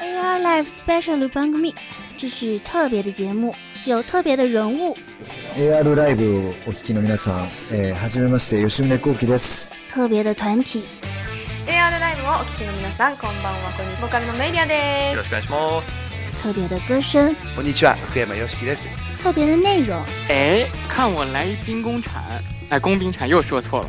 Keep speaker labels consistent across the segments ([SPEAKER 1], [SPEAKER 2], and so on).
[SPEAKER 1] AR Live Special 番組，这是特别的节目，有特别的人物，
[SPEAKER 2] AR ライブをお聞きの皆さん、えー、はじめまして吉宗幸喜です
[SPEAKER 1] 特别的团体，
[SPEAKER 3] AR ライブをお聞きの皆さんこんばんはこんにちはボーカルのメイリアで
[SPEAKER 4] よろしくお願いしま
[SPEAKER 1] 特别的歌声，
[SPEAKER 4] す。こんにちは、福山よしきです。
[SPEAKER 1] 特别的内容，
[SPEAKER 5] 哎，看我来一兵工铲，哎，工兵铲又说错了。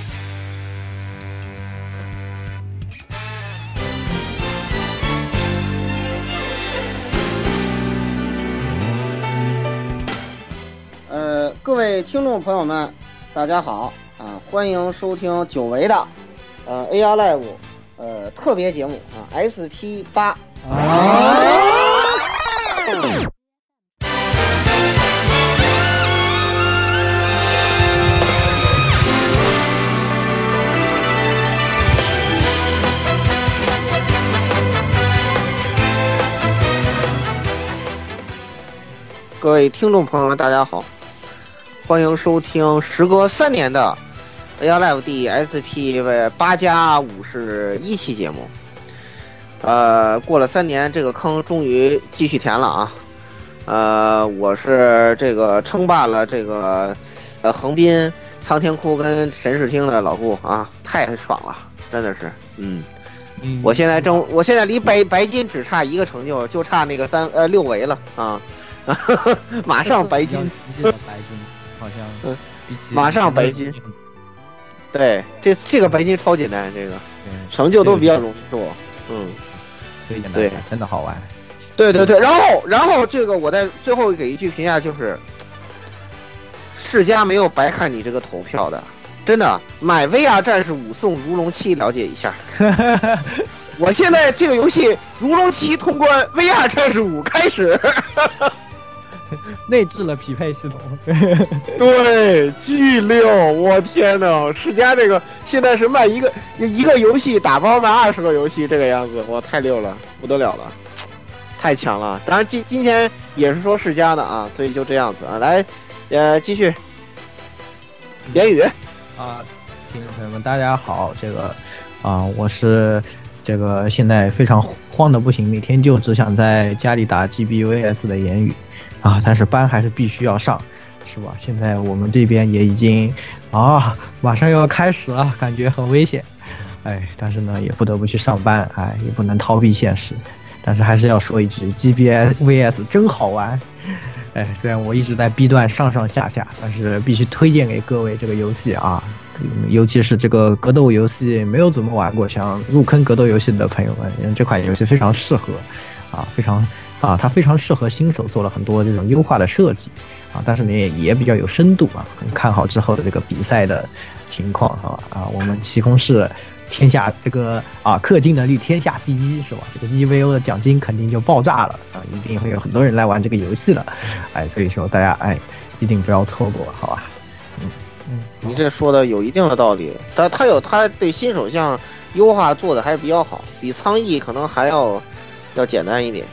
[SPEAKER 6] 各位听众朋友们，大家好啊，欢迎收听久违的呃 AR Live 呃特别节目啊 SP 八。各位听众朋友们，大家好，欢迎收听时隔三年的 AR Live 第 SP 为八加五十一期节目。呃，过了三年，这个坑终于继续填了啊！呃，我是这个称霸了这个呃横滨苍天窟跟神视厅的老顾啊，太爽了，真的是，嗯。
[SPEAKER 7] 嗯
[SPEAKER 6] 我现在正，我现在离白白金只差一个成就，就差那个三呃六维了啊！马上白金，
[SPEAKER 7] 白金，好像
[SPEAKER 6] 嗯马上白金对，这这个白金超简单，这个成就都比较容易做。嗯，
[SPEAKER 7] 最简单
[SPEAKER 6] 对，
[SPEAKER 7] 真的好玩。
[SPEAKER 6] 对对对，然后然后这个我在最后给一句评价就是，世家没有白看你这个投票的，真的买 VR 战士五送如龙七了解一下。我现在这个游戏如龙七通关，VR 战士五开始。
[SPEAKER 7] 内置了匹配系统，
[SPEAKER 6] 对，巨六！我天呐，世嘉这个现在是卖一个一个游戏打包卖二十个游戏这个样子，哇，太溜了，不得了了，太强了！当然今今天也是说世嘉的啊，所以就这样子啊，来，呃，继续，言语，
[SPEAKER 7] 啊，听众朋友们，大家好，这个啊，我是这个现在非常慌的不行，每天就只想在家里打 GBVS 的言语啊，但是班还是必须要上，是吧？现在我们这边也已经啊，马上要开始了，感觉很危险，哎，但是呢，也不得不去上班，哎，也不能逃避现实，但是还是要说一句，GBS VS 真好玩。哎，虽然我一直在 B 段上上下下，但是必须推荐给各位这个游戏啊，尤其是这个格斗游戏没有怎么玩过，想入坑格斗游戏的朋友们，因为这款游戏非常适合，啊，非常啊，它非常适合新手，做了很多这种优化的设计，啊，但是呢也也比较有深度啊，很看好之后的这个比赛的情况啊啊，我们奇空是天下这个啊氪金能力天下第一是吧？这个 EVO 的奖金肯定就爆炸了啊，一定会有很多人来玩这个游戏的，哎，所以说大家哎一定不要错过，好吧？嗯嗯，
[SPEAKER 6] 你这说的有一定的道理，但他有他对新手像优化做的还是比较好，比苍翼可能还要要简单一点。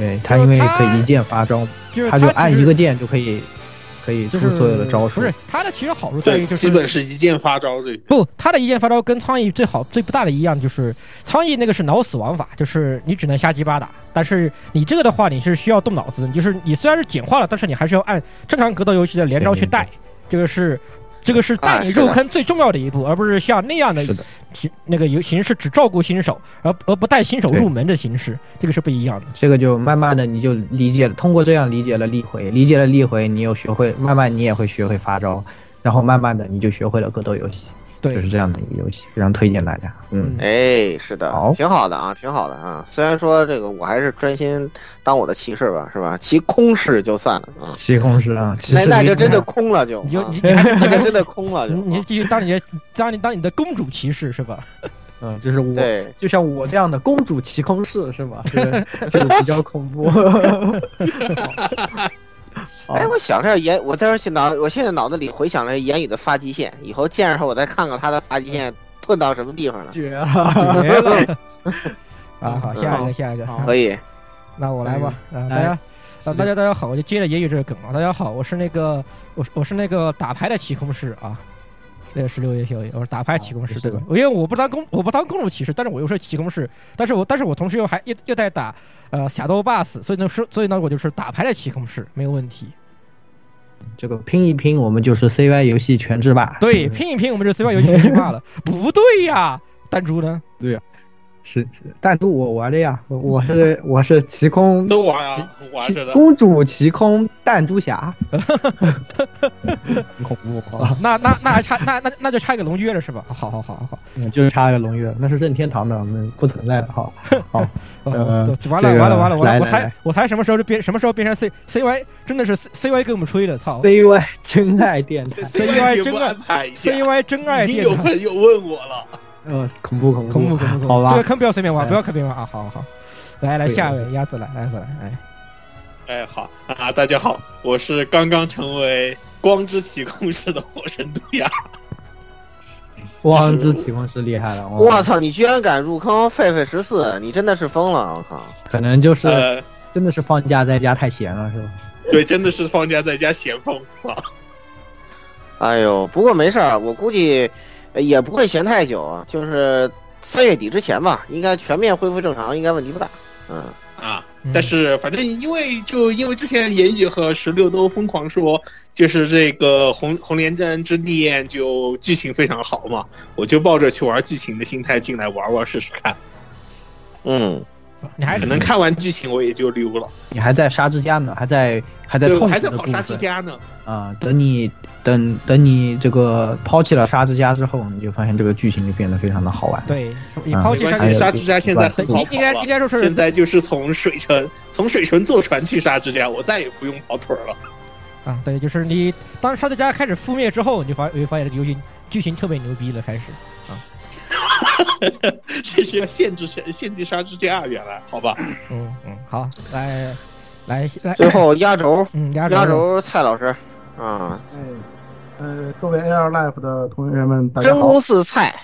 [SPEAKER 7] 对他因为可以一键发招，
[SPEAKER 8] 就是
[SPEAKER 7] 他就按一个
[SPEAKER 8] 键，
[SPEAKER 7] 就可以可以出所有的招数
[SPEAKER 8] 不是。他的其实好处在于就是
[SPEAKER 9] 基本是一键发招这个。
[SPEAKER 8] 不，他的一键发招跟苍蝇最好最不大的一样就是苍蝇那个是脑死亡法，就是你只能瞎鸡巴打，但是你这个的话你是需要动脑子，你就是你虽然是简化了，但是你还是要按正常格斗游戏的连招去带，这个是。这个是带你入坑最重要的一步，而不是像那样的，形那个游形式只照顾新手，而而不带新手入门的形式，这个是不一样的。
[SPEAKER 7] 这个就慢慢的你就理解了，通过这样理解了立回，理解了立回，你又学会，慢慢你也会学会发招，然后慢慢的你就学会了格斗游戏，
[SPEAKER 8] 对，
[SPEAKER 7] 就是这样的一个游戏，非常推荐大家。嗯，
[SPEAKER 6] 哎，是的，
[SPEAKER 7] 好
[SPEAKER 6] 挺好的啊，挺好的啊。虽然说这个我还是专心当我的骑士吧，是吧？骑空士就算了啊，
[SPEAKER 7] 骑空士啊，其
[SPEAKER 6] 那 那就真的空了就，
[SPEAKER 8] 你就
[SPEAKER 6] 啊
[SPEAKER 8] 你你
[SPEAKER 6] 那就真的空了就。
[SPEAKER 8] 你就继续当你的当你当你的公主骑士是吧？
[SPEAKER 7] 嗯，就是我，
[SPEAKER 6] 对，
[SPEAKER 7] 就像我这样的公主骑空士是吧？这个这个比较恐怖。
[SPEAKER 6] 哎，我想着言，我当时脑，我现在脑子里回想着言语的发际线，以后见着他，我再看看他的发际线钝到什么地方了。
[SPEAKER 7] 绝
[SPEAKER 8] 绝了！啊，好，下一个，下一个，
[SPEAKER 6] 可以。
[SPEAKER 8] 那我来吧，啊，大家，啊，大家大家好，我就接着言语这个梗啊，大家好，我是那个，我我是那个打牌的起空师啊。那个十六月小野，我说打牌起攻式，对吧？因为我不当公，我不当公主骑士，但是我又是骑攻式，但是我但是我同时又还又又在打呃侠盗 boss，所以呢是所以呢我就是打牌的起攻式，没有问题。
[SPEAKER 7] 这个拼一拼，我们就是 CY 游戏全制霸。
[SPEAKER 8] 对，拼一拼，我们就 CY 游戏全制霸了。不对呀，弹珠呢？
[SPEAKER 7] 对呀。是是，弹珠我玩的呀，我是我是奇空
[SPEAKER 9] 都玩啊，玩着的。
[SPEAKER 7] 公主奇空弹珠侠，很 恐怖
[SPEAKER 8] 啊！那那那还差那那那就差一个龙月了是吧？好好好好好，
[SPEAKER 7] 嗯，就是差一个龙月，那是任天堂的，我们不存在的哈。好，呃，
[SPEAKER 8] 完了完了完了完了，我猜我猜什么时候就变什么时候变成 C C Y，真的是 C Y 给我们吹的，操
[SPEAKER 7] ！C Y 真爱电台
[SPEAKER 8] ，C Y 真爱，C Y 真爱电台，已
[SPEAKER 9] 经有朋友问我了。
[SPEAKER 7] 呃，恐怖恐怖
[SPEAKER 8] 恐怖恐怖，
[SPEAKER 7] 好吧，
[SPEAKER 8] 这个坑不要随便挖，不要坑别人啊！好好好，来来下一位鸭子来，鸭子来，哎，
[SPEAKER 9] 哎好啊，大家好，我是刚刚成为光之启控师的火神杜亚。
[SPEAKER 7] 光之启控师厉害了，
[SPEAKER 6] 我操，你居然敢入坑狒狒十四，你真的是疯了，我靠！
[SPEAKER 7] 可能就是真的是放假在家太闲了，是吧？
[SPEAKER 9] 对，真的是放假在家闲疯了。
[SPEAKER 6] 哎呦，不过没事儿，我估计。也不会闲太久啊，就是三月底之前吧，应该全面恢复正常，应该问题不大。嗯
[SPEAKER 9] 啊，但是反正因为就因为之前言语和十六都疯狂说，就是这个红红莲镇之恋就剧情非常好嘛，我就抱着去玩剧情的心态进来玩玩试试看。
[SPEAKER 6] 嗯。
[SPEAKER 8] 你还
[SPEAKER 9] 可能看完剧情我也就溜了。
[SPEAKER 7] 你还在沙之家呢，还在还在
[SPEAKER 9] 还在跑沙之家呢。
[SPEAKER 7] 啊，等你等等你这个抛弃了沙之家之后，你就发现这个剧情就变得非常的好玩。
[SPEAKER 8] 对，你抛弃
[SPEAKER 9] 沙之家现在很好跑
[SPEAKER 8] 应该应该说是
[SPEAKER 9] 现在就是从水城从水城坐船去沙之家，我再也不用跑腿了。
[SPEAKER 8] 啊，对，就是你当沙之家开始覆灭之后，你就发你会发现这个游戏剧情特别牛逼了，开始。
[SPEAKER 9] 这是限制限限制杀之家，原来好吧？
[SPEAKER 8] 嗯嗯，好，来来来，
[SPEAKER 6] 最后压轴，
[SPEAKER 8] 嗯压
[SPEAKER 6] 压轴，蔡老师啊，
[SPEAKER 10] 嗯呃，各位 AR Life 的同学们，大家
[SPEAKER 6] 好，真不是菜，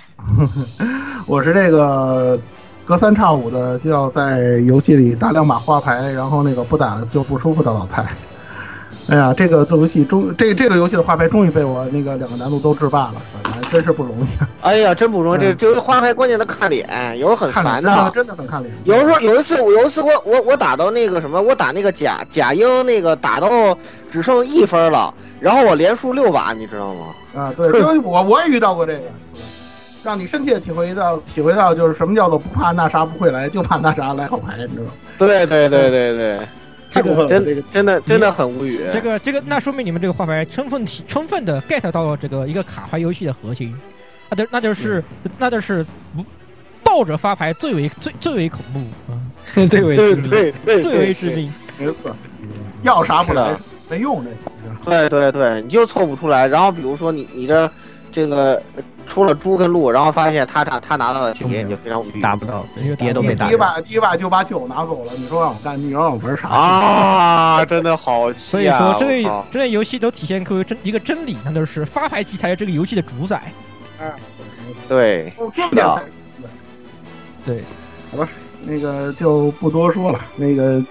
[SPEAKER 10] 我是这个隔三差五的就要在游戏里打两把花牌，然后那个不打就不舒服的老蔡。哎呀，这个做游戏终这这个游戏的花牌终于被我那个两个难度都制霸了，真是不容易。
[SPEAKER 6] 哎呀，真不容易，这这花牌关键的看脸，有时候很烦的，
[SPEAKER 10] 真的很看脸。
[SPEAKER 6] 有时候有一次，我有一次我我我打到那个什么，我打那个贾贾英那个打到只剩一分了，然后我连输六把，你知道吗？
[SPEAKER 10] 啊，对，因 为我我也遇到过这个，让你深切体会到体会到就是什么叫做不怕那啥不会来，就怕那啥来好牌，你知道吗？
[SPEAKER 6] 对对对对对。
[SPEAKER 10] 这个
[SPEAKER 6] 真真的真的很无语。
[SPEAKER 8] 这个这个，那说明你们这个画牌充分体充分的 get 到了这个一个卡牌游戏的核心，那就那就是那就是不倒着发牌最为最最为恐怖啊，
[SPEAKER 7] 最为
[SPEAKER 6] 对对对
[SPEAKER 8] 最为致命，
[SPEAKER 10] 没错，要啥不来没用这。
[SPEAKER 6] 对对对，你就凑不出来。然后比如说你你的这个。出了猪跟鹿，然后发现他他他拿到的铁就非常无语，
[SPEAKER 7] 达不到，爹都没打。
[SPEAKER 10] 第一把第一把就把酒拿走了，你说让我干，你让我玩啥
[SPEAKER 6] 啊？真的好气啊！
[SPEAKER 8] 所以说，这个这类游戏都体现出真一个真理，那就是发牌机才是这个游戏的主宰。
[SPEAKER 10] 嗯，
[SPEAKER 6] 对，
[SPEAKER 10] 是的，
[SPEAKER 8] 对，
[SPEAKER 10] 好吧，那个就不多说了。那个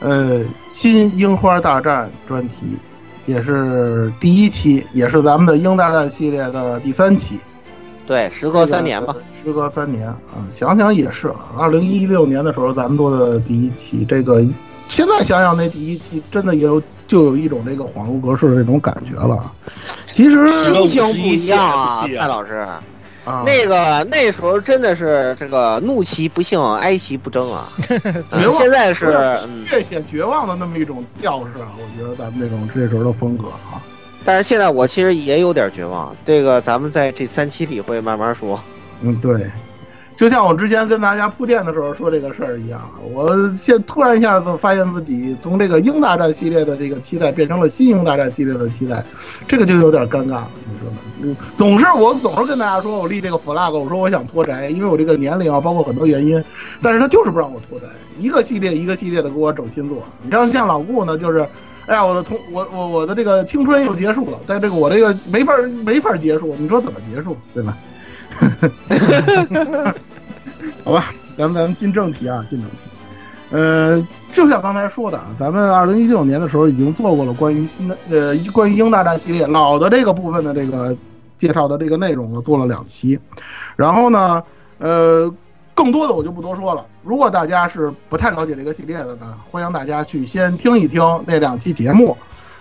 [SPEAKER 10] 呃，新樱花大战专题也是第一期，也是咱们的樱大战系列的第三期。
[SPEAKER 6] 对，时隔三年吧，
[SPEAKER 10] 时隔三年啊，想想也是，二零一六年的时候咱们做的第一期，这个现在想想那第一期真的也有就有一种那个恍如隔世的那种感觉了。其实
[SPEAKER 6] 心情不一样啊，蔡老师，那个那时候真的是这个怒其不幸，哀其不争啊。现在是
[SPEAKER 10] 略显绝望的那么一种调式啊，我觉得咱们那种这时候的风格啊。
[SPEAKER 6] 但是现在我其实也有点绝望，这个咱们在这三期里会慢慢说。
[SPEAKER 10] 嗯，对，就像我之前跟大家铺垫的时候说这个事儿一样，我现突然一下子发现自己从这个英大战系列的这个期待变成了新英大战系列的期待，这个就有点尴尬了，你说们。嗯总是我总是跟大家说我立这个 flag，我说我想脱宅，因为我这个年龄啊，包括很多原因，但是他就是不让我脱宅，一个系列一个系列的给我整新作。你像像老顾呢，就是。哎呀，我的同我我我的这个青春又结束了，但这个我这个没法没法结束，你说怎么结束，对吧？好吧，咱们咱们进正题啊，进正题。呃，就像刚才说的啊，咱们二零一六年的时候已经做过了关于新的呃关于英大战系列老的这个部分的这个介绍的这个内容呢，做了两期。然后呢，呃，更多的我就不多说了。如果大家是不太了解这个系列的呢，欢迎大家去先听一听那两期节目。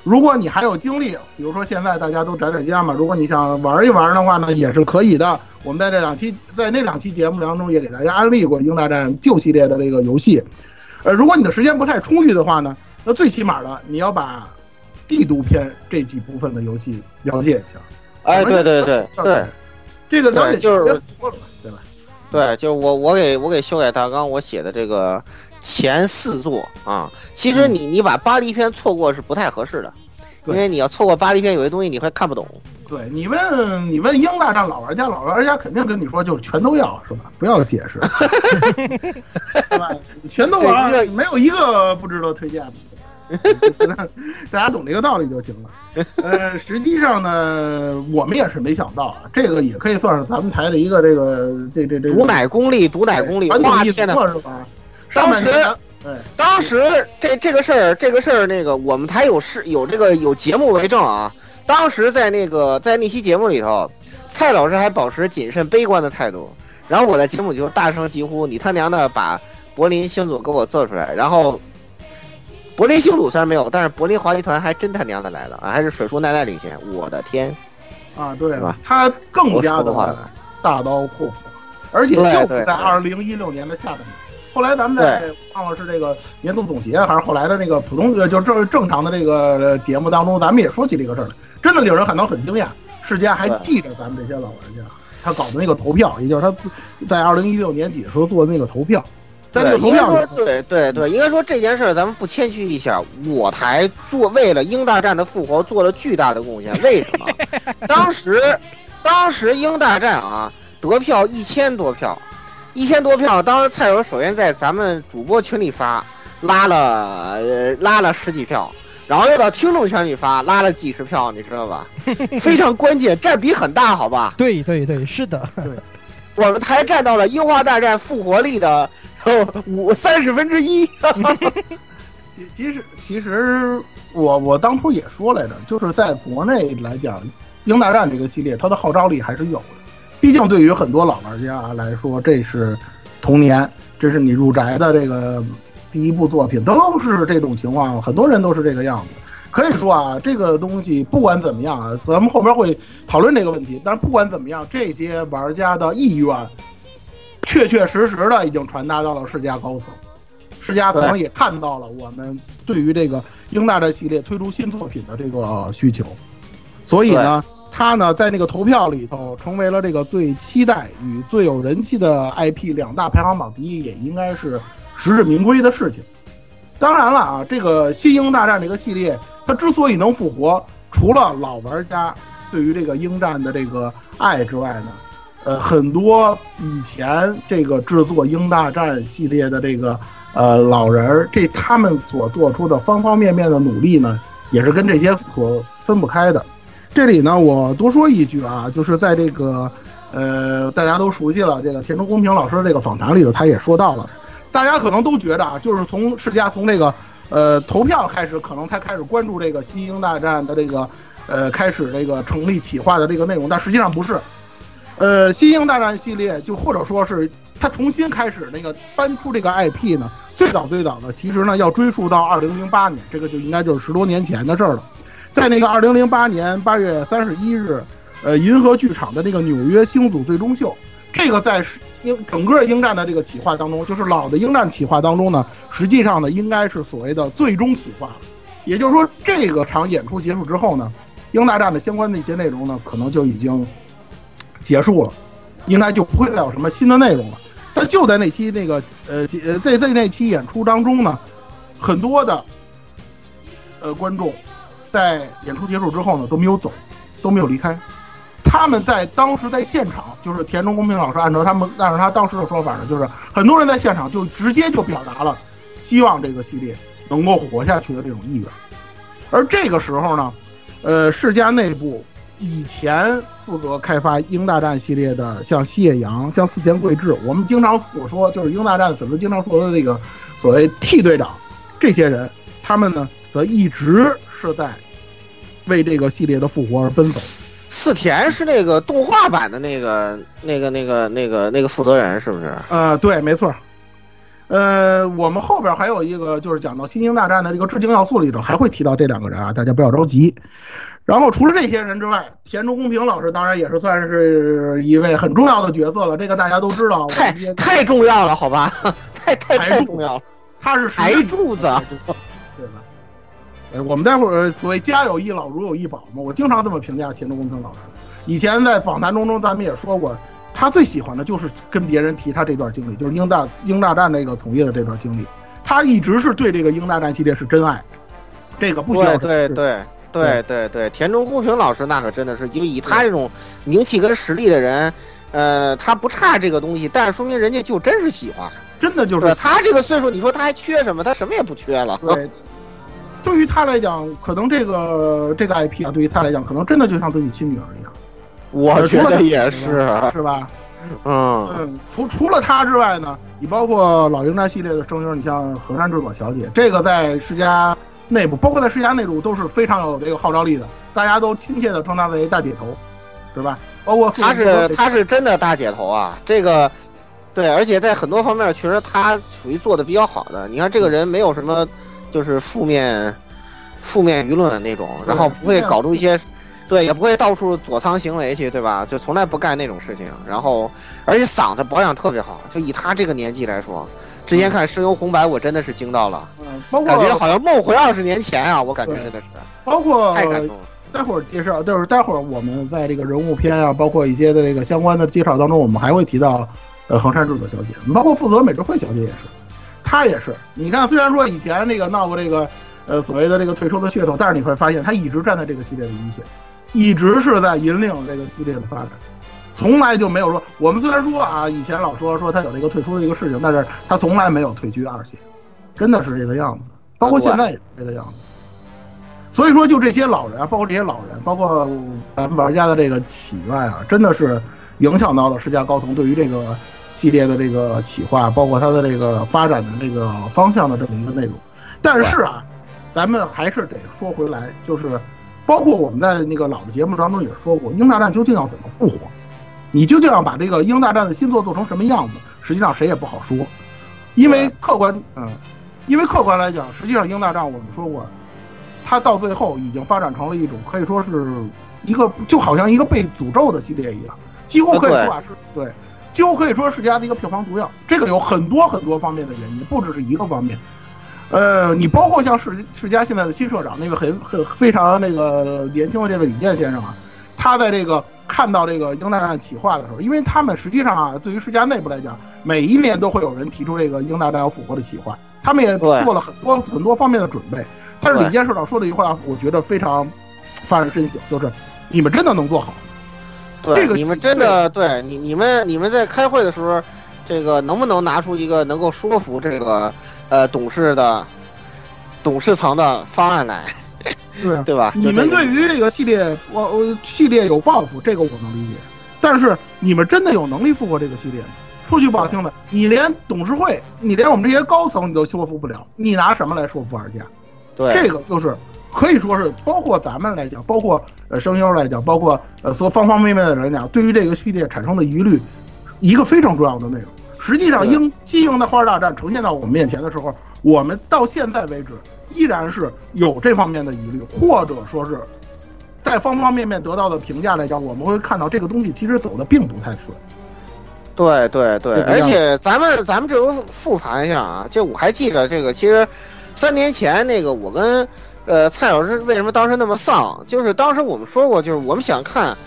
[SPEAKER 10] 如果你还有精力，比如说现在大家都宅在家嘛，如果你想玩一玩的话呢，也是可以的。我们在这两期在那两期节目当中也给大家安利过《英大战》旧系列的这个游戏。呃，如果你的时间不太充裕的话呢，那最起码的你要把帝都篇这几部分的游戏了解一下。
[SPEAKER 6] 哎，对对对对，
[SPEAKER 10] 这个了解
[SPEAKER 6] 就是
[SPEAKER 10] 对吧？
[SPEAKER 6] 对，就我我给我给修改大纲，我写的这个前四座啊，其实你你把巴黎篇错过是不太合适的，因为你要错过巴黎篇，有些东西你会看不懂。
[SPEAKER 10] 对你问你问英大战老玩家，老玩家肯定跟你说就是全都要是吧？不要解释，对吧？全都玩，没有一个不值得推荐的。大家懂这个道理就行了。呃，实际上呢，我们也是没想到啊，这个也可以算是咱们台的一个这个这这这
[SPEAKER 6] 毒奶功力，毒奶功力，哇天呐！
[SPEAKER 10] 是吧？
[SPEAKER 6] 当时，当时这这个事儿，这个事儿，那个我们台有事有这个有节目为证啊。当时在那个在那期节目里头，蔡老师还保持谨慎悲观的态度，然后我在节目里就大声疾呼：“你他娘的把柏林星组给我做出来！”然后柏林星组虽然没有，但是柏林华集团还真他娘的来了啊！还是水树奈奈领先，我的天！
[SPEAKER 10] 啊，对吧？他更加的大刀阔斧，而且就是在二零一六年的下半年。后来咱们在忘了是这个年度总结，还是后来的那个普通呃，就正正常的这个节目当中，咱们也说起这个事儿来。真的令人感到很惊讶，世家还记着咱们这些老玩家，他搞的那个投票，也就是他在二零一六年底的时候做的那个投票，在那个投票，
[SPEAKER 6] 对对对，应该说这件事儿咱们不谦虚一下，我台做为了英大战的复活做了巨大的贡献。为什么？当时当时英大战啊得票一千多票，一千多票，当时蔡友首先在咱们主播群里发，拉了拉了十几票。然后又到听众圈里发，拉了几十票，你知道吧？非常关键，占比很大，好吧？
[SPEAKER 8] 对对对，是的。
[SPEAKER 10] 对，
[SPEAKER 6] 我们台占到了樱花大战复活力的五三十分之一。
[SPEAKER 10] 其其实其实我我当初也说来着，就是在国内来讲，英大战这个系列，它的号召力还是有的。毕竟对于很多老玩家来说，这是童年，这是你入宅的这个。第一部作品都是这种情况，很多人都是这个样子。可以说啊，这个东西不管怎么样啊，咱们后边会讨论这个问题。但是不管怎么样，这些玩家的意愿，确确实实的已经传达到了世家高层。世家可能也看到了我们对于这个英大战系列推出新作品的这个需求，所以呢，他呢在那个投票里头成为了这个最期待与最有人气的 IP 两大排行榜第一，也应该是。实至名归的事情。当然了啊，这个《新英大战》这个系列，它之所以能复活，除了老玩家对于这个英战的这个爱之外呢，呃，很多以前这个制作《英大战》系列的这个呃老人，这他们所做出的方方面面的努力呢，也是跟这些所分不开的。这里呢，我多说一句啊，就是在这个呃大家都熟悉了这个田中公平老师这个访谈里头，他也说到了。大家可能都觉得啊，就是从世嘉从这个呃投票开始，可能才开始关注这个《新英大战》的这个呃开始这个成立企划的这个内容，但实际上不是。呃，《新英大战》系列就或者说是它重新开始那个搬出这个 IP 呢，最早最早的其实呢要追溯到二零零八年，这个就应该就是十多年前的事儿了。在那个二零零八年八月三十一日，呃，银河剧场的那个纽约星组最终秀。这个在英整个英战的这个企划当中，就是老的英战企划当中呢，实际上呢应该是所谓的最终企划，也就是说这个场演出结束之后呢，英大战的相关的一些内容呢可能就已经结束了，应该就不会再有什么新的内容了。但就在那期那个呃呃在在那期演出当中呢，很多的呃观众在演出结束之后呢都没有走，都没有离开。他们在当时在现场，就是田中公平老师按照他们按照他当时的说法呢，就是很多人在现场就直接就表达了希望这个系列能够活下去的这种意愿。而这个时候呢，呃，世家内部以前负责开发《鹰大战》系列的，像谢阳、像四田贵志，我们经常所说就是《鹰大战》粉丝经常说的那个所谓 T 队长，这些人，他们呢则一直是在为这个系列的复活而奔走。
[SPEAKER 6] 四田是那个动画版的那个、那个、那个、那个、那个负责人，是不是？
[SPEAKER 10] 呃，对，没错。呃，我们后边还有一个就是讲到《新星大战》的这个致敬要素里头，还会提到这两个人啊，大家不要着急。然后除了这些人之外，田中公平老师当然也是算是一位很重要的角色了，这个大家都知道。
[SPEAKER 6] 太太重要了，好吧？太太太重要了。
[SPEAKER 10] 他是
[SPEAKER 6] 台柱子，
[SPEAKER 10] 对吧？呃，我们待会儿所谓家有一老如有一宝嘛，我经常这么评价田中公平老师。以前在访谈中中咱们也说过，他最喜欢的就是跟别人提他这段经历，就是英大英大战这个从业的这段经历。他一直是对这个英大战系列是真爱，这个不需要
[SPEAKER 6] 对对对对对对，田中公平老师那可真的是，就以他这种名气跟实力的人，呃，他不差这个东西，但是说明人家就真是喜欢，
[SPEAKER 10] 真的就是
[SPEAKER 6] 他这个岁数，你说他还缺什么？他什么也不缺了。
[SPEAKER 10] 对。对于他来讲，可能这个这个 IP 啊，对于他来讲，可能真的就像自己亲女儿一样。
[SPEAKER 6] 我觉得也是，
[SPEAKER 10] 是吧？
[SPEAKER 6] 嗯
[SPEAKER 10] 嗯，除除了他之外呢，你包括老鹰战系列的声优，你像河山智佐小姐，这个在世嘉内部，包括在世家内部都是非常有这个号召力的，大家都亲切的称他为大姐头，是吧？包括
[SPEAKER 6] 他是他是真的大姐头啊，这个对，而且在很多方面确实他属于做的比较好的。你看这个人没有什么。就是负面，负面舆论那种，然后不会搞出一些，对，也不会到处躲藏行为去，对吧？就从来不干那种事情。然后，而且嗓子保养特别好，就以他这个年纪来说，之前看《声优红白》，我真的是惊到了，
[SPEAKER 10] 嗯，包括
[SPEAKER 6] 感觉好像梦回二十年前啊，我感觉真的是。
[SPEAKER 10] 包括
[SPEAKER 6] 太感动了。
[SPEAKER 10] 待会儿介绍，就是待会儿我们在这个人物篇啊，包括一些的这个相关的介绍当中，我们还会提到，呃，横山智子小姐，包括负责美智慧小姐也是。她也是，你看，虽然说以前那个闹过这个，呃，所谓的这个退出的噱头，但是你会发现，她一直站在这个系列的一线，一直是在引领这个系列的发展，从来就没有说，我们虽然说啊，以前老说说他有这个退出的一个事情，但是他从来没有退居二线，真的是这个样子，包括现在也是这个样子。所以说，就这些老人啊，包括这些老人，包括咱们玩家的这个祈愿啊，真的是影响到了世家高层对于这个。系列的这个企划，包括它的这个发展的这个方向的这么一个内容，但是啊，咱们还是得说回来，就是包括我们在那个老的节目当中也说过，《英大战》究竟要怎么复活？你究竟要把这个《鹰大战》的新作做成什么样子？实际上谁也不好说，因为客观，嗯，因为客观来讲，实际上《鹰大战》我们说过，它到最后已经发展成了一种可以说是一个就好像一个被诅咒的系列一样，几乎可以说是对。几乎可以说是世嘉的一个票房毒药，这个有很多很多方面的原因，不只是一个方面。呃，你包括像世世嘉现在的新社长那个很很非常那个年轻的这位李健先生啊，他在这个看到这个英大战企划的时候，因为他们实际上啊，对于世家内部来讲，每一年都会有人提出这个英大战要复活的企划，他们也做了很多很多方面的准备。但是李健社长说的一句话，我觉得非常发人深省，就是你们真的能做好？
[SPEAKER 6] 对，这个你们真的对你你们你们在开会的时候，这个能不能拿出一个能够说服这个呃董事的董事层的方案来？
[SPEAKER 10] 对
[SPEAKER 6] 对吧？
[SPEAKER 10] 你们对于这个系列，我我系列有抱负，这个我能理解。但是你们真的有能力复活这个系列吗？说句不好听的，你连董事会，你连我们这些高层你都说服不了，你拿什么来说服玩家？
[SPEAKER 6] 对，
[SPEAKER 10] 这个就是。可以说是，包括咱们来讲，包括呃声优来讲，包括呃所方方面面的人讲，对于这个系列产生的疑虑，一个非常重要的内容。实际上，英金鹰的花儿大战呈现到我们面前的时候，我们到现在为止依然是有这方面的疑虑，或者说是在方方面面得到的评价来讲，我们会看到这个东西其实走的并不太顺。
[SPEAKER 6] 对对对，而且咱们咱们这回复盘一下啊，就我还记得这个，其实三年前那个我跟。呃，蔡老师为什么当时那么丧？就是当时我们说过，就是我们想看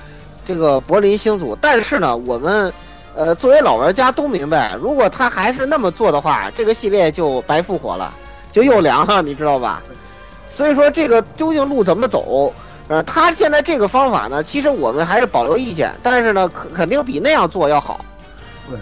[SPEAKER 6] 这个柏林星组，但是呢，我们呃作为老玩家都明白，如果他还是那么做的话，这个系列就白复活了，就又凉了，你知道吧？所以说这个究竟路怎么走？呃，他现在这个方法呢，其实我们还是保留意见，但是呢，肯肯定比那样做要好。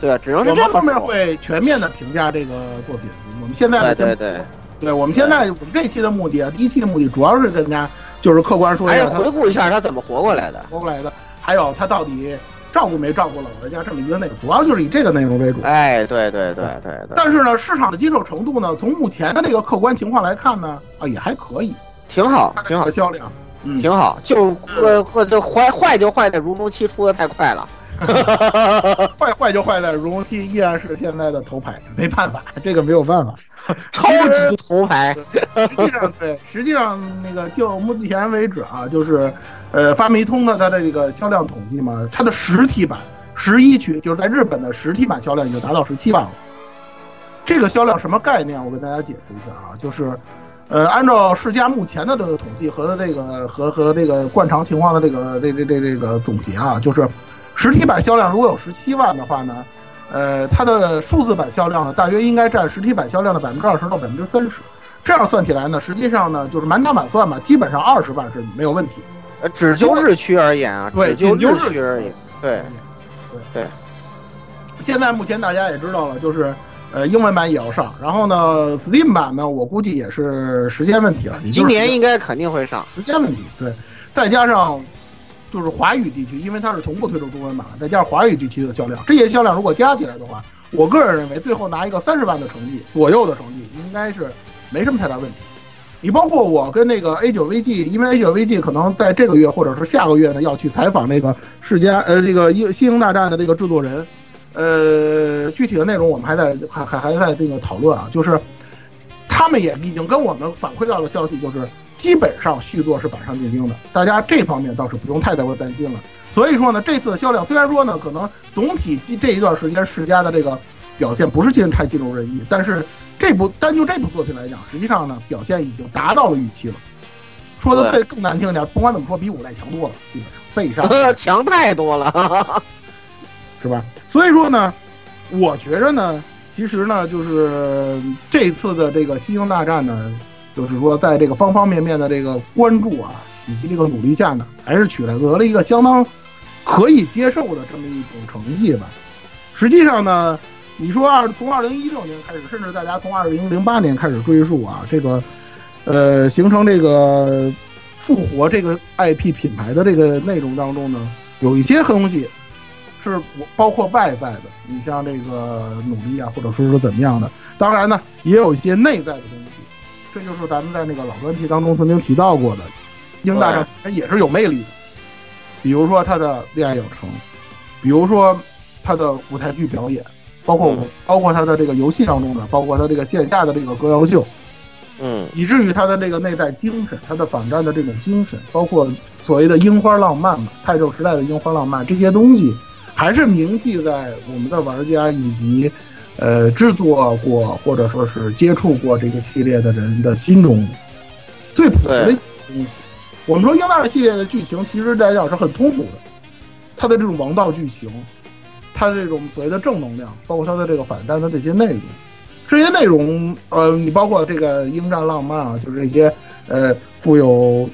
[SPEAKER 6] 对，只能是这么说。
[SPEAKER 10] 会全面的评价这个作品。我们现在呢先
[SPEAKER 6] 对对对，
[SPEAKER 10] 对，我们现在我们这期的目的啊，第一期的目的主要是跟大家就是客观说一
[SPEAKER 6] 还
[SPEAKER 10] 下还
[SPEAKER 6] 是回顾一下他怎么活过来的。
[SPEAKER 10] 活过来的，还有他到底照顾没照顾老人家这么一个内容，主要就是以这个内容为主。
[SPEAKER 6] 哎，对对对对对，
[SPEAKER 10] 但是呢，市场的接受程度呢，从目前的这个客观情况来看呢，啊也还可以，
[SPEAKER 6] 挺好挺好
[SPEAKER 10] 这个，销量，嗯，
[SPEAKER 6] 挺好。就坏坏就坏在如龙七出的太快了。
[SPEAKER 10] 坏坏就坏在如龙七依然是现在的头牌，没办法，这个没有办法。
[SPEAKER 6] 超级头牌，
[SPEAKER 10] 实际上，对，实际上那个就目前为止啊，就是，呃，发霉通的它的这个销量统计嘛，它的实体版十一区就是在日本的实体版销量已经达到十七万了。这个销量什么概念？我跟大家解释一下啊，就是，呃，按照世嘉目前的这个统计和这个和和这个惯常情况的这个这这这这个总结啊，就是实体版销量如果有十七万的话呢，呃，它的数字版销量呢，大约应该占实体版销量的百分之二十到百分之三十。这样算起来呢，实际上呢，就是满打满算嘛，基本上二十万是没有问题。
[SPEAKER 6] 呃只就日区而言啊，
[SPEAKER 10] 对
[SPEAKER 6] 只就
[SPEAKER 10] 日
[SPEAKER 6] 日区而言，对对对，
[SPEAKER 10] 现在目前大家也知道了，就是呃英文版也要上，然后呢，Steam 版呢，我估计也是时间问题了。
[SPEAKER 6] 今年应该肯定会上。
[SPEAKER 10] 时间问题，对，再加上就是华语地区，因为它是同步推出中文版，再加上华语地区的销量，这些销量如果加起来的话，我个人认为最后拿一个三十万的成绩左右的成绩，应该是没什么太大问题。你包括我跟那个 A 九 VG，因为 A 九 VG 可能在这个月或者是下个月呢要去采访那个世嘉呃这个《英星大战》的这个制作人，呃，具体的内容我们还在还还还在这个讨论啊，就是他们也已经跟我们反馈到了消息，就是基本上续作是板上钉钉的，大家这方面倒是不用太过担心了。所以说呢，这次的销量虽然说呢，可能总体这一段时间世嘉的这个表现不是尽太尽如人意，但是这部单就这部作品来讲，实际上呢表现已经达到了预期了。说的最更难听点，不管怎么说，比五代强多了，基本上倍上
[SPEAKER 6] 强太多了，
[SPEAKER 10] 是吧？所以说呢，我觉着呢，其实呢，就是这次的这个星星大战呢，就是说在这个方方面面的这个关注啊，以及这个努力下呢，还是取得了一个相当可以接受的这么一种成绩吧。实际上呢，你说二从二零一六年开始，甚至大家从二零零八年开始追溯啊，这个呃形成这个复活这个 IP 品牌的这个内容当中呢，有一些东西是包括外在的，你像这个努力啊，或者说是怎么样的。当然呢，也有一些内在的东西，这就是咱们在那个老专题当中曾经提到过的，英大战也是有魅力的。比如说他的恋爱养成，比如说他的舞台剧表演，包括我，包括他的这个游戏当中的，包括他这个线下的这个歌谣秀，
[SPEAKER 6] 嗯，
[SPEAKER 10] 以至于他的这个内在精神，他的反战的这种精神，包括所谓的樱花浪漫嘛，太政时代的樱花浪漫这些东西，还是铭记在我们的玩家以及呃制作过或者说是接触过这个系列的人的心中最朴实的东西。我们说英大战系列的剧情，其实来讲是很通俗的，它的这种王道剧情，它的这种所谓的正能量，包括它的这个反战的这些内容。这些内容，呃，你包括这个英战浪漫啊，就是这些呃富有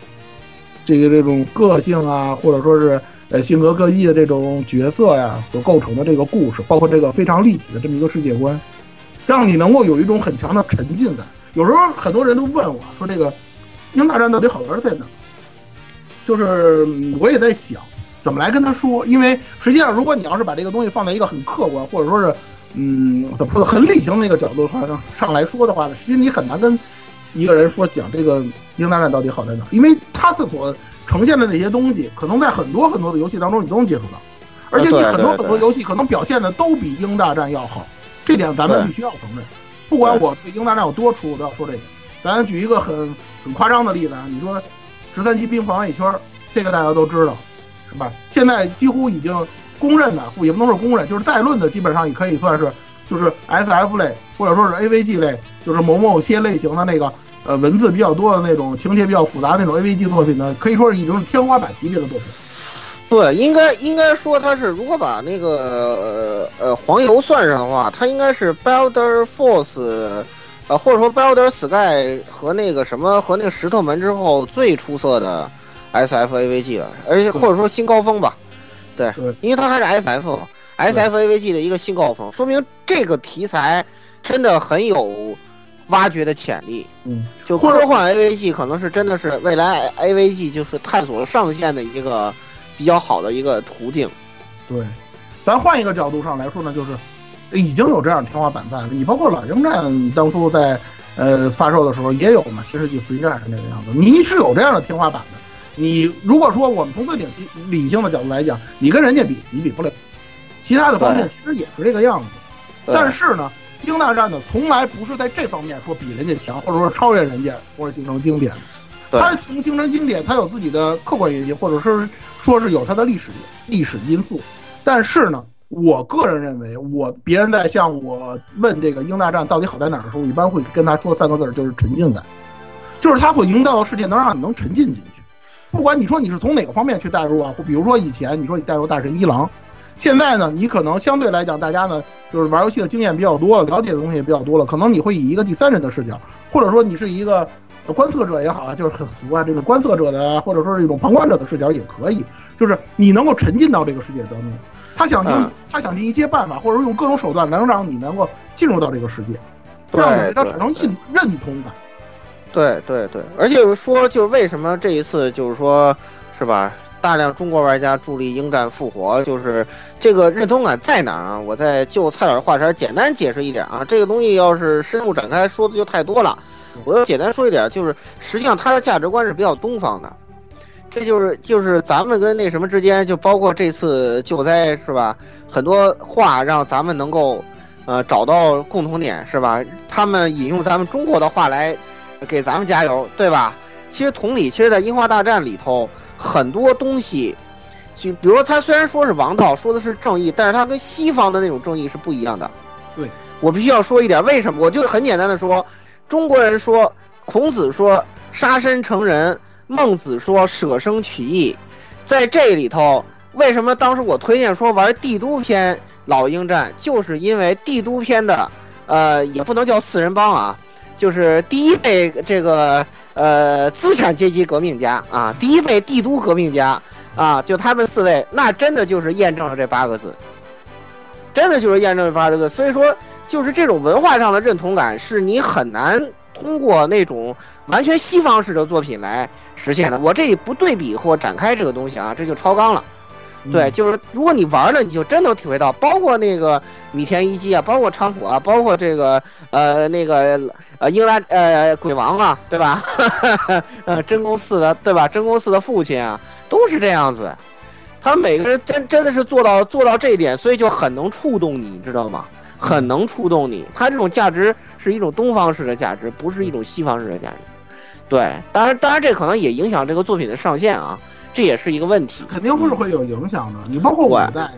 [SPEAKER 10] 这个这种个性啊，或者说是呃性格各异的这种角色呀，所构成的这个故事，包括这个非常立体的这么一个世界观，让你能够有一种很强的沉浸感。有时候很多人都问我说，这个英大战到底好玩在哪？就是我也在想怎么来跟他说，因为实际上如果你要是把这个东西放在一个很客观，或者说是嗯，怎么说很理性的一个角度上上来说的话呢，实际你很难跟一个人说讲这个《英大战》到底好在哪，因为他是所呈现的那些东西，可能在很多很多的游戏当中你都能接触到，而且你很多很多游戏可能表现的都比《英大战》要好，这点咱们必须要承认。不管我对《英大战》有多出，我都要说这个。咱举一个很很夸张的例子啊，你说十三级兵防一圈，这个大家都知道，是吧？现在几乎已经。公认的，也不能说公认，就是在论的，基本上也可以算是，就是 S F 类或者说是 A V G 类，就是某某些类型的那个呃文字比较多的那种，情节比较复杂那种 A V G 作品呢，可以说是已经是天花板级别的作品。
[SPEAKER 6] 对，应该应该说它是，如果把那个呃呃黄油算上的话，它应该是 Builder Force，呃或者说 Builder Sky 和那个什么和那个石头门之后最出色的 S F A V G 了，而且或者说新高峰吧，对，因为它还是 S F S F A V G 的一个新高峰，说明这个题材真的很有挖掘的潜力。
[SPEAKER 10] 嗯，
[SPEAKER 6] 就科幻 A V G 可能是真的是未来 A V G 就是探索上限的一个比较好的一个途径。
[SPEAKER 10] 对，咱换一个角度上来说呢，就是已经有这样的天花板在了。你包括老鹰战当初在呃发售的时候也有嘛，新世纪福音战士那个样子，你是有这样的天花板的。你如果说我们从最理性理性的角度来讲，你跟人家比，你比不了。其他的方面其实也是这个样子，但是呢，鹰大战呢从来不是在这方面说比人家强，或者说超越人家，或者形成经典。它从形成经典，它有自己的客观原因，或者是说是有它的历史历史因素。但是呢，我个人认为，我别人在向我问这个英大战到底好在哪儿的时候，一般会跟他说三个字，就是沉浸感，就是它所营造的世界能让你能沉浸进去。不管你说你是从哪个方面去代入啊，比如说以前你说你代入大神一郎。现在呢，你可能相对来讲，大家呢就是玩游戏的经验比较多了，了解的东西也比较多了，可能你会以一个第三人的视角，或者说你是一个观测者也好啊，就是很俗啊，这个观测者的，或者说是一种旁观者的视角也可以，就是你能够沉浸到这个世界当中，他想尽他想尽一切办法，或者说用各种手段能让你能够进入到这个世界，让他产生认认同感。
[SPEAKER 6] 对对对，而且说就是为什么这一次就是说，是吧？大量中国玩家助力英战复活，就是这个认同感在哪啊？我再就蔡老师话茬简单解释一点啊。这个东西要是深入展开说的就太多了，我要简单说一点，就是实际上他的价值观是比较东方的，这就是就是咱们跟那什么之间，就包括这次救灾是吧？很多话让咱们能够呃找到共同点是吧？他们引用咱们中国的话来给咱们加油，对吧？其实同理，其实，在樱花大战里头。很多东西，就比如说，他虽然说是王道，说的是正义，但是他跟西方的那种正义是不一样的。
[SPEAKER 10] 对，
[SPEAKER 6] 我必须要说一点，为什么？我就很简单的说，中国人说，孔子说杀身成仁，孟子说舍生取义，在这里头，为什么当时我推荐说玩帝都篇老鹰战，就是因为帝都篇的，呃，也不能叫四人帮啊，就是第一位这个。呃，资产阶级革命家啊，第一位帝都革命家啊，就他们四位，那真的就是验证了这八个字，真的就是验证了八个字。所以说，就是这种文化上的认同感，是你很难通过那种完全西方式的作品来实现的。我这里不对比或展开这个东西啊，这就超纲了。对，就是如果你玩了，你就真能体会到，包括那个米田一基啊，包括昌普啊，包括这个呃那个呃英拉呃鬼王啊，对吧？呃真宫寺的对吧？真宫寺的父亲啊，都是这样子。他每个人真真的是做到做到这一点，所以就很能触动你，知道吗？很能触动你。他这种价值是一种东方式的价值，不是一种西方式的价值。对，当然当然这可能也影响这个作品的上限啊。这也是一个问题，
[SPEAKER 10] 肯定会是会有影响的。你包括五代，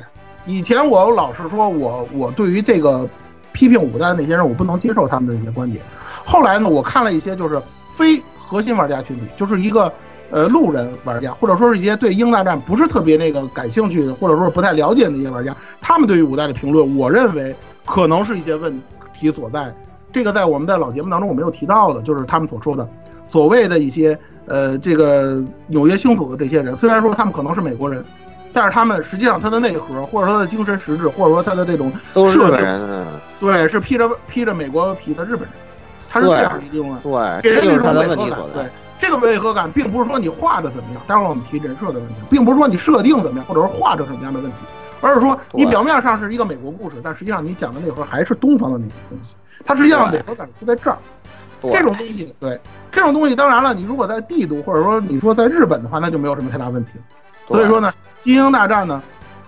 [SPEAKER 10] 以前我老是说我我对于这个批评五代的那些人，我不能接受他们的一些观点。后来呢，我看了一些就是非核心玩家群体，就是一个呃路人玩家，或者说是一些对英大战不是特别那个感兴趣的，或者说不太了解的一些玩家，他们对于五代的评论，我认为可能是一些问题所在。这个在我们在老节目当中我没有提到的，就是他们所说的所谓的一些。呃，这个纽约星土的这些人，虽然说他们可能是美国人，但是他们实际上他的内核，或者说他的精神实质，或者说他的这种
[SPEAKER 6] 都是日本人，
[SPEAKER 10] 对，是披着披着美国皮的日本人，他是这样一种，
[SPEAKER 6] 对，
[SPEAKER 10] 给人一种
[SPEAKER 6] 违
[SPEAKER 10] 和感。对，这个违和感并不是说你画的怎么样，待会儿我们提人设的问题，并不是说你设定怎么样，或者说画着什么样的问题，而是说你表面上是一个美国故事，但实际上你讲的内核还是东方的那些东西，它实际上违和感出在这儿。这种东西，对这种东西，当然了，你如果在帝都，或者说你说在日本的话，那就没有什么太大问题。所以说呢，金鹰大战呢，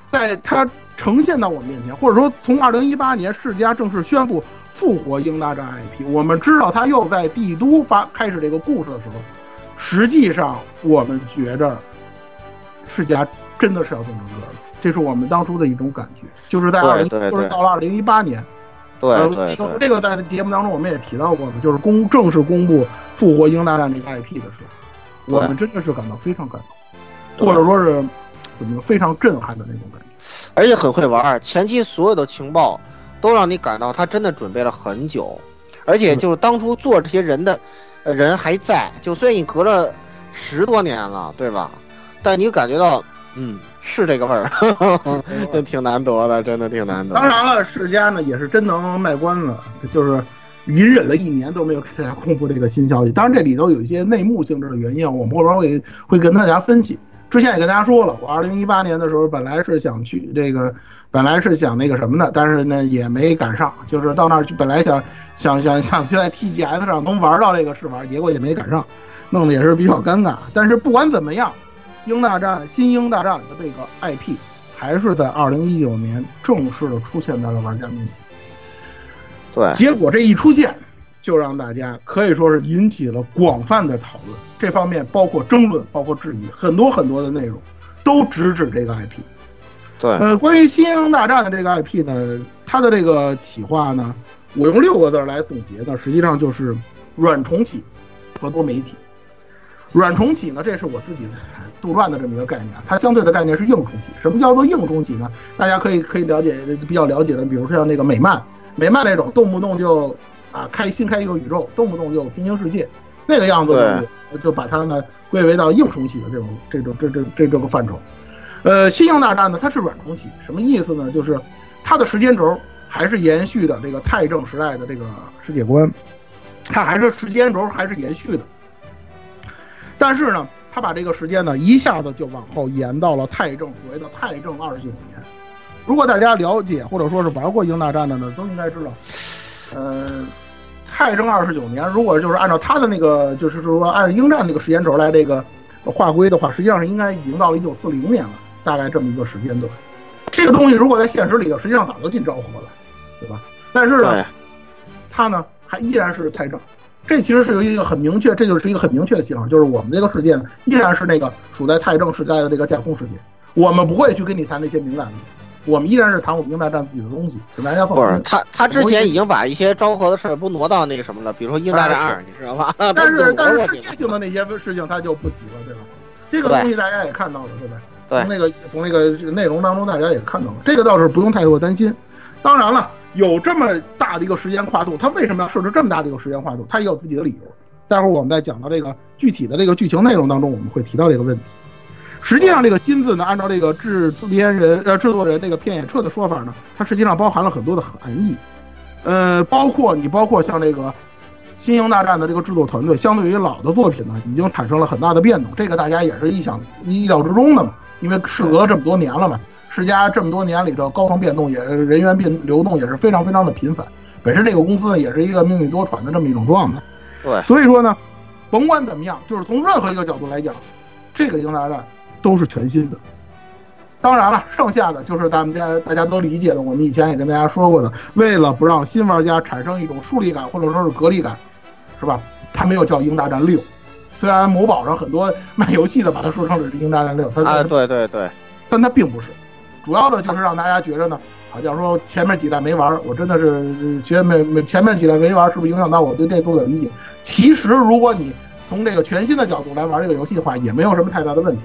[SPEAKER 10] 在它呈现到我们面前，或者说从二零一八年世嘉正式宣布复活英大战 IP，我们知道他又在帝都发开始这个故事的时候，实际上我们觉着世嘉真的是要动真格了，这是我们当初的一种感觉，就是在二零，就是到了二零一八年。
[SPEAKER 6] 对，
[SPEAKER 10] 这个在节目当中我们也提到过的，就是公正式公布复活英大战这个 IP 的时候，我们真的是感到非常感动，或者说是怎么非常震撼的那种感觉，
[SPEAKER 6] 而且很会玩，前期所有的情报都让你感到他真的准备了很久，而且就是当初做这些人的呃人还在，就虽然你隔了十多年了，对吧？但你感觉到，嗯，是这个味儿，真挺难得的，真的挺难得。
[SPEAKER 10] 当然了，世嘉呢也是真能卖关子，就是隐忍了一年都没有给大家公布这个新消息。当然这里头有一些内幕性质的原因，我们后边会会跟大家分析。之前也跟大家说了，我二零一八年的时候本来是想去这个，本来是想那个什么的，但是呢也没赶上，就是到那儿本来想想想想就在 TGS 上能玩到这个试玩，结果也没赶上，弄得也是比较尴尬。但是不管怎么样。英大战新英大战的这个 IP，还是在二零一九年正式的出现在了玩家面前。
[SPEAKER 6] 对，
[SPEAKER 10] 结果这一出现，就让大家可以说是引起了广泛的讨论。这方面包括争论，包括质疑，很多很多的内容都直指这个 IP。
[SPEAKER 6] 对，
[SPEAKER 10] 呃，关于新英大战的这个 IP 呢，它的这个企划呢，我用六个字来总结呢，实际上就是软重启和多媒体。软重启呢，这是我自己杜撰的这么一个概念，它相对的概念是硬重启。什么叫做硬重启呢？大家可以可以了解比较了解的，比如说像那个美漫，美漫那种动不动就啊开新开一个宇宙，动不动就平行世界那个样子，就把它呢归为到硬重启的这种这种这这这这个范畴。呃，新英大战呢，它是软重启，什么意思呢？就是它的时间轴还是延续的这个太政时代的这个世界观，它还是时间轴还是延续的。但是呢，他把这个时间呢一下子就往后延到了太正所谓的太正二十九年。如果大家了解或者说是玩过英大战的呢，都应该知道，呃，太正二十九年，如果就是按照他的那个，就是说按英战那个时间轴来这个划归的话，实际上是应该已经到了一九四零年了，大概这么一个时间段。这个东西如果在现实里头，实际上早就进昭和了，对吧？但是呢，他呢还依然是太正。这其实是有一个很明确，这就是一个很明确的信号，就是我们这个世界呢，依然是那个处在太正时代的这个架空世界，我们不会去跟你谈那些敏感的，我们依然是谈我们应大战自己的东西，请大家放心。
[SPEAKER 6] 不是他，他之前已经把一些昭和的事儿不挪到那个什么了，比如说英大战二，你知道吧？
[SPEAKER 10] 但是但是世界性的那些事情他就不提了，对吧？这个东西大家也看到了，对吧？
[SPEAKER 6] 对。
[SPEAKER 10] 从那个从那个内容当中大家也看到了，这个倒是不用太过担心。当然了。有这么大的一个时间跨度，它为什么要设置这么大的一个时间跨度？它也有自己的理由。待会儿我们在讲到这个具体的这个剧情内容当中，我们会提到这个问题。实际上，这个“新”字呢，按照这个制片人呃制作人这个片野彻的说法呢，它实际上包含了很多的含义。呃，包括你包括像这个《新英大战》的这个制作团队，相对于老的作品呢，已经产生了很大的变动。这个大家也是意想意料之中的嘛，因为事隔这么多年了嘛。世嘉这么多年里头，高层变动也人员变流动也是非常非常的频繁。本身这个公司呢，也是一个命运多舛的这么一种状态。
[SPEAKER 6] 对，
[SPEAKER 10] 所以说呢，甭管怎么样，就是从任何一个角度来讲，这个英大战都是全新的。当然了，剩下的就是咱们家大家都理解的，我们以前也跟大家说过的，为了不让新玩家产生一种疏离感或者说是隔离感，是吧？它没有叫英大战六，虽然某宝上很多卖游戏的把它说成是英大战六，它
[SPEAKER 6] 啊，对对对，
[SPEAKER 10] 但它并不是。主要的就是让大家觉着呢，好像说前面几代没玩，我真的是觉得没没前面几代没玩，是不是影响到我对这作的理解？其实如果你从这个全新的角度来玩这个游戏的话，也没有什么太大的问题。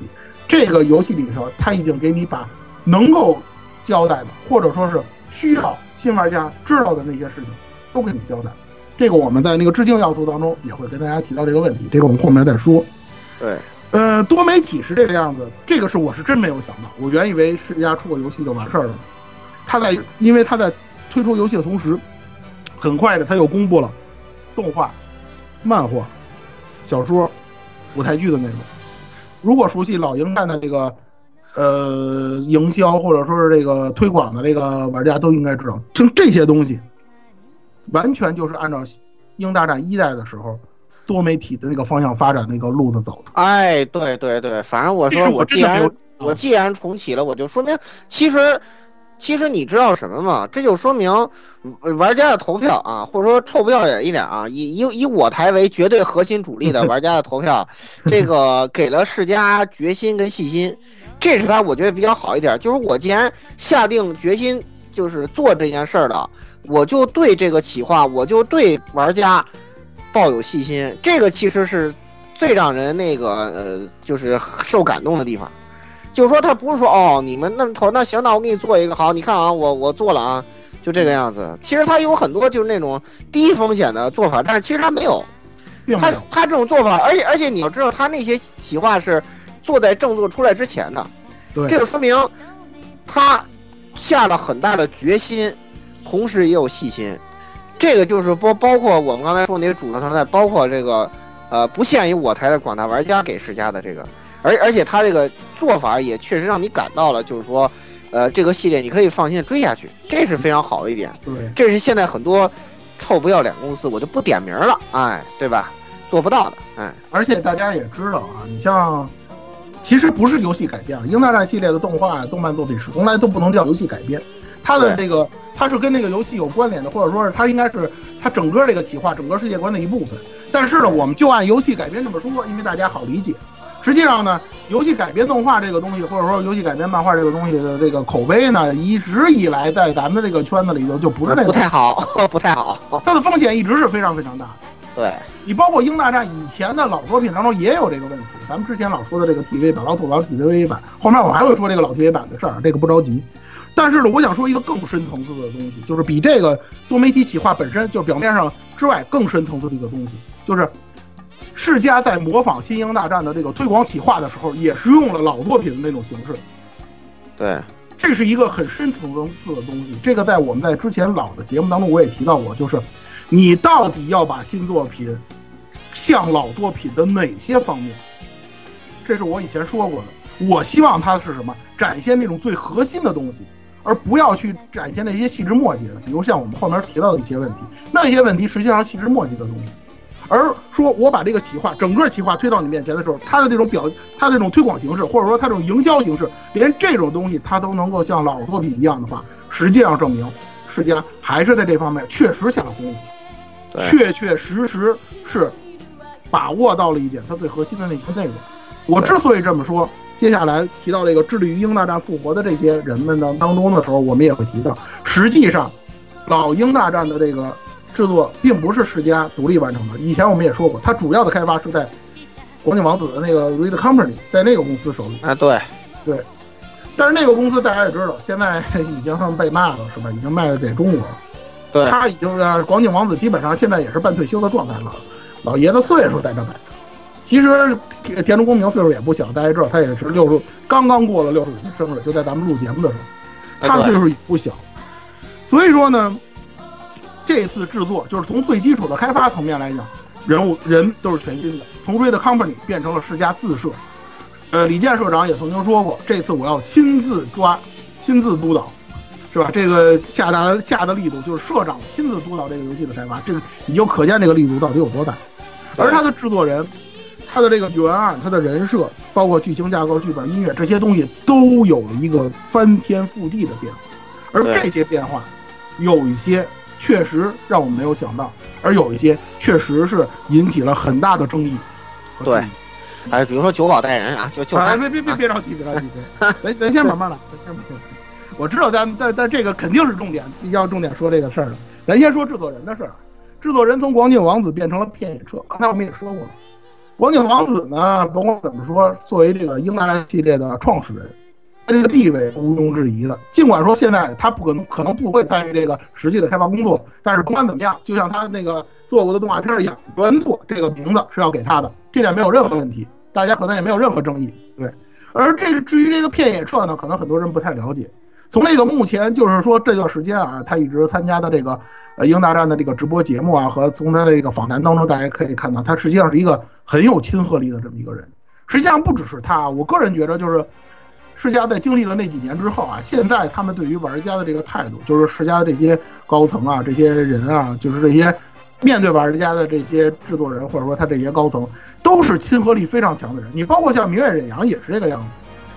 [SPEAKER 10] 这个游戏里头，他已经给你把能够交代的，或者说是需要新玩家知道的那些事情，都给你交代。这个我们在那个致敬要素当中也会跟大家提到这个问题，这个我们后面再说。
[SPEAKER 6] 对。
[SPEAKER 10] 呃，多媒体是这个样子，这个是我是真没有想到，我原以为世嘉出个游戏就完事儿了。他在，因为他在推出游戏的同时，很快的他又公布了动画、漫画、小说、舞台剧的内容。如果熟悉老鹰战的这个呃营销或者说是这个推广的这个玩家都应该知道，像这些东西，完全就是按照鹰大战一代的时候。多媒体的那个方向发展那个路子走的，
[SPEAKER 6] 哎，对对对，反正我说我既然我既然重启了，我就说明其实其实你知道什么吗？这就说明玩家的投票啊，或者说臭不要脸一点啊，以以以我台为绝对核心主力的 玩家的投票，这个 给了世嘉决心跟信心，这是他我觉得比较好一点。就是我既然下定决心就是做这件事儿了，我就对这个企划，我就对玩家。抱有细心，这个其实是最让人那个呃，就是受感动的地方。就是说，他不是说哦，你们那头那行，那我给你做一个好，你看啊，我我做了啊，就这个样子。其实他有很多就是那种低风险的做法，但是其实他没有，他。他这种做法，而且而且你要知道，他那些企划是做在正作出来之前的，
[SPEAKER 10] 对，
[SPEAKER 6] 这个说明他下了很大的决心，同时也有细心。这个就是包包括我们刚才说那些主流团队，包括这个呃不限于我台的广大玩家给世嘉的这个，而而且他这个做法也确实让你感到了，就是说，呃这个系列你可以放心追下去，这是非常好的一点。
[SPEAKER 10] 对，
[SPEAKER 6] 这是现在很多臭不要脸公司，我就不点名了，哎，对吧？做不到的，哎，
[SPEAKER 10] 而且大家也知道啊，你像，其实不是游戏改编啊，《英大战》系列的动画、动漫作品是从来都不能叫游戏改编，它的这个它是跟这个游戏有关联的，或者说是它应该是它整个这个企划、整个世界观的一部分。但是呢，我们就按游戏改编这么说，因为大家好理解。实际上呢，游戏改编动画这个东西，或者说游戏改编漫画这个东西的这个口碑呢，一直以来在咱们这个圈子里头就不是那个
[SPEAKER 6] 不太好，不太好。
[SPEAKER 10] 它的风险一直是非常非常大的。
[SPEAKER 6] 对
[SPEAKER 10] 你包括《英大战》以前的老作品当中也有这个问题，咱们之前老说的这个 TV 版，老吐槽 TV 版，后面我还会说这个老 TV 版的事儿，这个不着急。但是呢，我想说一个更深层次的东西，就是比这个多媒体企划本身就是表面上之外更深层次的一个东西，就是世嘉在模仿《新英大战》的这个推广企划的时候，也是用了老作品的那种形式。
[SPEAKER 6] 对，
[SPEAKER 10] 这是一个很深层次的东西。这个在我们在之前老的节目当中我也提到过，就是你到底要把新作品向老作品的哪些方面？这是我以前说过的。我希望它是什么？展现那种最核心的东西，而不要去展现那些细枝末节的，比如像我们后面提到的一些问题，那些问题实际上是细枝末节的东西。而说我把这个企划整个企划推到你面前的时候，它的这种表，它这种推广形式，或者说它这种营销形式，连这种东西它都能够像老作品一样的话，实际上证明世嘉还是在这方面确实下了功夫，确确实实是把握到了一点它最核心的那些内容。我之所以这么说，接下来提到这个致力于英大战复活的这些人们呢当中的时候，我们也会提到，实际上老英大战的这个。制作并不是世嘉独立完成的，以前我们也说过，它主要的开发是在广景王子的那个 Red Company，在那个公司手里
[SPEAKER 6] 啊，对
[SPEAKER 10] 对。但是那个公司大家也知道，现在已经被卖了，是吧？已经卖给中国了。
[SPEAKER 6] 对，
[SPEAKER 10] 他已经呃，广景王子基本上现在也是半退休的状态了，老爷子岁数在这摆着。其实田中公明岁数也不小，大家知道他也是六十，刚刚过了六十五岁生日，就在咱们录节目的时候，他的岁数也不小。所以说呢。这次制作就是从最基础的开发层面来讲，人物人都是全新的，从 Red Company 变成了世家自社。呃，李健社长也曾经说过，这次我要亲自抓、亲自督导，是吧？这个下达下的力度就是社长亲自督导这个游戏的开发，这个你就可见这个力度到底有多大。而他的制作人、他的这个原案、他的人设，包括剧情架构、剧本、音乐这些东西，都有了一个翻天覆地的变化。而这些变化，有一些。确实让我们没有想到，而有一些确实是引起了很大的争议。
[SPEAKER 6] 对，哎，比如说九保带人啊，就就
[SPEAKER 10] 别别别别着急，别着急，咱咱先慢慢来，咱先慢慢来。我知道咱但但这个肯定是重点，要重点说这个事儿的。咱先说制作人的事儿。制作人从广景王子变成了片野彻，刚才我们也说过了。光景王子呢，甭管怎么说，作为这个英达兰系列的创始人。他这个地位毋庸置疑的，尽管说现在他不可能可能不会参与这个实际的开发工作，但是不管怎么样，就像他那个做过的动画片一样，原作这个名字是要给他的，这点没有任何问题，大家可能也没有任何争议。对，而这个至于这个片野彻呢，可能很多人不太了解。从这个目前就是说这段时间啊，他一直参加的这个呃英大战的这个直播节目啊，和从他的这个访谈当中，大家可以看到，他实际上是一个很有亲和力的这么一个人。实际上不只是他，我个人觉得就是。世嘉在经历了那几年之后啊，现在他们对于玩家的这个态度，就是世嘉的这些高层啊、这些人啊，就是这些面对玩家的这些制作人，或者说他这些高层，都是亲和力非常强的人。你包括像明月忍阳也是这个样子。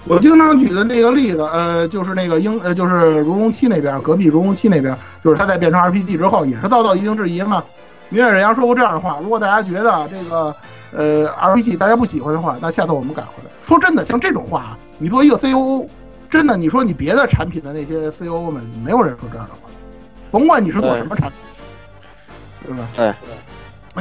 [SPEAKER 10] 我经常举的那个例子，呃，就是那个英，呃，就是如龙七那边，隔壁如龙七那边，就是他在变成 RPG 之后，也是遭到一定质疑嘛。明月人家说过这样的话：如果大家觉得这个呃 RPG 大家不喜欢的话，那下次我们改回来。说真的，像这种话。你作为一个 COO，真的，你说你别的产品的那些 COO 们，没有人说这样的话，甭管你是做什么产品，对吧？
[SPEAKER 6] 对，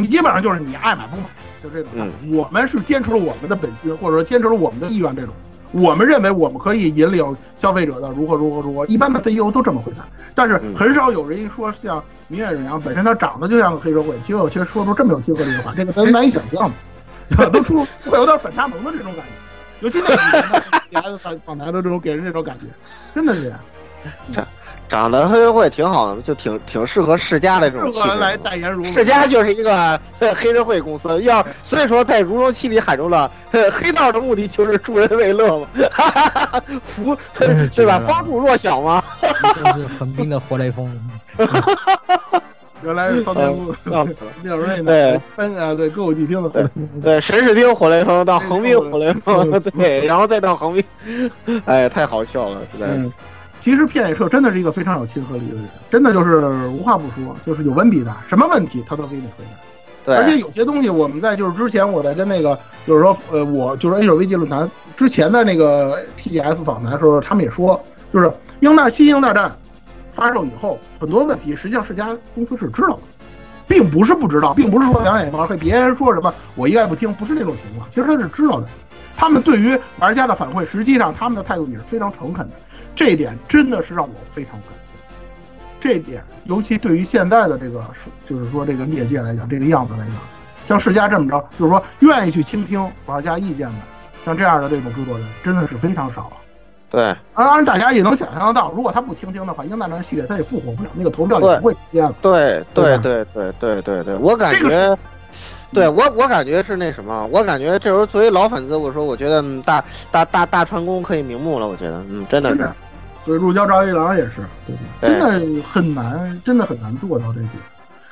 [SPEAKER 10] 你基本上就是你爱买不买，就这种。我们是坚持了我们的本心，或者说坚持了我们的意愿，这种。我们认为我们可以引领消费者的如何如何如何，一般的 CEO 都这么回答，但是很少有人一说像明月忍阳本身他长得就像个黑社会，结果却说出这么有亲和力的话，这个咱难以想象的，都出会有点反差萌的这种感觉，尤其那几年的访访谈的这种给人这种感觉，真的是这样。
[SPEAKER 6] 长得黑社会挺好的，就挺挺适合世家的这种气质。
[SPEAKER 10] 来代言如。
[SPEAKER 6] 世家就是一个黑社会公司，要所以说在如龙七里喊出了黑道的目的就是助人为乐嘛，扶对吧？帮助弱小嘛。
[SPEAKER 7] 就是横滨的活雷锋。
[SPEAKER 10] 原来是苍天路，廖瑞呢？
[SPEAKER 6] 对，
[SPEAKER 10] 分啊，对歌舞伎町的
[SPEAKER 6] 对对，神士町火雷锋到横滨火雷锋，对，然后再到横滨，哎，太好笑了，实在。
[SPEAKER 10] 其实片野社真的是一个非常有亲和力的人，真的就是无话不说，就是有问题的，什么问题他都给你回答。
[SPEAKER 6] 对，
[SPEAKER 10] 而且有些东西我们在就是之前我在跟那个就是说呃我就是 A 手危机论坛之前的那个 TGS 访谈的时候，他们也说，就是英大新英大战发售以后，很多问题实际上是家公司是知道的，并不是不知道，并不是说两眼放黑，别人说什么我一概不听，不是那种情况，其实他是知道的。他们对于玩家的反馈，实际上他们的态度也是非常诚恳的。这一点真的是让我非常感动。这一点，尤其对于现在的这个，就是说这个业界来讲，这个样子来讲，像世嘉这么着，就是说愿意去倾听玩家意见的，像这样的这种制作人，真的是非常少。
[SPEAKER 6] 对，
[SPEAKER 10] 当然大家也能想象得到，如果他不倾听的话，英大战系列他也复活不了，那个投票也不会出现了。
[SPEAKER 6] 对对对对对对对，我感觉。对我，我感觉是那什么，我感觉这时候作为老粉丝，我说我觉得大大大大川宫可以瞑目了，我觉得，嗯，真的是。
[SPEAKER 10] 所以入教赵一郎也是，对对？真的很难，真的很难做到这点。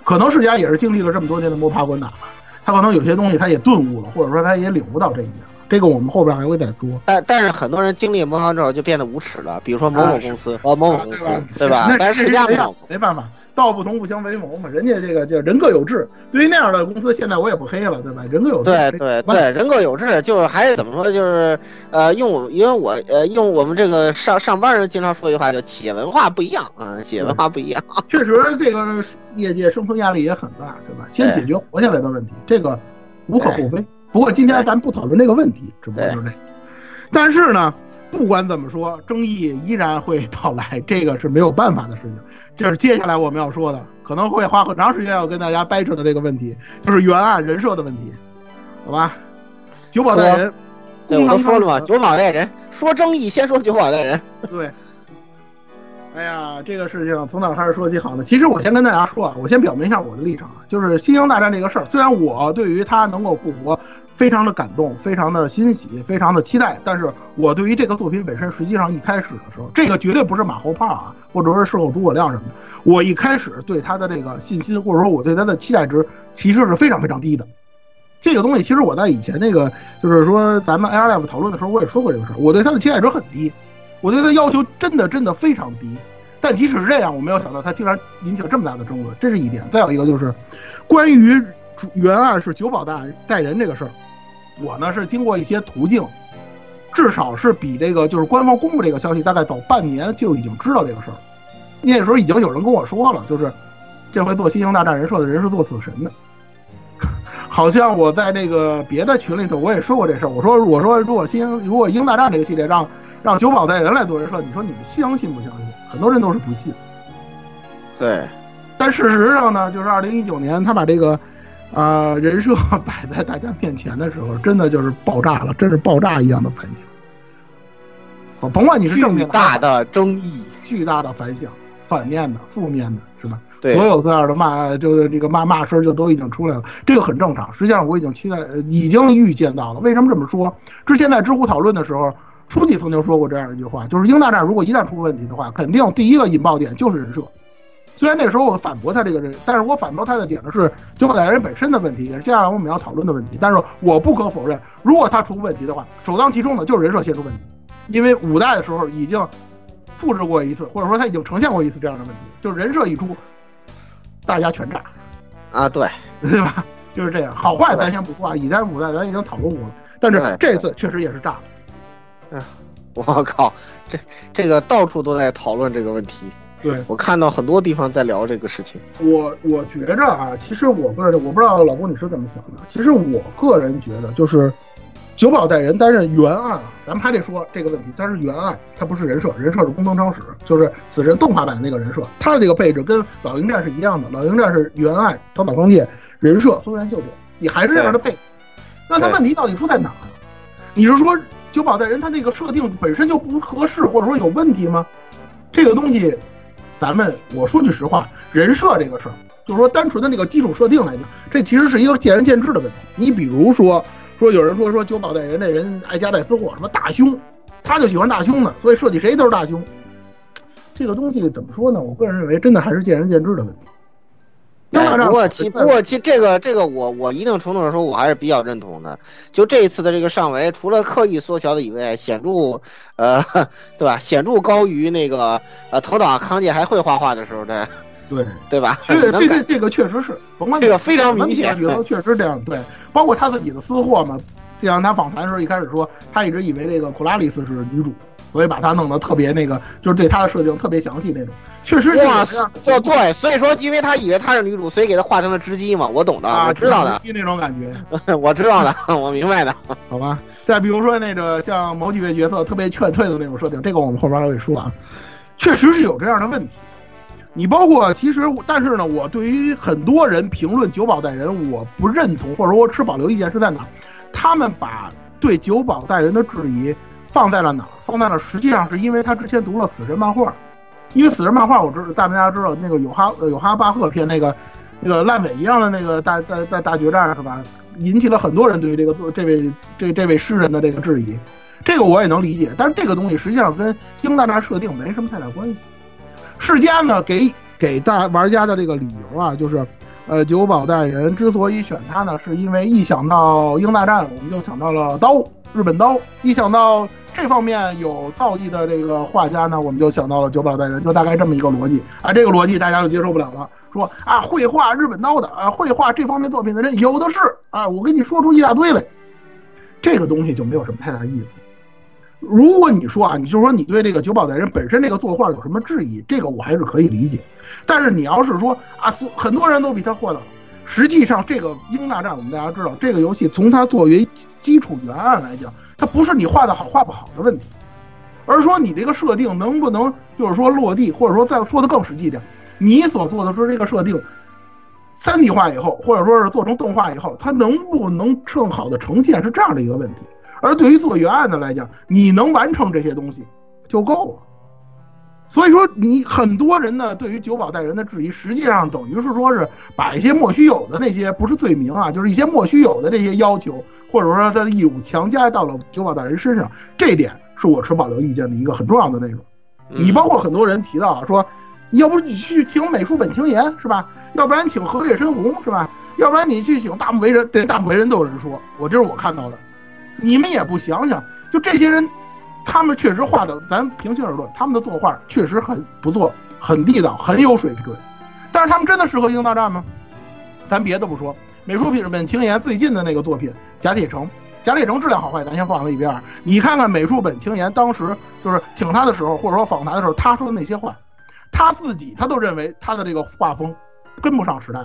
[SPEAKER 10] 可能世家也是经历了这么多年的摸爬滚打吧，他可能有些东西他也顿悟了，或者说他也领悟到这一点。这个我们后边还会再说。
[SPEAKER 6] 但但是很多人经历魔方之后就变得无耻了，比如说某某公司和某某公司，对吧？但是世家没有，
[SPEAKER 10] 没办法。道不同不相为谋嘛，人家这个叫人各有志。对于那样的公司，现在我也不黑了，对吧？人各有志。
[SPEAKER 6] 对对对，人各有志，就是还是怎么说？就是呃，用我因为我呃用我们这个上上班人经常说一句话，叫企业文化不一样啊，企业文化不一样。
[SPEAKER 10] 确实，这个业界生存压力也很大，对吧？先解决活下来的问题，这个无可厚非。不过今天咱不讨论这个问题，只不过就是这个。但是呢，不管怎么说，争议依然会到来，这个是没有办法的事情。就是接下来我们要说的，可能会花很长时间要跟大家掰扯的这个问题，就是原案人设的问题，好吧？九保代人，
[SPEAKER 6] 对，我都说了嘛，九保代人说争议，先说九保代人。
[SPEAKER 10] 对。哎呀，这个事情从哪开始说起好呢？其实我先跟大家说啊，我先表明一下我的立场啊，就是《星星大战》这个事儿，虽然我对于他能够复活。非常的感动，非常的欣喜，非常的期待。但是我对于这个作品本身，实际上一开始的时候，这个绝对不是马后炮啊，或者说事后诸葛亮什么的。我一开始对他的这个信心，或者说我对他的期待值，其实是非常非常低的。这个东西，其实我在以前那个，就是说咱们 Air Life 讨论的时候，我也说过这个事儿。我对他的期待值很低，我对他要求真的真的非常低。但即使是这样，我没有想到他竟然引起了这么大的争论，这是一点。再有一个就是，关于原案是九保代代人这个事儿。我呢是经过一些途径，至少是比这个就是官方公布这个消息大概早半年就已经知道这个事儿。那时候已经有人跟我说了，就是这回做《星星大战》人设的人是做死神的。好像我在这个别的群里头我也说过这事儿。我说我说如果《星如果《鹰大战》这个系列让让九保带人来做人设，你说你们相信不相信？很多人都是不信。
[SPEAKER 6] 对。
[SPEAKER 10] 但事实上呢，就是二零一九年他把这个。啊，人设 摆在大家面前的时候，真的就是爆炸了，真是爆炸一样的反响。甭管你是正面
[SPEAKER 6] 大的争议，
[SPEAKER 10] 巨大的反响，反面的、负面的，是吧？
[SPEAKER 6] 对，
[SPEAKER 10] 所有这样的骂，就是这个骂骂声就都已经出来了，这个很正常。实际上我已经期待，已经预见到了。为什么这么说？之前在知乎讨论的时候，书记曾经说过这样一句话，就是英大战如果一旦出问题的话，肯定第一个引爆点就是人设。虽然那时候我反驳他这个人，但是我反驳他的点呢是九保代人本身的问题，也是接下来我们要讨论的问题。但是我不可否认，如果他出问题的话，首当其冲的就是人设先出问题，因为五代的时候已经复制过一次，或者说他已经呈现过一次这样的问题，就是人设一出，大家全炸
[SPEAKER 6] 啊，对
[SPEAKER 10] 对吧？就是这样，好坏咱先不说啊，以代五代咱已经讨论过了，但是这次确实也是炸了。
[SPEAKER 6] 哎，我靠，这这个到处都在讨论这个问题。
[SPEAKER 10] 对
[SPEAKER 6] 我看到很多地方在聊这个事情，
[SPEAKER 10] 我我觉着啊，其实我个人我不知道老郭你是怎么想的。其实我个人觉得，就是九保带人担任原案，咱们还得说这个问题，他是原案，他不是人设，人设是工藤昌史，就是死神动画版的那个人设，他的这个配置跟老鹰战是一样的，老鹰战是原案，头岛光介人设松原秀典，你还是这样的配置，那他问题到底出在哪儿？你是说九保带人他那个设定本身就不合适，或者说有问题吗？这个东西，咱们我说句实话，人设这个事儿，就是说单纯的那个基础设定来讲，这其实是一个见仁见智的问题。你比如说。说有人说说九保带人那人爱夹带私货，什么大胸，他就喜欢大胸的，所以设计谁都是大胸。这个东西怎么说呢？我个人认为，真的还是见仁见智的问题。
[SPEAKER 6] 哎，不过其不过其这个这个我我一定程度上说，我还是比较认同的。就这一次的这个上围，除了刻意缩小的以外，显著呃，对吧？显著高于那个呃头岛康介还会画画的时候的。
[SPEAKER 10] 对
[SPEAKER 6] 对吧？
[SPEAKER 10] 这 个这个这个确实是，甭管
[SPEAKER 6] 这个非常明显，
[SPEAKER 10] 角色 确实这样。对，包括他自己的私货嘛，就像他访谈的时候一开始说，他一直以为这个库拉里斯是女主，所以把她弄得特别那个，就是对她的设定特别详细那种。确实是
[SPEAKER 6] 对对，所以说因为他以为她是女主，所以给她画成了织姬嘛。我懂的，我知道的，
[SPEAKER 10] 那种感
[SPEAKER 6] 觉，我知道的，我明白的，
[SPEAKER 10] 好吧。再比如说那个像某几位角色特别劝退的那种设定，这个我们后边还会说啊，确实是有这样的问题。你包括其实，但是呢，我对于很多人评论九保带人，我不认同，或者说我持保留意见是在哪？他们把对九保带人的质疑放在了哪儿？放在了实际上是因为他之前读了死神漫画，因为死神漫画我知道，大家知道那个有哈有哈巴赫篇那个那个烂尾一样的那个大大大大决战是吧？引起了很多人对于这个这位这这位诗人的这个质疑，这个我也能理解，但是这个东西实际上跟英大战设定没什么太大关系。世嘉呢给给大玩家的这个理由啊，就是，呃，九保带人之所以选他呢，是因为一想到英大战，我们就想到了刀，日本刀；一想到这方面有造诣的这个画家呢，我们就想到了九保代人，就大概这么一个逻辑啊。这个逻辑大家就接受不了了，说啊，绘画日本刀的啊，绘画这方面作品的人有的是啊，我跟你说出一大堆来，这个东西就没有什么太大意思。如果你说啊，你就说你对这个九保代人本身这个作画有什么质疑，这个我还是可以理解。但是你要是说啊，很多人都比他画的好，实际上这个《英大战》我们大家知道，这个游戏从它作为基础原案来讲，它不是你画的好画不好的问题，而是说你这个设定能不能就是说落地，或者说再说的更实际点，你所做的说这个设定，三 D 化以后，或者说是做成动画以后，它能不能更好的呈现，是这样的一个问题。而对于做原案的来讲，你能完成这些东西就够了。所以说，你很多人呢对于九保带人的质疑，实际上等于是说是把一些莫须有的那些不是罪名啊，就是一些莫须有的这些要求，或者说他的义务强加到了九保带人身上。这点是我持保留意见的一个很重要的内容。你包括很多人提到啊，说要不你去请美术本青言是吧？要不然请河野深红是吧？要不然你去请大木为人，对大木为人都有人说，我这是我看到的。你们也不想想，就这些人，他们确实画的，咱平心而论，他们的作画确实很不错，很地道，很有水准。但是他们真的适合英大战吗？咱别的不说，美术品本青岩最近的那个作品《假铁城》，假铁城质量好坏咱先放在一边。你看看美术本青岩当时就是请他的时候，或者说访谈的时候，他说的那些话，他自己他都认为他的这个画风跟不上时代。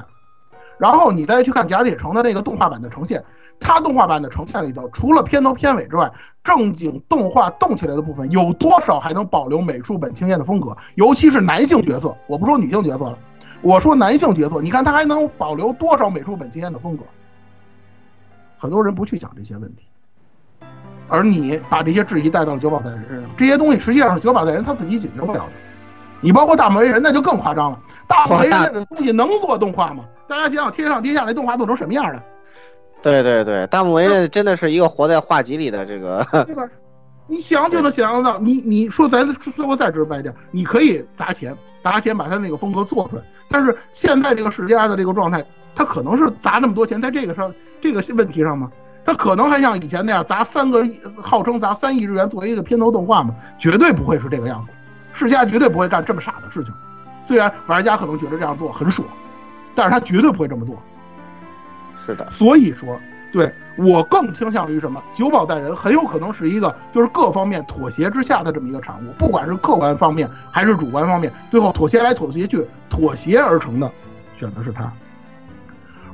[SPEAKER 10] 然后你再去看假铁城的那个动画版的呈现。它动画版的呈现里头，除了片头片尾之外，正经动画动起来的部分有多少还能保留美术本青叶的风格？尤其是男性角色，我不说女性角色了，我说男性角色，你看他还能保留多少美术本青叶的风格？很多人不去想这些问题，而你把这些质疑带到了九保带人身上，这些东西实际上是九保带人他自己解决不了的。你包括大魔为人，那就更夸张了。大魔为人的东西能做动画吗？大家想想，天上跌下来动画做成什么样的？
[SPEAKER 6] 对对对，大木为真的是一个活在画集里的这个，
[SPEAKER 10] 对吧？你想就能想象到，你你说咱说我再直白点，你可以砸钱砸钱把他那个风格做出来，但是现在这个世家的这个状态，他可能是砸那么多钱在这个上这个问题上吗？他可能还像以前那样砸三个亿，号称砸三亿日元作为一个片头动画吗？绝对不会是这个样子，世家绝对不会干这么傻的事情。虽然玩家可能觉得这样做很爽，但是他绝对不会这么做。
[SPEAKER 6] 是的，
[SPEAKER 10] 所以说，对我更倾向于什么？九保带人很有可能是一个就是各方面妥协之下的这么一个产物，不管是客观方面还是主观方面，最后妥协来妥协去，妥协而成的选择是他。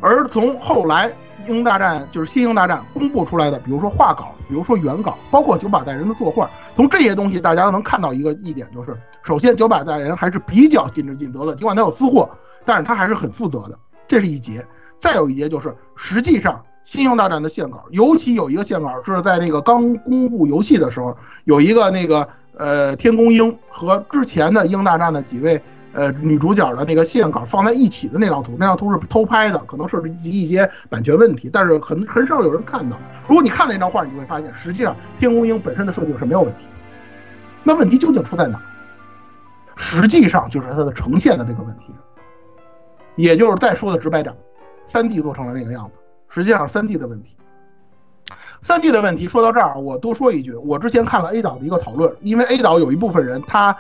[SPEAKER 10] 而从后来《英大战》就是《新英大战》公布出来的，比如说画稿，比如说原稿，包括九把带人的作画，从这些东西大家都能看到一个一点，就是首先九把带人还是比较尽职尽责的，尽管他有私货，但是他还是很负责的，这是一节。再有一节就是，实际上《新英大战》的线稿，尤其有一个线稿是在那个刚公布游戏的时候，有一个那个呃天宫鹰和之前的《英大战》的几位。呃，女主角的那个线稿放在一起的那张图，那张图是偷拍的，可能涉及一些版权问题，但是很很少有人看到。如果你看了那张画，你就会发现，实际上天空鹰本身的设定是没有问题。那问题究竟出在哪？实际上就是它的呈现的这个问题，也就是再说的直白点，三 D 做成了那个样子，实际上三 D 的问题。三 D 的问题说到这儿，我多说一句，我之前看了 A 岛的一个讨论，因为 A 岛有一部分人他。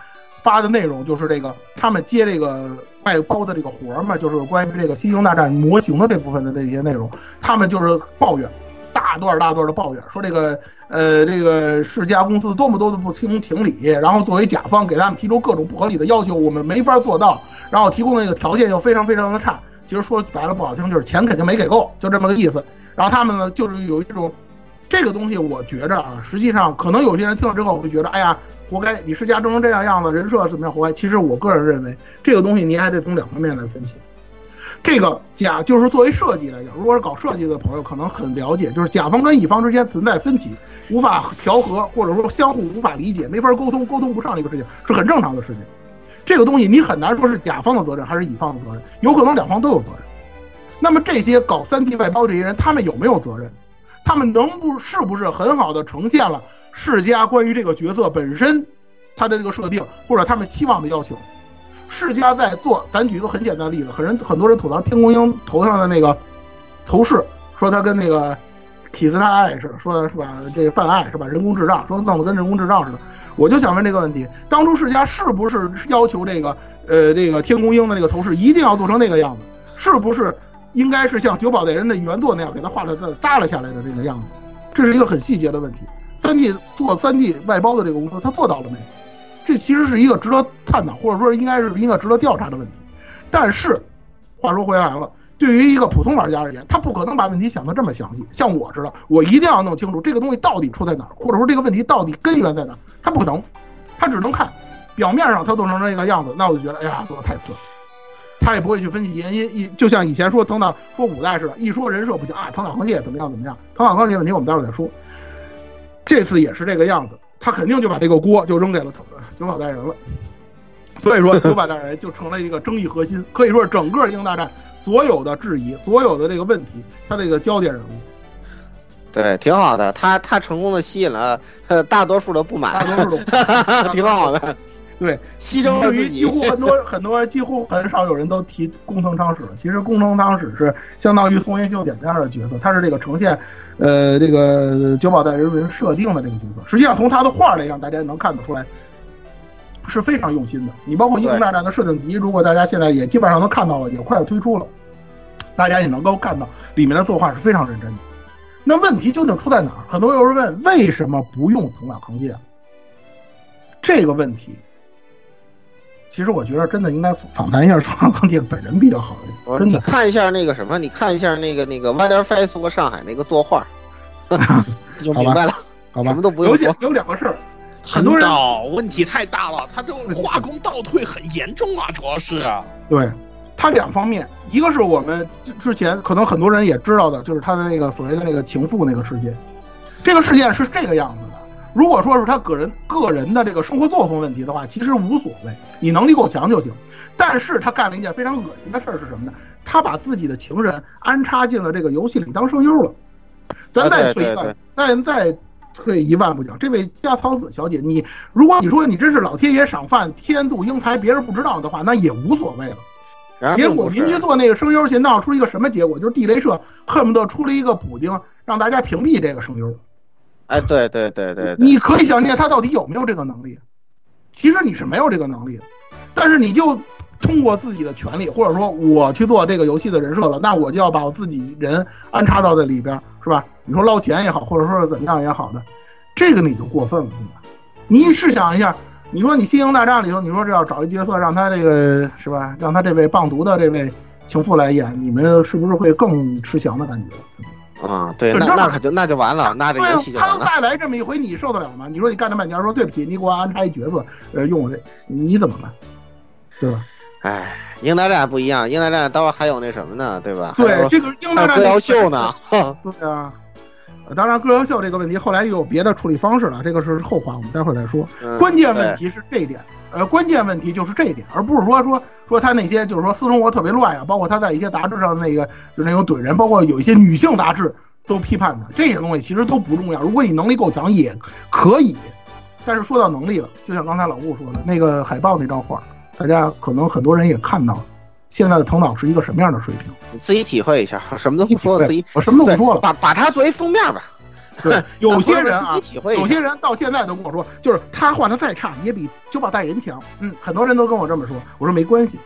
[SPEAKER 10] 发的内容就是这个，他们接这个外包的这个活儿嘛，就是关于这个《星球大战》模型的这部分的这些内容，他们就是抱怨，大段大段的抱怨，说这个呃这个世嘉公司多么多的不听情理，然后作为甲方给他们提出各种不合理的要求，我们没法做到，然后提供的那个条件又非常非常的差，其实说白了不好听，就是钱肯定没给够，就这么个意思。然后他们呢，就是有一种这个东西，我觉着啊，实际上可能有些人听了之后会觉得，哎呀。活该，李世家争成这样样子，人设怎么样？活该。其实我个人认为，这个东西你还得从两方面来分析。这个甲就是作为设计来讲，如果是搞设计的朋友，可能很了解，就是甲方跟乙方之间存在分歧，无法调和，或者说相互无法理解，没法沟通，沟通不上这个事情是很正常的事情。这个东西你很难说是甲方的责任还是乙方的责任，有可能两方都有责任。那么这些搞三 D 外包这些人，他们有没有责任？他们能不是不是很好的呈现了？世家关于这个角色本身，他的这个设定或者他们期望的要求，世家在做。咱举一个很简单的例子，很人很多人吐槽天宫鹰头上的那个头饰，说他跟那个体斯纳爱似的，说是吧？这个泛爱是吧？人工智障，说弄得跟人工智障似的。我就想问这个问题：当初世家是不是要求这个呃这个天宫鹰的那个头饰一定要做成那个样子？是不是应该是像九保代人的原作那样给他画的扎了下来的那个样子？这是一个很细节的问题。三 D 做三 D 外包的这个公司，他做到了没？这其实是一个值得探讨，或者说应该是一个值得调查的问题。但是，话说回来了，对于一个普通玩家而言，他不可能把问题想得这么详细。像我似的，我一定要弄清楚这个东西到底出在哪儿，或者说这个问题到底根源在哪儿。他不可能，他只能看表面上他做成这个样子，那我就觉得，哎呀，做的太次。他也不会去分析原因，一就像以前说藤岛说五代似的，一说人设不行啊，藤岛康介怎么样怎么样，藤岛康介问题我们待会儿再说。这次也是这个样子，他肯定就把这个锅就扔给了九保大人了，所以说九保大人就成了一个争议核心，可以说是整个英大战所有的质疑、所有的这个问题，他这个焦点人物。
[SPEAKER 6] 对，挺好的，他他成功的吸引了大多数的不满，
[SPEAKER 10] 大多数的
[SPEAKER 6] 挺好的。
[SPEAKER 10] 对，
[SPEAKER 6] 牺牲了自己。
[SPEAKER 10] 几乎很多很多几乎很少有人都提工藤昌史了。其实工藤昌史是相当于松原秀典这样的角色，他是这个呈现，呃，这个九保代人人设定的这个角色。实际上从他的画来让，大家能看得出来，是非常用心的。你包括《英雄大战》的设定集，如果大家现在也基本上都看到了，也快要推出了，大家也能够看到里面的作画是非常认真的。那问题究竟出在哪儿？很多人问，为什么不用藤岛康介？这个问题。其实我觉得真的应该访谈一下长钢铁本人比较好一点。真的，
[SPEAKER 6] 看一下那个什么，你看一下那个那个 WiderFi 和上海那个作画，就明白了。
[SPEAKER 10] 好吧，
[SPEAKER 6] 什么都不用说。
[SPEAKER 10] 有两个事儿，很多人
[SPEAKER 9] 问题太大了，他这种画工倒退很严重啊，主要是。
[SPEAKER 10] 对，他两方面，一个是我们之前可能很多人也知道的，就是他的那个所谓的那个情妇那个事件，这个事件是这个样子。如果说是他个人个人的这个生活作风问题的话，其实无所谓，你能力够强就行。但是他干了一件非常恶心的事儿是什么呢？他把自己的情人安插进了这个游戏里当声优了。咱再退一万，再再退一万步讲，这位加草子小姐，你如果你说你真是老天爷赏饭，天妒英才，别人不知道的话，那也无所谓了。结果您去做那个声优去，闹出一个什么结果？就是地雷社恨不得出了一个补丁，让大家屏蔽这个声优。
[SPEAKER 6] 哎，对对对对，
[SPEAKER 10] 你可以想见他到底有没有这个能力。其实你是没有这个能力的，但是你就通过自己的权利，或者说我去做这个游戏的人设了，那我就要把我自己人安插到这里边，是吧？你说捞钱也好，或者说是怎么样也好的，这个你就过分了，对吧？你试想一下，你说你《星鹰大战》里头，你说这要找一角色让他这个是吧？让他这位棒读的这位情妇来演，你们是不是会更吃香的感觉？
[SPEAKER 6] 啊，对，那那可就那就完了，那这游戏，就完了。
[SPEAKER 10] 再来这么一回，你受得了吗？你说你干了半天，说对不起，你给我安排一角色，呃，用我这，你怎么办？对吧？
[SPEAKER 6] 哎，英大战不一样，英大战到还有那什么呢，对吧？
[SPEAKER 10] 对这个英大战
[SPEAKER 6] 歌谣秀呢。
[SPEAKER 10] 对啊，呃当然歌谣秀这个问题后来又有别的处理方式了，这个是后话，我们待会儿再说。
[SPEAKER 6] 嗯
[SPEAKER 10] 关键问题是这一点，呃，关键问题就是这一点，而不是说说说他那些就是说私生活特别乱呀，包括他在一些杂志上那个就那种怼人，包括有一些女性杂志都批判他，这些东西其实都不重要。如果你能力够强也可以，但是说到能力了，就像刚才老顾说的那个海报那张画，大家可能很多人也看到了，现在的头脑是一个什么样的水平。
[SPEAKER 6] 你自己体会一下，什么都不说，自己
[SPEAKER 10] 我什么都不说了，
[SPEAKER 6] 把把它作为封面吧。
[SPEAKER 10] 对，有些人啊有些人到现在都跟我说，就是他画的再差也比九把带人强。嗯，很多人都跟我这么说，我说没关系，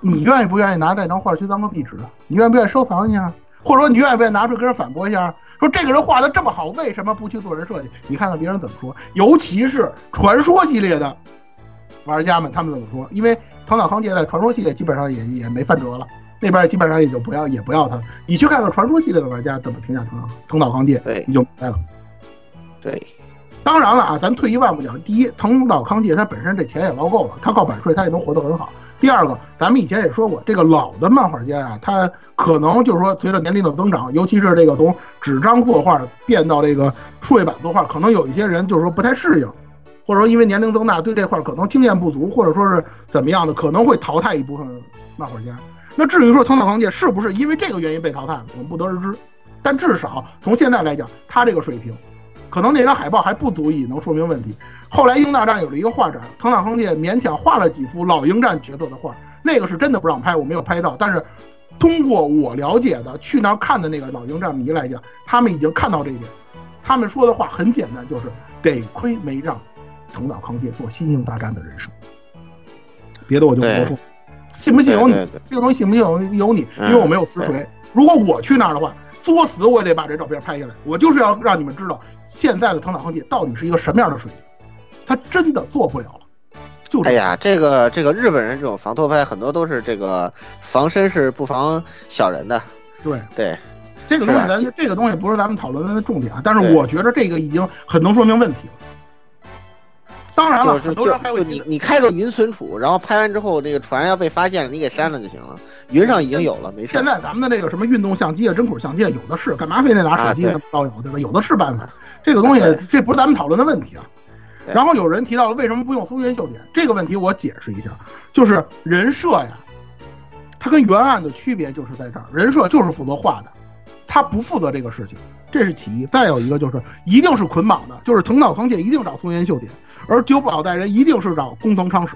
[SPEAKER 10] 你愿意不愿意拿这张画去当个壁纸？你愿不愿意收藏一下？或者说你愿不愿意拿出来跟人反驳一下？说这个人画的这么好，为什么不去做人设计？你看看别人怎么说，尤其是传说系列的玩家们，他们怎么说？因为唐岛康介在传说系列基本上也也没翻折了，那边基本上也就不要也不要他。你去看看传说系列的玩家怎么评价藤岛藤岛康介，你就明白了。
[SPEAKER 6] 对，
[SPEAKER 10] 当然了啊，咱退一万步讲，第一，藤岛康介他本身这钱也捞够了，他靠版税他也能活得很好。第二个，咱们以前也说过，这个老的漫画家啊，他可能就是说随着年龄的增长，尤其是这个从纸张作画变到这个数位版作画，可能有一些人就是说不太适应，或者说因为年龄增大对这块可能经验不足，或者说是怎么样的，可能会淘汰一部分漫画家。那至于说藤岛康介是不是因为这个原因被淘汰，我们不得而知。但至少从现在来讲，他这个水平，可能那张海报还不足以能说明问题。后来英大战有了一个画展，藤岛康介勉强画了几幅老鹰战角色的画，那个是真的不让拍，我没有拍到。但是通过我了解的去那儿看的那个老鹰战迷来讲，他们已经看到这一点。他们说的话很简单，就是得亏没让藤岛康介做新英大战的人设，别的我就不多说。信不信由你，这个东西信不信由由你，因为我没有实锤。如果我去那儿的话，作死我也得把这照片拍下来。我就是要让你们知道，现在的藤岛康介到底是一个什么样的水平。他真的做不了了。就
[SPEAKER 6] 哎呀，这个这个日本人这种防偷拍很多都是这个防身是不防小人的。
[SPEAKER 10] 对
[SPEAKER 6] 对，
[SPEAKER 10] 这个东西咱这个东西不是咱们讨论的重点啊，但是我觉得这个已经很能说明问题了。当然了，
[SPEAKER 6] 就就就你你开个云存储，然后拍完之后那个船要被发现了，你给删了就行了。云上已经有了，没事。
[SPEAKER 10] 现在咱们的这个什么运动相机啊、针孔相机啊，有的是，干嘛非得拿手机那么招摇，对吧？有的是办法。这个东西这不是咱们讨论的问题啊。然后有人提到了为什么不用苏元秀点这个问题，我解释一下，就是人设呀，它跟原案的区别就是在这儿，人设就是负责画的，他不负责这个事情，这是其一。再有一个就是一定是捆绑的，就是藤岛康介一定找松元秀点，而九保带人一定是找工藤昌史。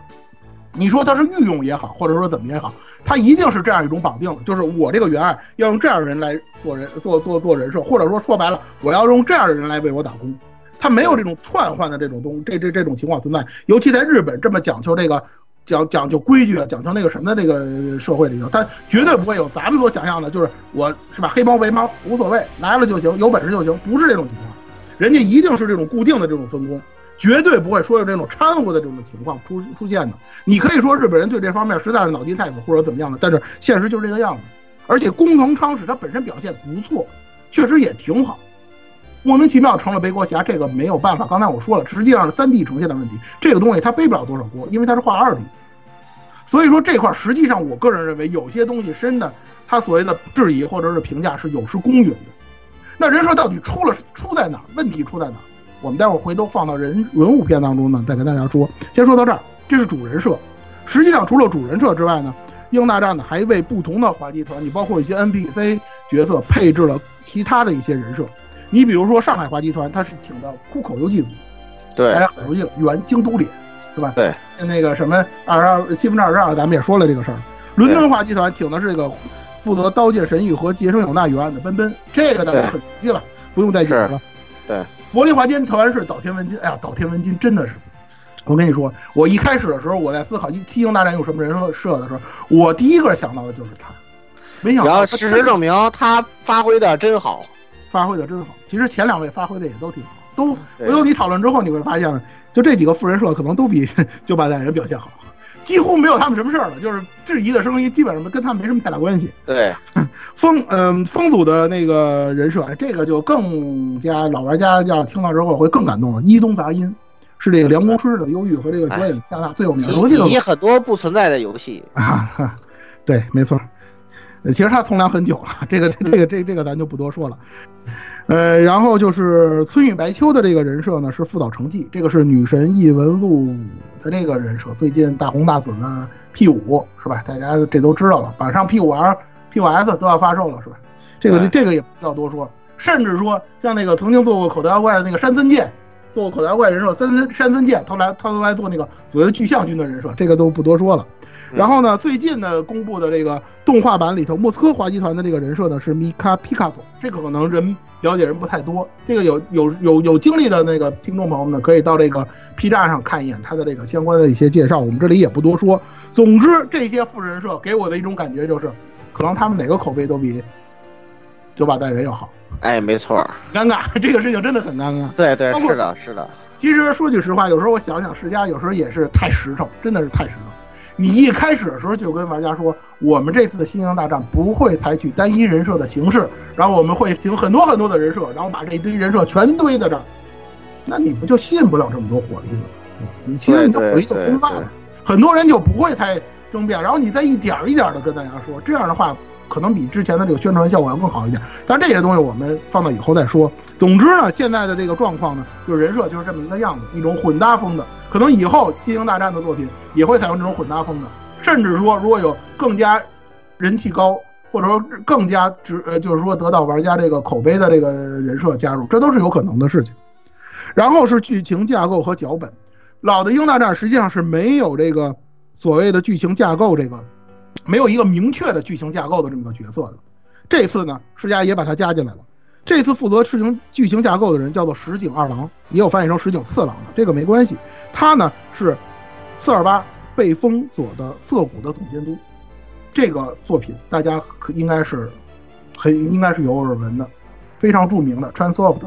[SPEAKER 10] 你说他是御用也好，或者说怎么也好，他一定是这样一种绑定，就是我这个原案要用这样的人来做人做做做人设，或者说说白了，我要用这样的人来为我打工。他没有这种串换的这种东这这这种情况存在，尤其在日本这么讲究这个讲讲究规矩，讲究那个什么的那个社会里头，他绝对不会有咱们所想象的，就是我是吧黑帮白帮无所谓，来了就行，有本事就行，不是这种情况，人家一定是这种固定的这种分工，绝对不会说有这种掺和的这种情况出出现的。你可以说日本人对这方面实在是脑筋太死或者怎么样的，但是现实就是这个样子。而且工藤昌史他本身表现不错，确实也挺好。莫名其妙成了背锅侠，这个没有办法。刚才我说了，实际上是三 D 呈现的问题，这个东西他背不了多少锅，因为他是画二 D。所以说这块实际上，我个人认为有些东西深的，他所谓的质疑或者是评价是有失公允的。那人设到底出了出在哪儿？问题出在哪儿？我们待会儿回头放到人人物片当中呢，再跟大家说。先说到这儿，这是主人设。实际上除了主人设之外呢，英大战呢还为不同的滑稽团，你包括一些 NPC 角色配置了其他的一些人设。你比如说上海滑稽团，他是请的枯口游记组，
[SPEAKER 6] 对，
[SPEAKER 10] 大家很熟悉了，原京都脸，是吧？
[SPEAKER 6] 对，
[SPEAKER 10] 那个什么二十二七分之二十二，咱们也说了这个事儿。伦敦滑稽团请的是这个负责《刀剑神域》和《杰生有那原案的奔奔，这个大家很熟悉了，不用再解释了。
[SPEAKER 6] 对，
[SPEAKER 10] 柏林滑稽团是岛田文金，哎呀，岛田文金真的是，我跟你说，我一开始的时候我在思考七星大战用什么人设的时候，我第一个想到的就是他，没想到。
[SPEAKER 6] 然后事实证明他发挥的真好。
[SPEAKER 10] 发挥的真好，其实前两位发挥的也都挺好，都回头你讨论之后你会发现，就这几个富人设可能都比 九八代人表现好。几乎没有他们什么事儿了，就是质疑的声音基本上跟他们没什么太大关系。
[SPEAKER 6] 对，
[SPEAKER 10] 风嗯、风组的那个人设，这个就更加老玩家要听到之后会更感动了。伊东杂音是这个凉宫春日的忧郁和这个主演下大最有名的游戏
[SPEAKER 6] 以及很多不存在的游戏。
[SPEAKER 10] 啊，哈对，没错。呃其实他从良很久了，这个这个这这个咱就不多说了。呃，然后就是村雨白秋的这个人设呢是副岛成纪，这个是女神异闻录的这个人设，最近大红大紫的 P 五是吧？大家这都知道了，马上 P 五 R、P 五 S 都要发售了是吧？这个这个也不需要多说，甚至说像那个曾经做过口袋妖怪的那个山森健，做过口袋妖怪人设山森山森健，他来他都来做那个所谓的巨象军的人设，这个都不多说了。然后呢，最近呢公布的这个动画版里头，莫斯科滑稽团的这个人设呢是米卡皮卡佐，这个可能人了解人不太多，这个有有有有经历的那个听众朋友们呢，可以到这个 P 站上看一眼他的这个相关的一些介绍，我们这里也不多说。总之，这些富人社给我的一种感觉就是，可能他们哪个口碑都比九把带人要好，
[SPEAKER 6] 哎，没错，
[SPEAKER 10] 尴尬，这个事情真的很尴尬。
[SPEAKER 6] 对对是的，是的，
[SPEAKER 10] 其实说句实话，有时候我想想，世家有时候也是太实诚，真的是太实诚。你一开始的时候就跟玩家说，我们这次的新型大战不会采取单一人设的形式，然后我们会请很多很多的人设，然后把这一堆人设全堆在这儿，那你不就吸引不了这么多火力了吗？你其实你的火力就分散了，很多人就不会太争辩，然后你再一点一点的跟大家说，这样的话可能比之前的这个宣传效果要更好一点。但这些东西我们放到以后再说。总之呢，现在的这个状况呢，就是人设就是这么一个样子，一种混搭风的。可能以后《新型大战》的作品也会采用这种混搭风的，甚至说如果有更加人气高，或者说更加值呃，就是说得到玩家这个口碑的这个人设加入，这都是有可能的事情。然后是剧情架构和脚本，老的《英大战》实际上是没有这个所谓的剧情架构这个，没有一个明确的剧情架构的这么个角色的。这次呢，世嘉也把它加进来了。这次负责事情剧情架构的人叫做石井二郎，也有翻译成石井四郎的，这个没关系。他呢是四二八被封锁的涩谷的总监督。这个作品大家可应该是很应该是有耳闻的，非常著名的 Transoft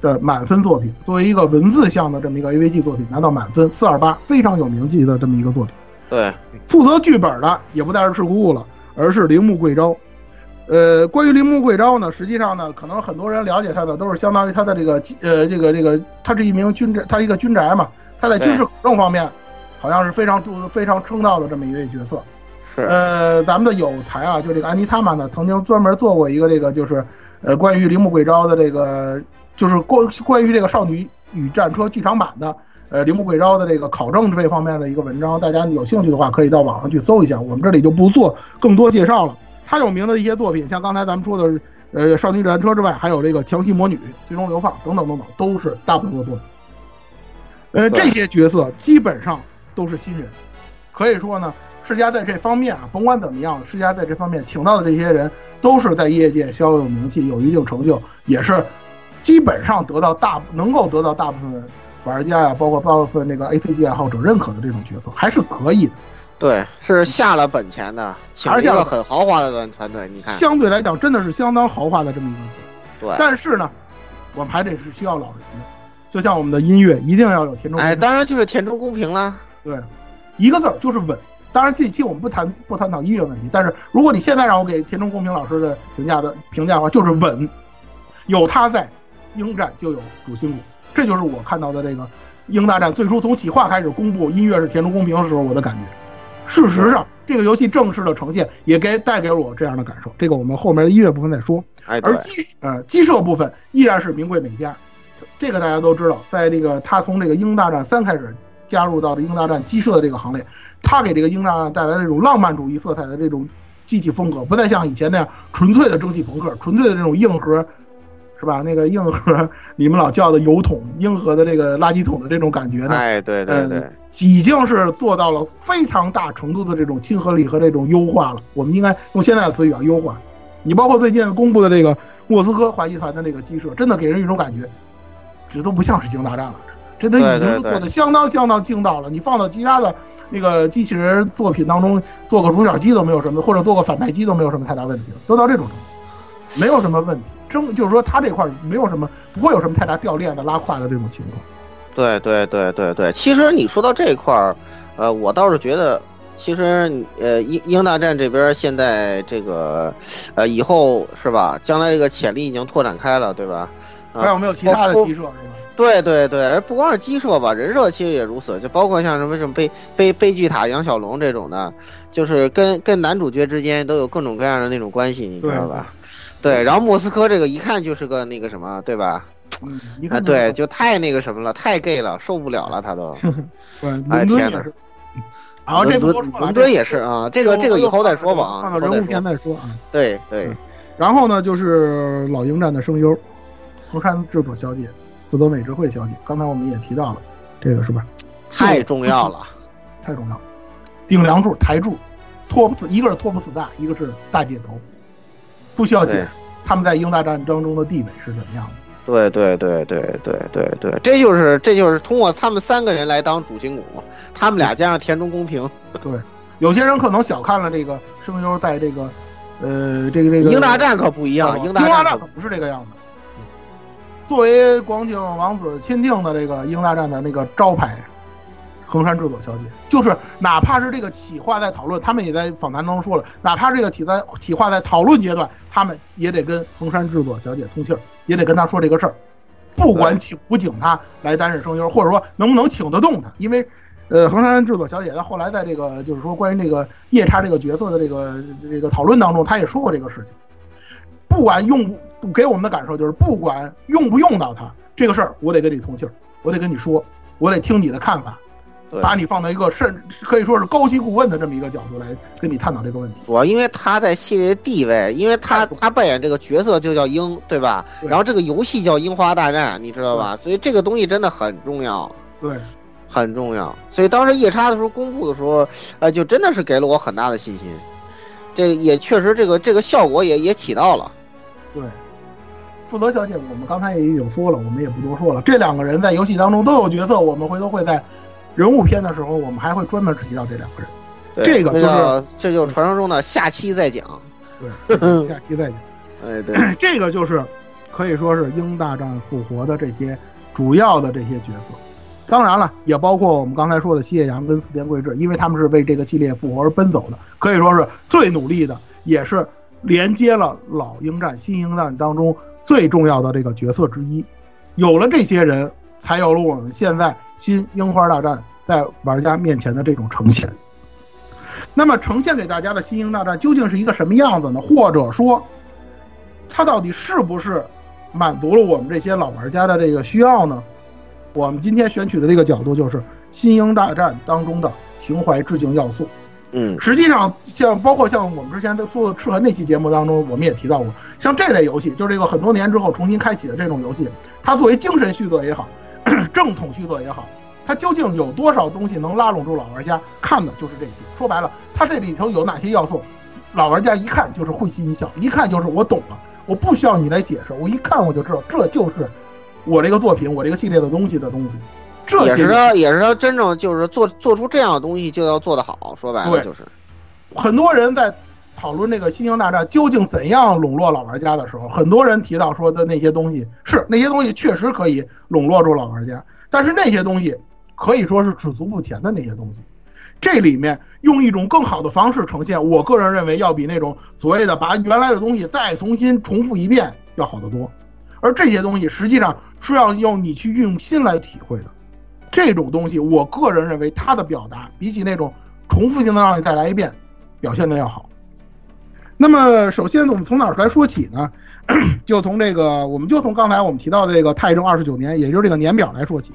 [SPEAKER 10] 的满分作品，作为一个文字向的这么一个 AVG 作品拿到满分四二八，非常有名气的这么一个作品。
[SPEAKER 6] 对，
[SPEAKER 10] 负责剧本的也不再是赤姑姑了，而是铃木贵昭。呃，关于铃木贵昭呢，实际上呢，可能很多人了解他的都是相当于他的这个呃这个这个，他是一名军宅，他是一个军宅嘛，他在军事考证方面好像是非常非常称道的这么一位角色。
[SPEAKER 6] 是
[SPEAKER 10] 呃，咱们的有台啊，就这个安妮塔玛呢，曾经专门做过一个这个就是呃关于铃木贵昭的这个就是关关于这个少女与战车剧场版的。呃，铃木贵昭的这个考证这方面的一个文章，大家有兴趣的话，可以到网上去搜一下。我们这里就不做更多介绍了。他有名的一些作品，像刚才咱们说的，呃，《少女战车》之外，还有这个《强袭魔女》《最终流放》等等等等，都是大部分的作品。呃，这些角色基本上都是新人，可以说呢，世嘉在这方面啊，甭管怎么样，世嘉在这方面请到的这些人，都是在业界小有名气，有一定成就，也是基本上得到大能够得到大部分玩家呀、包括大部分这个 ACG 爱好者认可的这种角色，还是可以的。
[SPEAKER 6] 对，是下了本钱的，请了一个很豪华的团队。你看，
[SPEAKER 10] 相对来讲，真的是相当豪华的这么一个。
[SPEAKER 6] 对，
[SPEAKER 10] 但是呢，我们还得是需要老人的，就像我们的音乐一定要有填充。
[SPEAKER 6] 哎，当然就是填充公平啦。
[SPEAKER 10] 对，一个字儿就是稳。当然这一期我们不谈不探讨音乐问题，但是如果你现在让我给田中公平老师的评价的评价的话，就是稳。有他在，鹰战就有主心骨，这就是我看到的这个鹰大战最初从企划开始公布音乐是田中公平的时候我的感觉。事实上，这个游戏正式的呈现也给带给了我这样的感受。这个我们后面的音乐部分再说。
[SPEAKER 6] 哎，
[SPEAKER 10] 而机呃机设部分依然是名贵美家，这个大家都知道。在这个他从这个《英大战三》开始加入到这《英大战》机设的这个行列，他给这个《英大战》带来这种浪漫主义色彩的这种机器风格，不再像以前那样纯粹的蒸汽朋克，纯粹的这种硬核。是吧？那个硬核，你们老叫的油桶，硬核的这个垃圾桶的这种感觉呢？
[SPEAKER 6] 哎，对对对、
[SPEAKER 10] 嗯，已经是做到了非常大程度的这种亲和力和这种优化了。我们应该用现在的词语啊，优化。你包括最近公布的这个莫斯科滑稽团的那个机设，真的给人一种感觉，这都不像是星大战了，这都已经做的相当相当精到了。你放到其他的那个机器人作品当中，做个主角机都没有什么，或者做个反派机都没有什么太大问题了，都到这种程度，没有什么问题。争就是说，他这块没有什么，不会有什么太大掉链子、拉胯的这种情况。
[SPEAKER 6] 对对对对对，其实你说到这一块儿，呃，我倒是觉得，其实呃，英英大战这边现在这个呃以后是吧？将来这个潜力已经拓展开了，对吧？
[SPEAKER 10] 还有没有其他的
[SPEAKER 6] 包括
[SPEAKER 10] 鸡舍是吧？
[SPEAKER 6] 对对对，而不光是鸡舍吧，人设其实也如此，就包括像什么什么悲悲悲剧塔杨小龙这种的，就是跟跟男主角之间都有各种各样的那种关系，你知道吧？对，然后莫斯科这个一看就是个那个什么，对吧？
[SPEAKER 10] 嗯，一
[SPEAKER 6] 啊，
[SPEAKER 10] 看
[SPEAKER 6] 对，就太那个什么了，太 gay 了，受不了了，他都。
[SPEAKER 10] 对，
[SPEAKER 6] 哎天哪
[SPEAKER 10] 伦敦也是。然后这不
[SPEAKER 6] 伦
[SPEAKER 10] 多说了
[SPEAKER 6] 伦敦也是啊，这个这个以后再说吧啊，
[SPEAKER 10] 看到人物片再说啊。
[SPEAKER 6] 对对，
[SPEAKER 10] 然后呢，就是老鹰战的声优，福山智佐小姐，福泽美智慧小姐。刚才我们也提到了，这个是吧？
[SPEAKER 6] 太重要了，
[SPEAKER 10] 太重要了。顶梁柱、台柱，托普斯，一个是托普斯大，一个是大姐头，不需要解释他们在英大战争中的地位是怎么样的。
[SPEAKER 6] 对对对对对对对，这就是这就是通过他们三个人来当主心骨，他们俩加上田中公平，
[SPEAKER 10] 对，有些人可能小看了这个声优在这个，呃，这个这个
[SPEAKER 6] 英大战可不一样，
[SPEAKER 10] 英
[SPEAKER 6] 英大战可
[SPEAKER 10] 不是这个样子。作为广景王子钦定的这个英大战的那个招牌，衡山智佐小姐，就是哪怕是这个企划在讨论，他们也在访谈当中说了，哪怕这个企在企划在讨论阶段，他们也得跟衡山智佐小姐通气儿，也得跟她说这个事儿，不管请不请她来担任声优，或者说能不能请得动她，因为。呃，衡山智佐小姐她后来在这个就是说关于这个夜叉这个角色的这个这个讨论当中，她也说过这个事情。不管用不给我们的感受就是，不管用不用到它这个事儿，我得跟你通气儿，我得跟你说，我得听你的看法，把你放到一个甚可以说是高级顾问的这么一个角度来跟你探讨这个问题。
[SPEAKER 6] 主要因为他在系列地位，因为他他扮演这个角色就叫樱，对吧？
[SPEAKER 10] 对
[SPEAKER 6] 然后这个游戏叫樱花大战，你知道吧？所以这个东西真的很重要。
[SPEAKER 10] 对。
[SPEAKER 6] 很重要，所以当时夜叉的时候公布的时候，呃，就真的是给了我很大的信心。这也确实，这个这个效果也也起到了。
[SPEAKER 10] 对，负责小姐，我们刚才也有说了，我们也不多说了。这两个人在游戏当中都有角色，我们回头会在人物篇的时候，我们还会专门提到这两个人。这个就是
[SPEAKER 6] 这就是传说中的下期再讲。
[SPEAKER 10] 对，下期再讲。
[SPEAKER 6] 哎，对，
[SPEAKER 10] 这个就是可以说是鹰大战复活的这些主要的这些角色。当然了，也包括我们刚才说的西野洋跟四田贵志，因为他们是为这个系列复活而奔走的，可以说是最努力的，也是连接了老鹰战、新鹰战当中最重要的这个角色之一。有了这些人，才有了我们现在新樱花大战在玩家面前的这种呈现。那么，呈现给大家的新鹰大战究竟是一个什么样子呢？或者说，它到底是不是满足了我们这些老玩家的这个需要呢？我们今天选取的这个角度就是《新鹰大战》当中的情怀致敬要素。
[SPEAKER 6] 嗯，
[SPEAKER 10] 实际上像包括像我们之前在做的赤痕那期节目当中，我们也提到过，像这类游戏，就是这个很多年之后重新开启的这种游戏，它作为精神续作也好，正统续作也好，它究竟有多少东西能拉拢住老玩家看的就是这些。说白了，它这里头有哪些要素，老玩家一看就是会心一笑，一看就是我懂了，我不需要你来解释，我一看我就知道这就是。我这个作品，我这个系列的东西的东西，这
[SPEAKER 6] 也是说，也是说，真正就是做做出这样的东西，就要做得好。说白了就是，
[SPEAKER 10] 很多人在讨论这个《星球大战》究竟怎样笼络老玩家的时候，很多人提到说的那些东西是那些东西确实可以笼络住老玩家，但是那些东西可以说是止足不前的那些东西。这里面用一种更好的方式呈现，我个人认为要比那种所谓的把原来的东西再重新重复一遍要好得多。而这些东西实际上是要用你去用心来体会的，这种东西，我个人认为它的表达比起那种重复性的让你再来一遍，表现的要好。那么，首先我们从哪儿来说起呢？就从这个，我们就从刚才我们提到的这个太正二十九年，也就是这个年表来说起。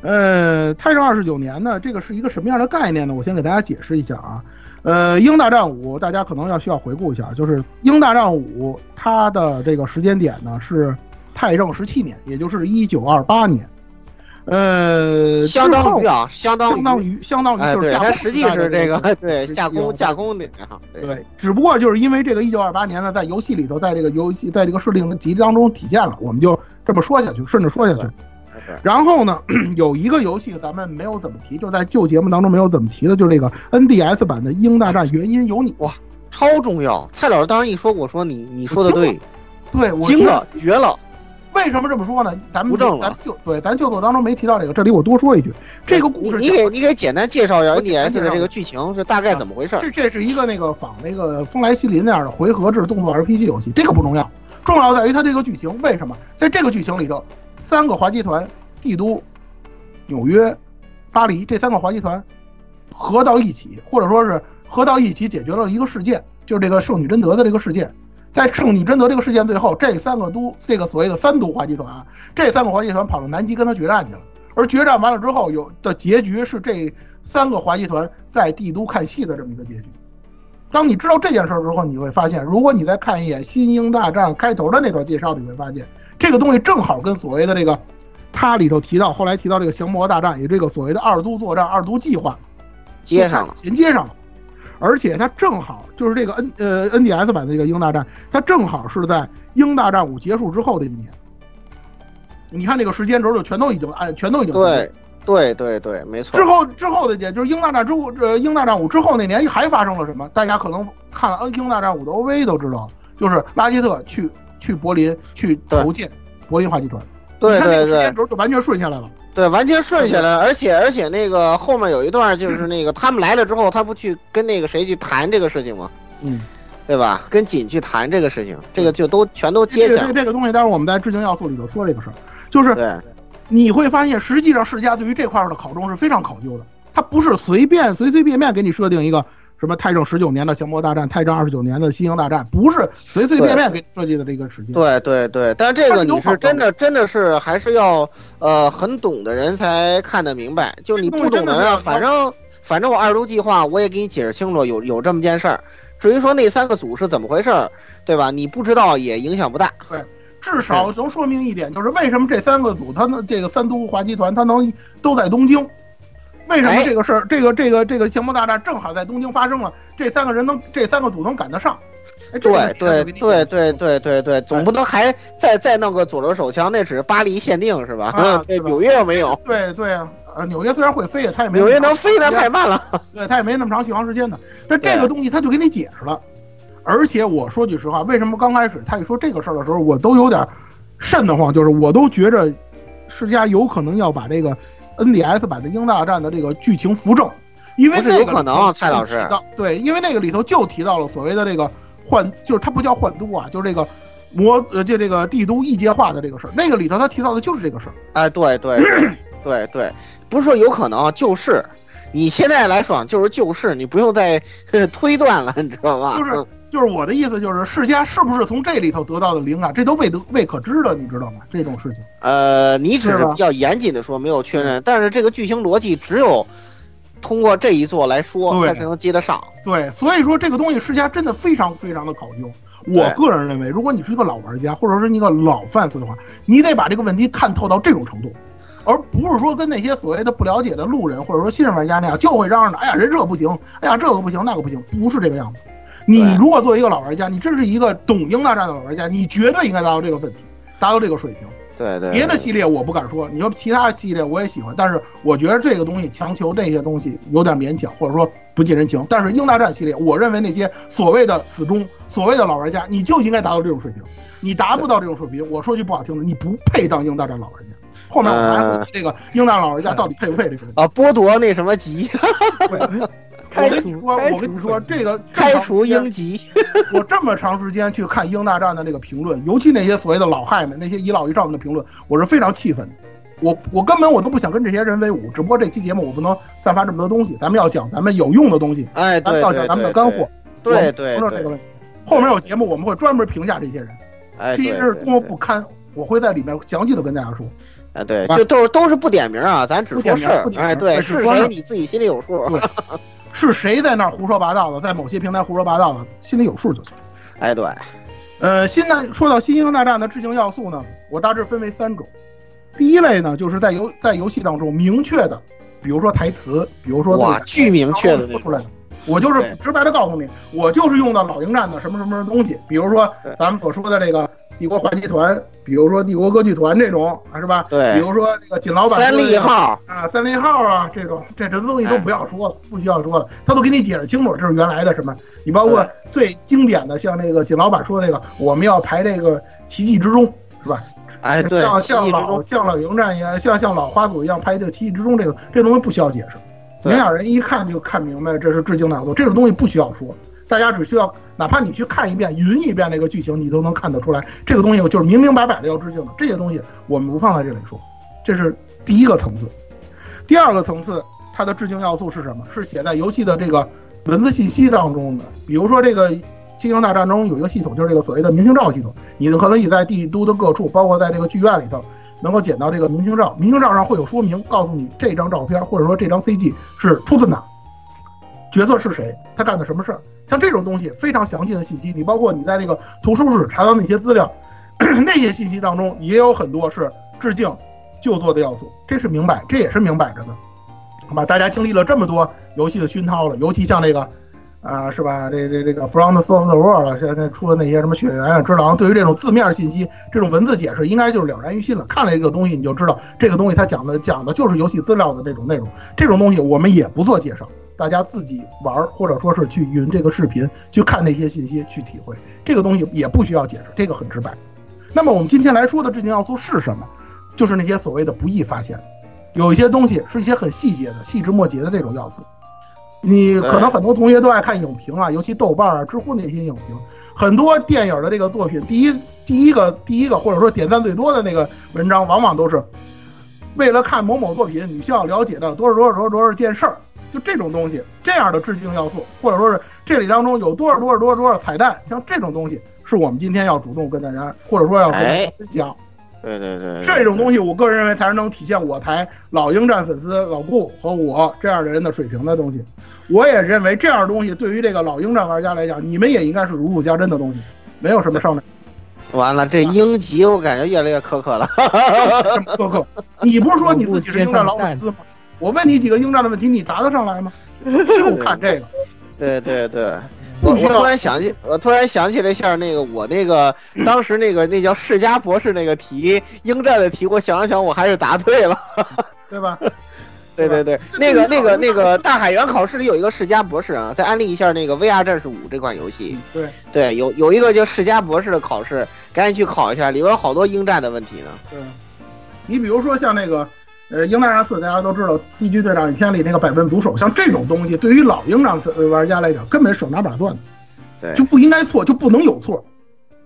[SPEAKER 10] 呃，太正二十九年呢，这个是一个什么样的概念呢？我先给大家解释一下啊。呃，英大战五，大家可能要需要回顾一下，就是英大战五，它的这个时间点呢是太正十七年，也就是一九二八年。呃，
[SPEAKER 6] 相当于啊，相当
[SPEAKER 10] 相当于相当于就是
[SPEAKER 6] 它实际是这个对架工架工的
[SPEAKER 10] 哈，对，只不过就是因为这个一九二八年呢，在游戏里头，在这个游戏在这个设定集当中体现了，我们就这么说下去，顺着说下去。然后呢，有一个游戏咱们没有怎么提，就在旧节目当中没有怎么提的，就是这个 NDS 版的《鹰大战》，原因有你
[SPEAKER 6] 哇，超重要！蔡老师当时一说，我说你你说的对，
[SPEAKER 10] 对，我
[SPEAKER 6] 惊了，绝了。
[SPEAKER 10] 为什么这么说呢？咱们咱就对，咱就座当中没提到这个，这里我多说一句，这个故事
[SPEAKER 6] 你你给你给简单介绍一下 NDS 的这个剧情是大概怎么回事？
[SPEAKER 10] 这这是一个那个仿那个风来西林那样的回合制动作 RPG 游戏，这个不重要，重要在于它这个剧情。为什么在这个剧情里头，三个滑稽团，帝都、纽约、巴黎这三个滑稽团合到一起，或者说是合到一起解决了一个事件，就是这个圣女贞德的这个事件。在圣女贞德这个事件最后，这三个都这个所谓的三都滑稽团啊，这三个滑稽团跑到南极跟他决战去了。而决战完了之后，有的结局是这三个滑稽团在帝都看戏的这么一个结局。当你知道这件事儿之后，你会发现，如果你再看一眼《新英大战》开头的那段介绍，你会发现这个东西正好跟所谓的这个它里头提到，后来提到这个降魔大战，也这个所谓的二都作战、二都计划
[SPEAKER 6] 接上了，
[SPEAKER 10] 衔接上了。而且它正好就是这个 N 呃 NDS 版的这个英大战，它正好是在英大战五结束之后的一年。你看这个时间轴就全都已经按全都已经
[SPEAKER 6] 对对对对，没错
[SPEAKER 10] 之。后之后的年就是英大战之后，呃，英大战五之后那年还发生了什么？大家可能看了《N 英大战五》的 OV 都知道，就是拉基特去去柏林去投建柏林话剧团。
[SPEAKER 6] 对
[SPEAKER 10] 你看那
[SPEAKER 6] 对对
[SPEAKER 10] 个时间轴就完全顺下来了。
[SPEAKER 6] 对，完全顺下来，而且而且那个后面有一段就是那个他们来了之后，他不去跟那个谁去谈这个事情吗？
[SPEAKER 10] 嗯，
[SPEAKER 6] 对吧？跟锦去谈这个事情，这个就都全都接
[SPEAKER 10] 这
[SPEAKER 6] 上
[SPEAKER 10] 个这个东西，待会儿我们在致敬要素里头说这个事儿，就是
[SPEAKER 6] 对。
[SPEAKER 10] 你会发现，实际上世家对于这块儿的考中是非常考究的，他不是随便随随便便给你设定一个什么太正十九年的降魔大战，太正二十九年的西营大战，不是随随便便给你设计的这个时间。
[SPEAKER 6] 对对对，但这个你是真的真的是还是要呃很懂的人才看得明白，就你不懂的人，反正反正我二都计划我也给你解释清楚，有有这么件事儿。至于说那三个组是怎么回事儿，对吧？你不知道也影响不大。
[SPEAKER 10] 对，至少能说明一点，就是为什么这三个组，他们这个三都华集团，他能都在东京。为什么这个事儿，这个这个这个降魔大战正好在东京发生了？这三个人能，这三个组能赶得上？哎，这
[SPEAKER 6] 对对对对对对对，总不能还再再弄个左轮手枪，那只是巴黎限定是吧？
[SPEAKER 10] 啊
[SPEAKER 6] 对，纽约又没有。
[SPEAKER 10] 对对啊，呃，纽约虽然会飞，它也没
[SPEAKER 6] 纽约能飞，那太慢了。
[SPEAKER 10] 对，它也没那么长续航时间的。但这个东西他就给你解释了。而且我说句实话，为什么刚开始他一说这个事儿的时候，我都有点瘆得慌，就是我都觉着世家有可能要把这个 NDS 版的英大战的这个剧情扶正，因为
[SPEAKER 6] 不是
[SPEAKER 10] 那个
[SPEAKER 6] 有可能
[SPEAKER 10] 里头
[SPEAKER 6] 蔡老师
[SPEAKER 10] 对，因为那个里头就提到了所谓的这个换，就是它不叫换都啊，就是这个魔呃，就这个帝都异界化的这个事儿，那个里头他提到的就是这个事儿。
[SPEAKER 6] 哎，对对对 对对，不是说有可能，就是你现在来说就是就是，你不用再 推断了，你知道吧？
[SPEAKER 10] 就是就是我的意思，就是世家是不是从这里头得到的灵感，这都未得未可知的，你知道吗？这种事情。
[SPEAKER 6] 呃，你只
[SPEAKER 10] 是
[SPEAKER 6] 比较严谨的说没有确认，但是这个剧情逻辑只有通过这一座来说，
[SPEAKER 10] 对
[SPEAKER 6] 才能接得上。
[SPEAKER 10] 对，所以说这个东西世家真的非常非常的考究。我个人认为，如果你是一个老玩家，或者是一个老 fans 的话，你得把这个问题看透到这种程度，而不是说跟那些所谓的不了解的路人或者说新人玩家那样，就会嚷嚷着，哎呀人设不行，哎呀这个不行那个不行，不是这个样子。你如果作为一个老玩家，你真是一个懂英大战的老玩家，你绝对应该达到这个问题，达到这个水平。
[SPEAKER 6] 对对，
[SPEAKER 10] 别的系列我不敢说，你说其他系列我也喜欢，但是我觉得这个东西强求这些东西有点勉强，或者说不近人情。但是英大战系列，我认为那些所谓的死忠、所谓的老玩家，你就应该达到这种水平。你达不到这种水平，我说句不好听的，你不配当英大战老玩家。后面我们还会提这个英大战老玩家到底配不配这个。
[SPEAKER 6] 啊，剥夺那什么级，
[SPEAKER 10] 我跟你说，我跟你说，这个
[SPEAKER 6] 开除英籍。
[SPEAKER 10] 我这么长时间去看英大战的这个评论，尤其那些所谓的老害们，那些遗老遗少们的评论，我是非常气愤的。我我根本我都不想跟这些人为伍，只不过这期节目我不能散发这么多东西，咱们要讲咱们有用的东西，
[SPEAKER 6] 哎，
[SPEAKER 10] 咱们要讲咱们的干货。
[SPEAKER 6] 对对
[SPEAKER 10] 不是这个问题。后面有节目我们会专门评价这些人，
[SPEAKER 6] 哎，
[SPEAKER 10] 这些人是多么不堪，我会在里面详细的跟大家说。
[SPEAKER 6] 哎，对，就都是都是不点名啊，咱只说事儿。哎，对，是谁你自己心里有数。
[SPEAKER 10] 对，是谁在那儿胡说八道的，在某些平台胡说八道的，心里有数就行。
[SPEAKER 6] 哎，对。
[SPEAKER 10] 呃，新大说到《新英雄大战》的致敬要素呢，我大致分为三种。第一类呢，就是在游在游戏当中明确的，比如说台词，比如说
[SPEAKER 6] 哇，巨明确的
[SPEAKER 10] 说出来的。我就是直白的告诉你，我就是用的老鹰战的什么什么东西，比如说咱们所说的这个帝国话剧团，比如说帝国歌剧团这种，是吧？
[SPEAKER 6] 对。
[SPEAKER 10] 比如说这个锦老板
[SPEAKER 6] 三立号
[SPEAKER 10] 啊，三立号啊，这种这这东西都不要说了，不需要说了，他都给你解释清楚，这是原来的什么。你包括最经典的，像那个锦老板说这个，我们要排这个奇迹之中，是吧？
[SPEAKER 6] 哎，对，
[SPEAKER 10] 像像老像老迎战一样，像像老花组一样拍这个《奇迹之中》这个这东西不需要解释，
[SPEAKER 6] 对
[SPEAKER 10] 明眼人一看就看明白这是致敬的要素，这种东西不需要说，大家只需要哪怕你去看一遍、云一遍这个剧情，你都能看得出来，这个东西就是明明白白的要致敬的。这些东西我们不放在这里说，这是第一个层次。第二个层次，它的致敬要素是什么？是写在游戏的这个文字信息当中的。比如说，这个《星球大战》中有一个系统，就是这个所谓的明星照系统，你可能你在帝都的各处，包括在这个剧院里头，能够捡到这个明星照。明星照上会有说明，告诉你这张照片或者说这张 CG 是出自哪，角色是谁，他干的什么事儿。像这种东西非常详尽的信息，你包括你在这个图书室查到那些资料，那些信息当中也有很多是致敬旧作的要素，这是明摆，这也是明摆着的，好吧？大家经历了这么多游戏的熏陶了，尤其像这个，啊、是吧？这这这个 From the Source World 现在出了那些什么血缘啊、只狼，对于这种字面信息、这种文字解释，应该就是了然于心了。看了这个东西，你就知道这个东西它讲的讲的就是游戏资料的这种内容。这种东西我们也不做介绍，大家自己玩儿，或者说是去云这个视频去看那些信息去体会。这个东西也不需要解释，这个很直白。那么我们今天来说的致敬要素是什么？就是那些所谓的不易发现，有一些东西是一些很细节的、细枝末节的这种要素。你可能很多同学都爱看影评啊，尤其豆瓣啊、知乎那些影评，很多电影的这个作品，第一第一个第一个或者说点赞最多的那个文章，往往都是为了看某某作品，你需要了解到多少多少多少多少件事儿，就这种东西，这样的致敬要素，或者说是这里当中有多少多少多少多少彩蛋，像这种东西，是我们今天要主动跟大家，或者说要跟大家
[SPEAKER 6] 哎
[SPEAKER 10] 分享。
[SPEAKER 6] 对对对，
[SPEAKER 10] 这种东西，我个人认为才是能体现我台老鹰战粉丝老顾和我这样的人的水平的东西。我也认为这样的东西对于这个老鹰战玩家来讲，你们也应该是如数家珍的东西，没有什么上面
[SPEAKER 6] 完了，这鹰级我感觉越来越苛刻了。
[SPEAKER 10] 什么苛刻。你不是说你自己是鹰战老粉丝吗？我问你几个应战的问题，你答得上来吗？就看这个。
[SPEAKER 6] 对对对，我我突然想起，我突然想起了一下那个我那个当时那个那叫世家博士那个题，应战的题，我想了想，我还是答对了。
[SPEAKER 10] 对吧？
[SPEAKER 6] 对对对，那个那个那个大海员考试里有一个世家博士啊，再安利一下那个 VR 战士五这款游戏。
[SPEAKER 10] 对
[SPEAKER 6] 对，有有一个叫世家博士的考试，赶紧去考一下，里边有好多应战的问题呢。
[SPEAKER 10] 对，你比如说像那个。呃，鹰大战四大家都知道，地区队长一天里那个百问毒手，像这种东西，对于老鹰战玩家来讲，根本手拿把攥的，
[SPEAKER 6] 对，
[SPEAKER 10] 就不应该错，就不能有错。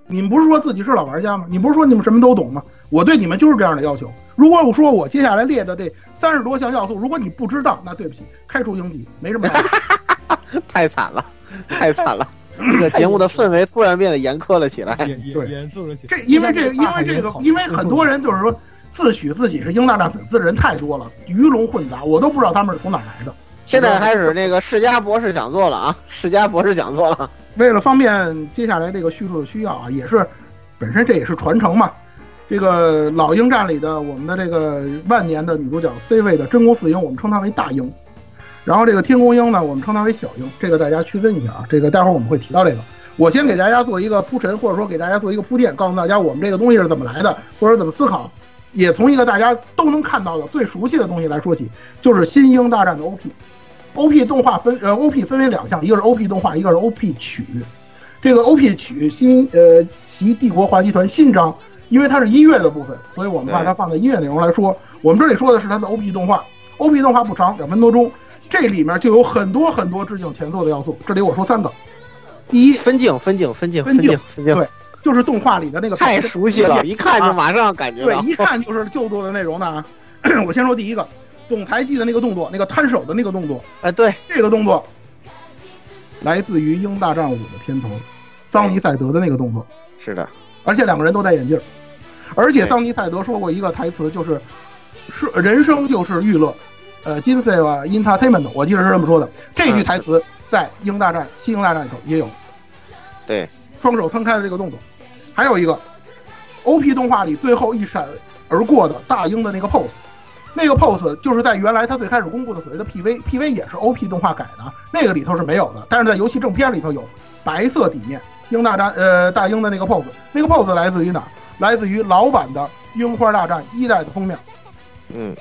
[SPEAKER 10] 你们不是说自己是老玩家吗？你不是说你们什么都懂吗？我对你们就是这样的要求。如果我说我接下来列的这三十多项要素，如果你不知道，那对不起，开除鹰级，没什么。
[SPEAKER 6] 太惨了，太惨了。这个节目的氛围突然变得严苛了起来，
[SPEAKER 10] 对，
[SPEAKER 11] 严肃了起
[SPEAKER 10] 来。这因为这个，因为这个，因为很多人就是说。自诩自己是鹰大战粉丝的人太多了，鱼龙混杂，我都不知道他们是从哪来的。
[SPEAKER 6] 现在开始那个世家博士讲座了啊，世家博士讲座了。
[SPEAKER 10] 为了方便接下来这个叙述的需要啊，也是本身这也是传承嘛。这个老鹰战里的我们的这个万年的女主角 C 位的真宫四鹰，我们称它为大鹰。然后这个天宫鹰呢，我们称它为小鹰。这个大家区分一下啊。这个待会儿我们会提到这个。我先给大家做一个铺陈，或者说给大家做一个铺垫，告诉大家我们这个东西是怎么来的，或者怎么思考。也从一个大家都能看到的最熟悉的东西来说起，就是《新英大战》的 OP。OP 动画分呃 OP 分为两项，一个是 OP 动画，一个是 OP 曲。这个 OP 曲新呃袭帝国华集团新章，因为它是音乐的部分，所以我们把它放在音乐内容来说。我们这里说的是它的 OP 动画，OP 动画不长，两分多钟，这里面就有很多很多致敬前作的要素。这里我说三个，第一
[SPEAKER 6] 分镜分镜分镜
[SPEAKER 10] 分
[SPEAKER 6] 镜
[SPEAKER 10] 分镜对。就是动画里的那个
[SPEAKER 6] 太熟悉了，一看就马上感觉
[SPEAKER 10] 对，一看就是旧作的内容呢。我先说第一个，总裁记的那个动作，那个摊手的那个动作，
[SPEAKER 6] 哎，对，
[SPEAKER 10] 这个动作来自于《鹰大战五》的片头，桑尼赛德的那个动作。
[SPEAKER 6] 是的，
[SPEAKER 10] 而且两个人都戴眼镜，而且桑尼赛德说过一个台词，就是是人生就是娱乐，呃，金赛瓦 entertainment，我记得是这么说的。这句台词在《鹰大战》《西鹰大战》里头也有。
[SPEAKER 6] 对，
[SPEAKER 10] 双手摊开的这个动作。还有一个，OP 动画里最后一闪而过的大鹰的那个 pose，那个 pose 就是在原来他最开始公布的所谓的 PV，PV 也是 OP 动画改的，那个里头是没有的，但是在游戏正片里头有白色底面鹰大战呃大鹰的那个 pose，那个 pose 来自于哪？来自于老版的《樱花大战》一代的封面。
[SPEAKER 6] 嗯，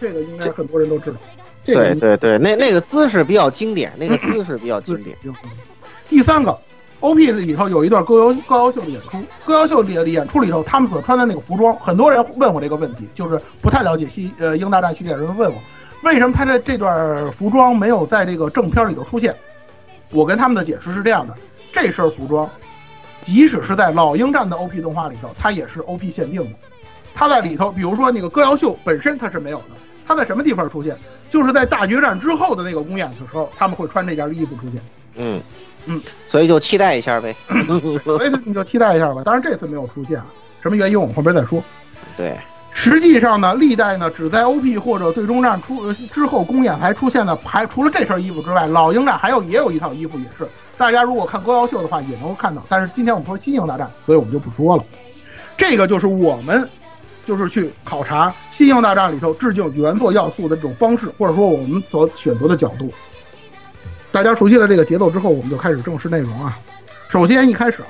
[SPEAKER 10] 这个应该很多人都知道。这
[SPEAKER 6] 对对对，那那个姿势比较经典，那个姿势比较经典。
[SPEAKER 10] 第三个。OP 里头有一段歌谣歌谣秀的演出，歌谣秀里演出里头，他们所穿的那个服装，很多人问我这个问题，就是不太了解西呃英大战系列的人问我，为什么他这这段服装没有在这个正片里头出现？我跟他们的解释是这样的，这身服装，即使是在老鹰战的 OP 动画里头，它也是 OP 限定的，它在里头，比如说那个歌谣秀本身它是没有的，它在什么地方出现？就是在大决战之后的那个公演的时候，他们会穿这件衣服出现。
[SPEAKER 6] 嗯
[SPEAKER 10] 嗯，
[SPEAKER 6] 所以就期待一下呗。
[SPEAKER 10] 所以你就期待一下吧。当然这次没有出现，啊，什么原因我们后边再说。
[SPEAKER 6] 对，
[SPEAKER 10] 实际上呢，历代呢只在 OP 或者最终战出之后公演才出现的，还除了这身衣服之外，老鹰战还有也有一套衣服，也是大家如果看歌谣秀的话也能够看到。但是今天我们说新型大战，所以我们就不说了。这个就是我们。就是去考察《新型大战》里头致敬原作要素的这种方式，或者说我们所选择的角度。大家熟悉了这个节奏之后，我们就开始正式内容啊。首先一开始，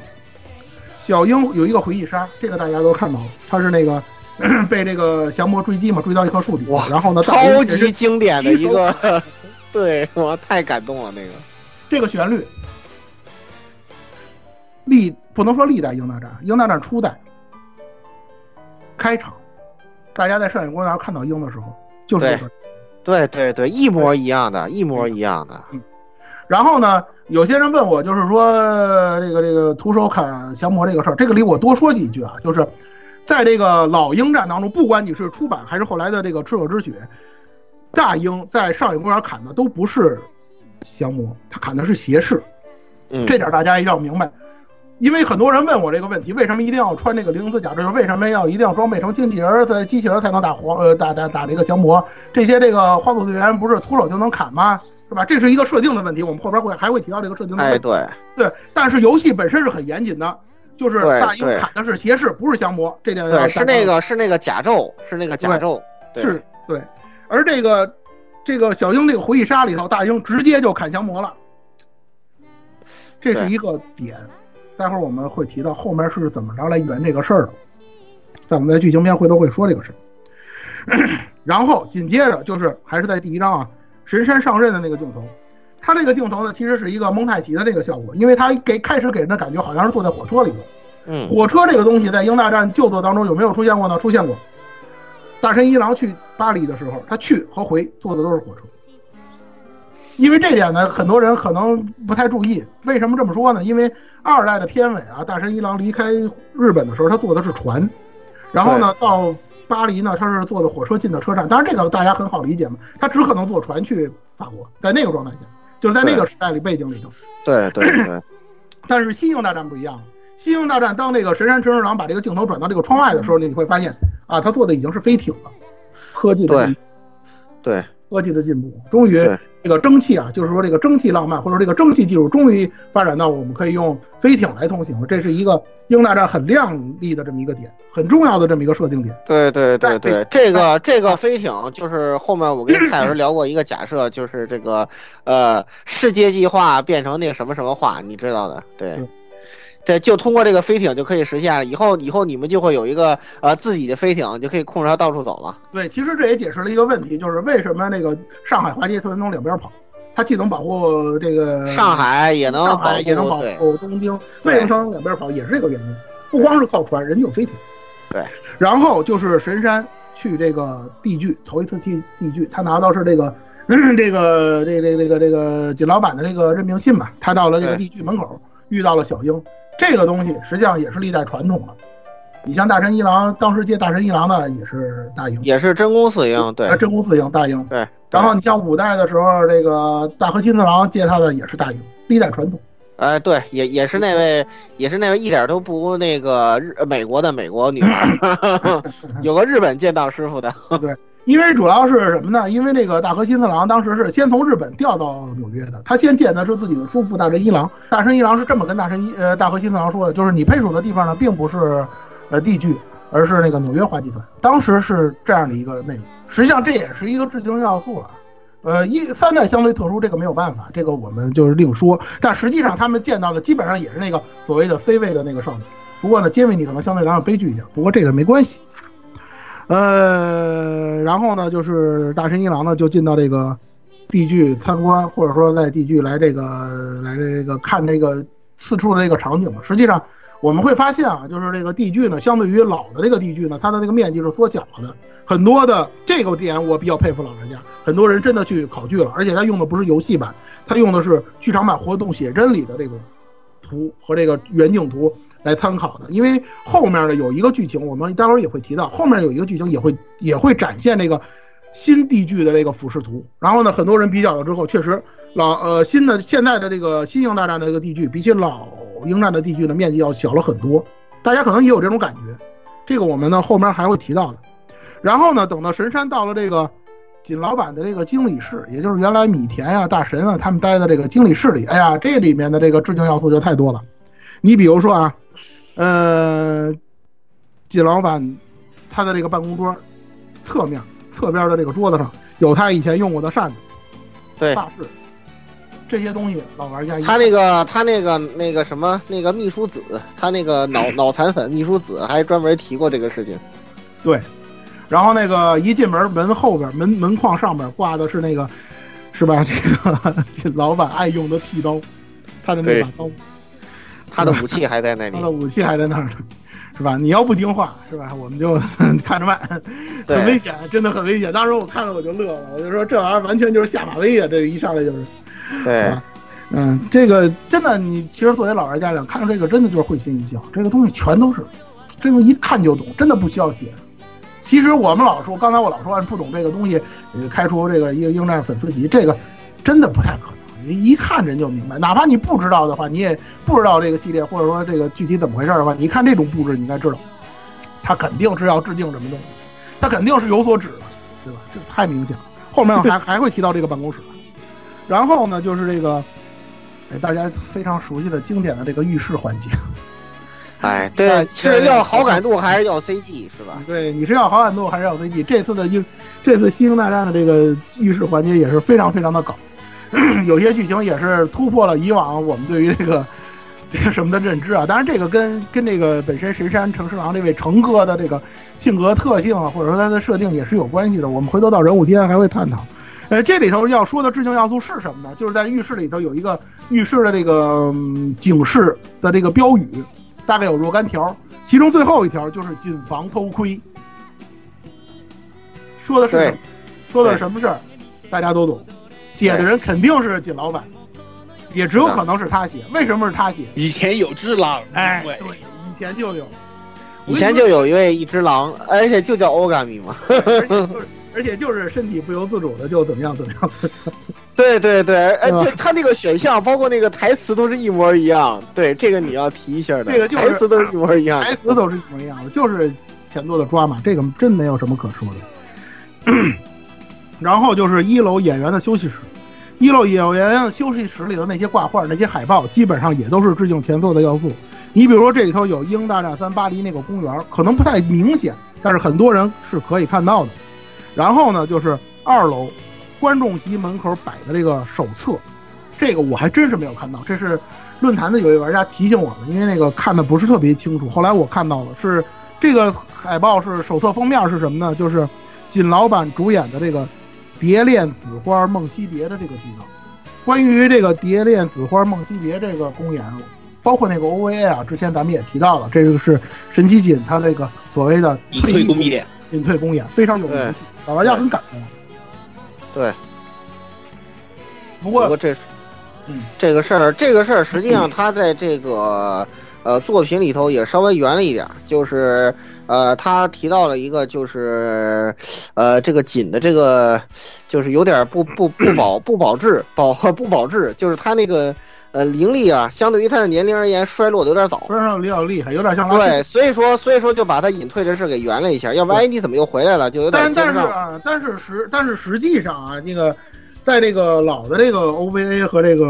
[SPEAKER 10] 小樱有一个回忆杀，这个大家都看到了，他是那个 被这个降魔追击嘛，追到一棵树底，然后呢，
[SPEAKER 6] 超级经典的一个，对我太感动了那个。
[SPEAKER 10] 这个旋律，历不能说历代英大战，英大战初代。开场，大家在摄影公园看到鹰的时候，就是这个
[SPEAKER 6] 对对对，一模一样的，一模一样的。
[SPEAKER 10] 嗯，然后呢，有些人问我，就是说这个这个徒手砍降魔这个事儿，这个里我多说几句啊，就是在这个老鹰战当中，不管你是出版还是后来的这个赤手之血，大鹰在上野公园砍的都不是降魔，他砍的是邪士，这点大家一定要明白。因为很多人问我这个问题，为什么一定要穿这个零四甲？就是为什么要一定要装备成机器人，在机器人才能打黄呃打打打这个降魔？这些这个花组队员不是徒手就能砍吗？是吧？这是一个设定的问题，我们后边会还会提到这个设定的问题。
[SPEAKER 6] 对
[SPEAKER 10] 对，但是游戏本身是很严谨的，就是大英砍的是邪视，不是降魔。这点
[SPEAKER 6] 对是那个是那个甲胄，是那个甲胄，
[SPEAKER 10] 是对。而这个这个小英这个回忆杀里头，大英直接就砍降魔了，这是一个点。待会儿我们会提到后面是怎么着来圆这个事儿的，在我们的剧情片回头会说这个事儿。然后紧接着就是还是在第一章啊，神山上任的那个镜头，他这个镜头呢其实是一个蒙太奇的这个效果，因为他给开始给人的感觉好像是坐在火车里头。
[SPEAKER 6] 嗯，
[SPEAKER 10] 火车这个东西在英大战旧作当中有没有出现过呢？出现过。大神一郎去巴黎的时候，他去和回坐的都是火车。因为这点呢，很多人可能不太注意。为什么这么说呢？因为二代的片尾啊，大神一郎离开日本的时候，他坐的是船，然后呢，到巴黎呢，它是坐的火车进的车站。当然，这个大家很好理解嘛，他只可能坐船去法国，在那个状态下，就是在那个时代里背景里头。
[SPEAKER 6] 对对对。
[SPEAKER 10] 但是《新英大战》不一样，《新英大战》当那个神山陈二郎把这个镜头转到这个窗外的时候，你会发现啊，他坐的已经是飞艇了，科技
[SPEAKER 6] 的对
[SPEAKER 10] 科技的进步，终于。这个蒸汽啊，就是说这个蒸汽浪漫，或者说这个蒸汽技术，终于发展到我们可以用飞艇来通行了。这是一个英大战很亮丽的这么一个点，很重要的这么一个设定点。
[SPEAKER 6] 对对对对，这个这个飞艇就是后面我跟蔡老师聊过一个假设，就是这个呃世界计划变成那个什么什么化，你知道的，对。对，就通过这个飞艇就可以实现了。以后以后你们就会有一个呃自己的飞艇，就可以控制它到处走了。
[SPEAKER 10] 对，其实这也解释了一个问题，就是为什么那个上海华街特能从两边跑，它既能保护这个
[SPEAKER 6] 上海，也能
[SPEAKER 10] 上海也能保护东京，为什么能两边跑，也是这个原因。不光是靠船，人有飞艇。
[SPEAKER 6] 对，
[SPEAKER 10] 然后就是神山去这个地剧，头一次去地剧，他拿到是这个这个这这这个这个锦老板的这个任命信吧，他到了这个地剧门口，遇到了小樱。这个东西实际上也是历代传统的。你像大神一郎，当时接大神一郎的也是大英，
[SPEAKER 6] 也是真宫四英，对，
[SPEAKER 10] 真宫四英大英。
[SPEAKER 6] 对。
[SPEAKER 10] 然后你像五代的时候，这个大和新次郎接他的也是大英，历代传统。
[SPEAKER 6] 哎，对，也也是那位，也是那位一点都不那个日美国的美国女孩，有个日本剑道师傅的。
[SPEAKER 10] 对。因为主要是什么呢？因为这个大和新次郎当时是先从日本调到纽约的，他先见的是自己的叔父大神一郎。大神一郎是这么跟大神一呃大和新次郎说的，就是你配属的地方呢，并不是呃地剧，而是那个纽约华集团。当时是这样的一个内容，实际上这也是一个致敬要素了。呃，一三代相对特殊，这个没有办法，这个我们就是另说。但实际上他们见到的基本上也是那个所谓的 C 位的那个少女，不过呢，杰维尼可能相对来讲悲剧一点，不过这个没关系。呃，然后呢，就是大神一郎呢就进到这个地剧参观，或者说在地剧来这个来这个看这个四处的这个场景嘛。实际上我们会发现啊，就是这个地剧呢，相对于老的这个地剧呢，它的这个面积是缩小了的。很多的这个点我比较佩服老人家，很多人真的去考据了，而且他用的不是游戏版，他用的是剧场版活动写真里的这个图和这个远景图来参考的。因为后面呢有一个剧情，我们待会儿也会提到，后面有一个剧情也会也会展现这个新地剧的这个俯视图。然后呢，很多人比较了之后，确实老呃新的现在的这个新型大战的这个地剧，比起老鹰战的地剧的面积要小了很多。大家可能也有这种感觉，这个我们呢后面还会提到的。然后呢，等到神山到了这个锦老板的这个经理室，也就是原来米田啊、大神啊他们待的这个经理室里，哎呀，这里面的这个致敬要素就太多了。你比如说啊，呃，季老板他的这个办公桌侧面侧边的这个桌子上有他以前用过的扇子、
[SPEAKER 6] 对
[SPEAKER 10] 发饰这些东西，老玩家一
[SPEAKER 6] 他那个他那个那个什么那个秘书子，他那个脑 脑残粉秘书子还专门提过这个事情。
[SPEAKER 10] 对，然后那个一进门门后边门门框上面挂的是那个是吧？这个这 老板爱用的剃刀，他的那把刀，
[SPEAKER 6] 他的武器还在那里
[SPEAKER 10] 他。的武器还在那儿呢，是吧？你要不听话，是吧？我们就 看着办，很危险，真的很危险。当时我看了我就乐了，我就说这玩意儿完全就是下马威啊！这一上来就是，
[SPEAKER 6] 对，
[SPEAKER 10] 嗯，这个真的，你其实作为老人家长，看到这个真的就是会心一笑。这个东西全都是，这个一看就懂，真的不需要解释。其实我们老说，刚才我老说不懂这个东西，呃，开出这个一个鹰战粉丝级，这个真的不太可能。你一看人就明白，哪怕你不知道的话，你也不知道这个系列或者说这个具体怎么回事的话，你一看这种布置，你应该知道，他肯定是要致敬什么东西，他肯定是有所指的，对吧？这太明显了。后面还 还会提到这个办公室，然后呢，就是这个，哎，大家非常熟悉的经典的这个浴室环节。
[SPEAKER 6] 哎，对，是要好感度还是要 CG 是吧？
[SPEAKER 10] 对，你是要好感度还是要 CG？这次的英，这次《星球大战》的这个浴室环节也是非常非常的搞，有些剧情也是突破了以往我们对于这个 这个什么的认知啊。当然，这个跟跟这个本身神山诚十郎这位成哥的这个性格特性啊，或者说他的设定也是有关系的。我们回头到人物篇还会探讨。呃，这里头要说的致敬要素是什么呢？就是在浴室里头有一个浴室的这个、嗯警示的这个标语，大概有若干条，其中最后一条就是谨防偷窥。说的是？说的是什么事儿？大家都懂，写的人肯定是锦老板，也只有可能是他写。为什么是他写？
[SPEAKER 9] 以前有只狼，
[SPEAKER 10] 哎，
[SPEAKER 9] 对，
[SPEAKER 10] 以前就有，
[SPEAKER 6] 以前就有一位一只狼，而且就叫欧嘎米嘛。
[SPEAKER 10] 而且就是而且就是身体不由自主的就怎么样怎么样。
[SPEAKER 6] 对对对，哎，
[SPEAKER 10] 对吧
[SPEAKER 6] 这他那个选项包括那个台词都是一模一样。对，这个你要提一下的。
[SPEAKER 10] 这个就是
[SPEAKER 6] 台词都是一模一样。
[SPEAKER 10] 台词都是一模一样的，就是前作的抓马，这个真没有什么可说的。然后就是一楼演员的休息室，一楼演员休息室里的那些挂画、那些海报，基本上也都是致敬前作的要素。你比如说这里头有《英大战三》巴黎那个公园，可能不太明显，但是很多人是可以看到的。然后呢，就是二楼观众席门口摆的这个手册，这个我还真是没有看到，这是论坛的有一玩家提醒我的，因为那个看的不是特别清楚。后来我看到了，是这个海报是手册封面是什么呢？就是锦老板主演的这个《蝶恋紫花梦惜别》的这个剧照。关于这个《蝶恋紫花梦惜别》这个公演，包括那个 OVA 啊，之前咱们也提到了，这个是神崎锦他这个所谓的
[SPEAKER 9] 隐退公演，
[SPEAKER 10] 隐退公演非常有名气，老玩家很感动。
[SPEAKER 6] 对，
[SPEAKER 10] 不过
[SPEAKER 6] 不过这是
[SPEAKER 10] 嗯，
[SPEAKER 6] 这个事儿，这个事儿实际上他在这个呃作品里头也稍微圆了一点儿，就是呃他提到了一个就是呃这个锦的这个就是有点不不不保不保质保不保质，就是他那个呃灵力啊，相对于他的年龄而言衰落的有点早。
[SPEAKER 10] 衰上比较厉害，有点像拉
[SPEAKER 6] 对，所以说所以说就把他隐退的事给圆了一下，要不然哎你怎么又回来了，就有点
[SPEAKER 10] 但但。是啊，但是实但是实际上啊，那个在这个老的这个 OVA 和这个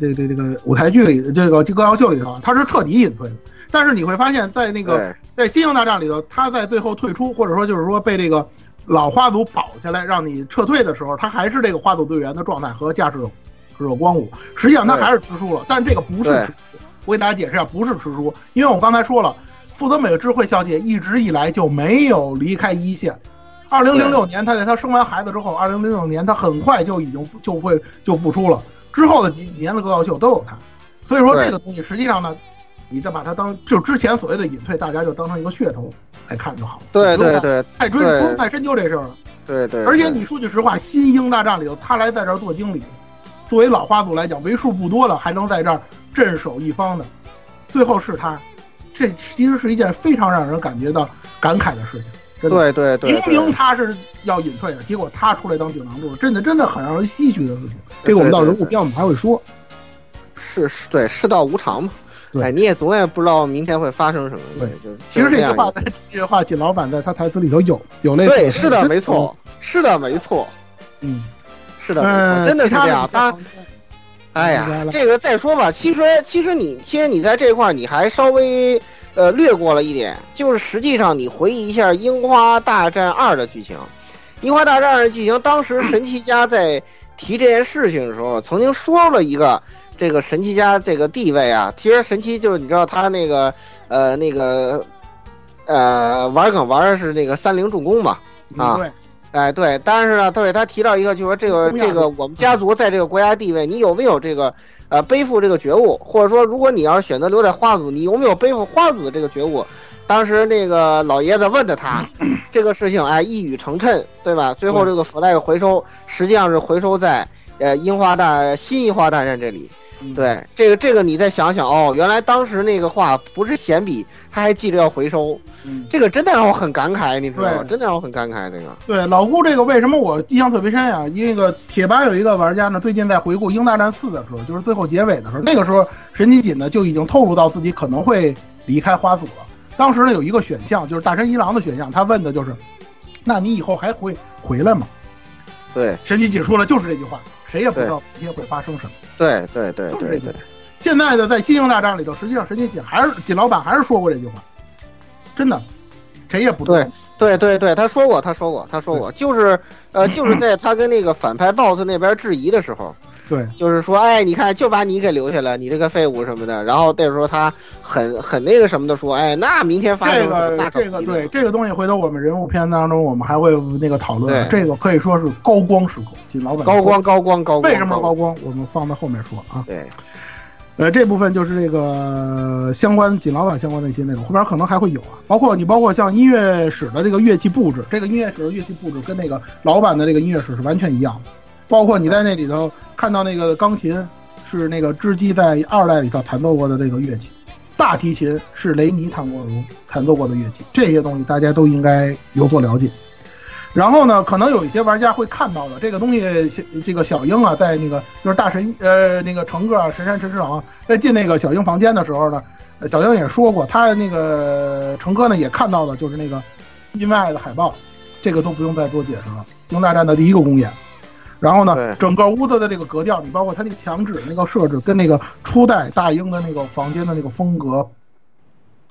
[SPEAKER 10] 这个这个这个舞台剧里的这个歌谣秀里头啊，他是彻底隐退的。但是你会发现在那个在新型大战里头，他在最后退出，或者说就是说被这个老花组保下来让你撤退的时候，他还是这个花组队员的状态和驾驶者光武。实际上他还是吃书了，但这个不是吃书。我给大家解释一下，不是吃书，因为我刚才说了，富泽美智慧小姐一直以来就没有离开一线。二零零六年，她在她生完孩子之后，二零零六年她很快就已经就会就复出了。之后的几几年的歌谣秀都有她，所以说这个东西实际上呢，你再把它当就之前所谓的隐退，大家就当成一个噱头来看就好。
[SPEAKER 6] 对对对
[SPEAKER 10] 太追
[SPEAKER 6] 对
[SPEAKER 10] 不用太深究这事儿了。
[SPEAKER 6] 对对，
[SPEAKER 10] 而且你说句实话，新英大战里头，他来在这儿做经理，作为老花组来讲，为数不多了还能在这儿镇守一方的，最后是他，这其实是一件非常让人感觉到感慨的事情。真的
[SPEAKER 6] 对对对，
[SPEAKER 10] 明明他是要隐退的，结果他出来当顶梁柱，真的真的很让人唏嘘的事情。这个我们到人物篇我们还会说。
[SPEAKER 6] 是是，对，世道无常嘛。
[SPEAKER 10] 对
[SPEAKER 6] 哎，你也总也不知道明天会发生什么。
[SPEAKER 10] 对，
[SPEAKER 6] 就
[SPEAKER 10] 其实这句话在这句话，靳老板在他台词里头有有类似
[SPEAKER 6] 对，是的，没错，是的，没错，
[SPEAKER 10] 嗯，
[SPEAKER 6] 是的，没错，真的是这样。当，哎呀，这个再说吧。其实，其实你，其实你在这块儿你还稍微呃略过了一点，就是实际上你回忆一下《樱花大战二》的剧情，《樱花大战二》的剧情，当时神奇家在提这件事情的时候，曾经说了一个。这个神奇家这个地位啊，其实神奇就是你知道他那个呃那个呃玩梗玩的是那个三菱重工嘛啊，
[SPEAKER 10] 对，
[SPEAKER 6] 哎对，但是呢，对他提到一个就是说这个这个我们家族在这个国家地位，你有没有这个呃背负这个觉悟，或者说如果你要是选择留在花族，你有没有背负花族的这个觉悟？当时那个老爷子问的他 这个事情，哎一语成谶，对吧？最后这个 flag 回收实际上是回收在呃樱花大新樱花大战这里。对，这个这个你再想想哦，原来当时那个话不是闲笔，他还记着要回收，
[SPEAKER 10] 嗯，
[SPEAKER 6] 这个真的让我很感慨，你知道吗？真的让我很感慨这个。
[SPEAKER 10] 对，老顾这个为什么我印象特别深呀？那个贴吧有一个玩家呢，最近在回顾《英大战四》的时候，就是最后结尾的时候，那个时候神奇锦呢就已经透露到自己可能会离开花组了。当时呢有一个选项，就是大山一郎的选项，他问的就是，那你以后还会回来吗？
[SPEAKER 6] 对，
[SPEAKER 10] 神奇锦说了就是这句话，谁也不知道明天会发生什么。
[SPEAKER 6] 对对对对对。
[SPEAKER 10] 现在的在《金星大战》里头，实际上神奇锦还是锦老板还是说过这句话，真的，谁也不
[SPEAKER 6] 对。对对对，他说过，他说过，他说过，就是呃，就是 在他跟那个反派 BOSS 那边质疑的时候，
[SPEAKER 10] 对，
[SPEAKER 6] 就是说，哎，你看，就把你给留下了，你这个废物什么的。然后那时候他很很那个什么的说，哎，那明天发生
[SPEAKER 10] 这个这个对这个东西，回头我们人物片当中我们还会那个讨论。这个可以说是高光时刻，锦老板
[SPEAKER 6] 高光高光高光。
[SPEAKER 10] 为什么高光？我们放在后面说啊。
[SPEAKER 6] 对。
[SPEAKER 10] 呃，这部分就是这个相关锦老板相关的一些内容，后边可能还会有啊，包括你包括像音乐室的这个乐器布置，这个音乐室的乐器布置跟那个老版的这个音乐室是完全一样的，包括你在那里头看到那个钢琴是那个织姬在二代里头弹奏过的这个乐器，大提琴是雷尼弹过弹奏过的乐器，这些东西大家都应该有所了解。然后呢，可能有一些玩家会看到的这个东西，这个小樱啊，在那个就是大神呃那个成哥啊神山陈之郎在进那个小樱房间的时候呢，小樱也说过，他那个成哥呢也看到了，就是那个因为爱的海报，这个都不用再多解释了。英大战的第一个公演，然后呢，整个屋子的这个格调，你包括它那个墙纸那个设置，跟那个初代大英的那个房间的那个风格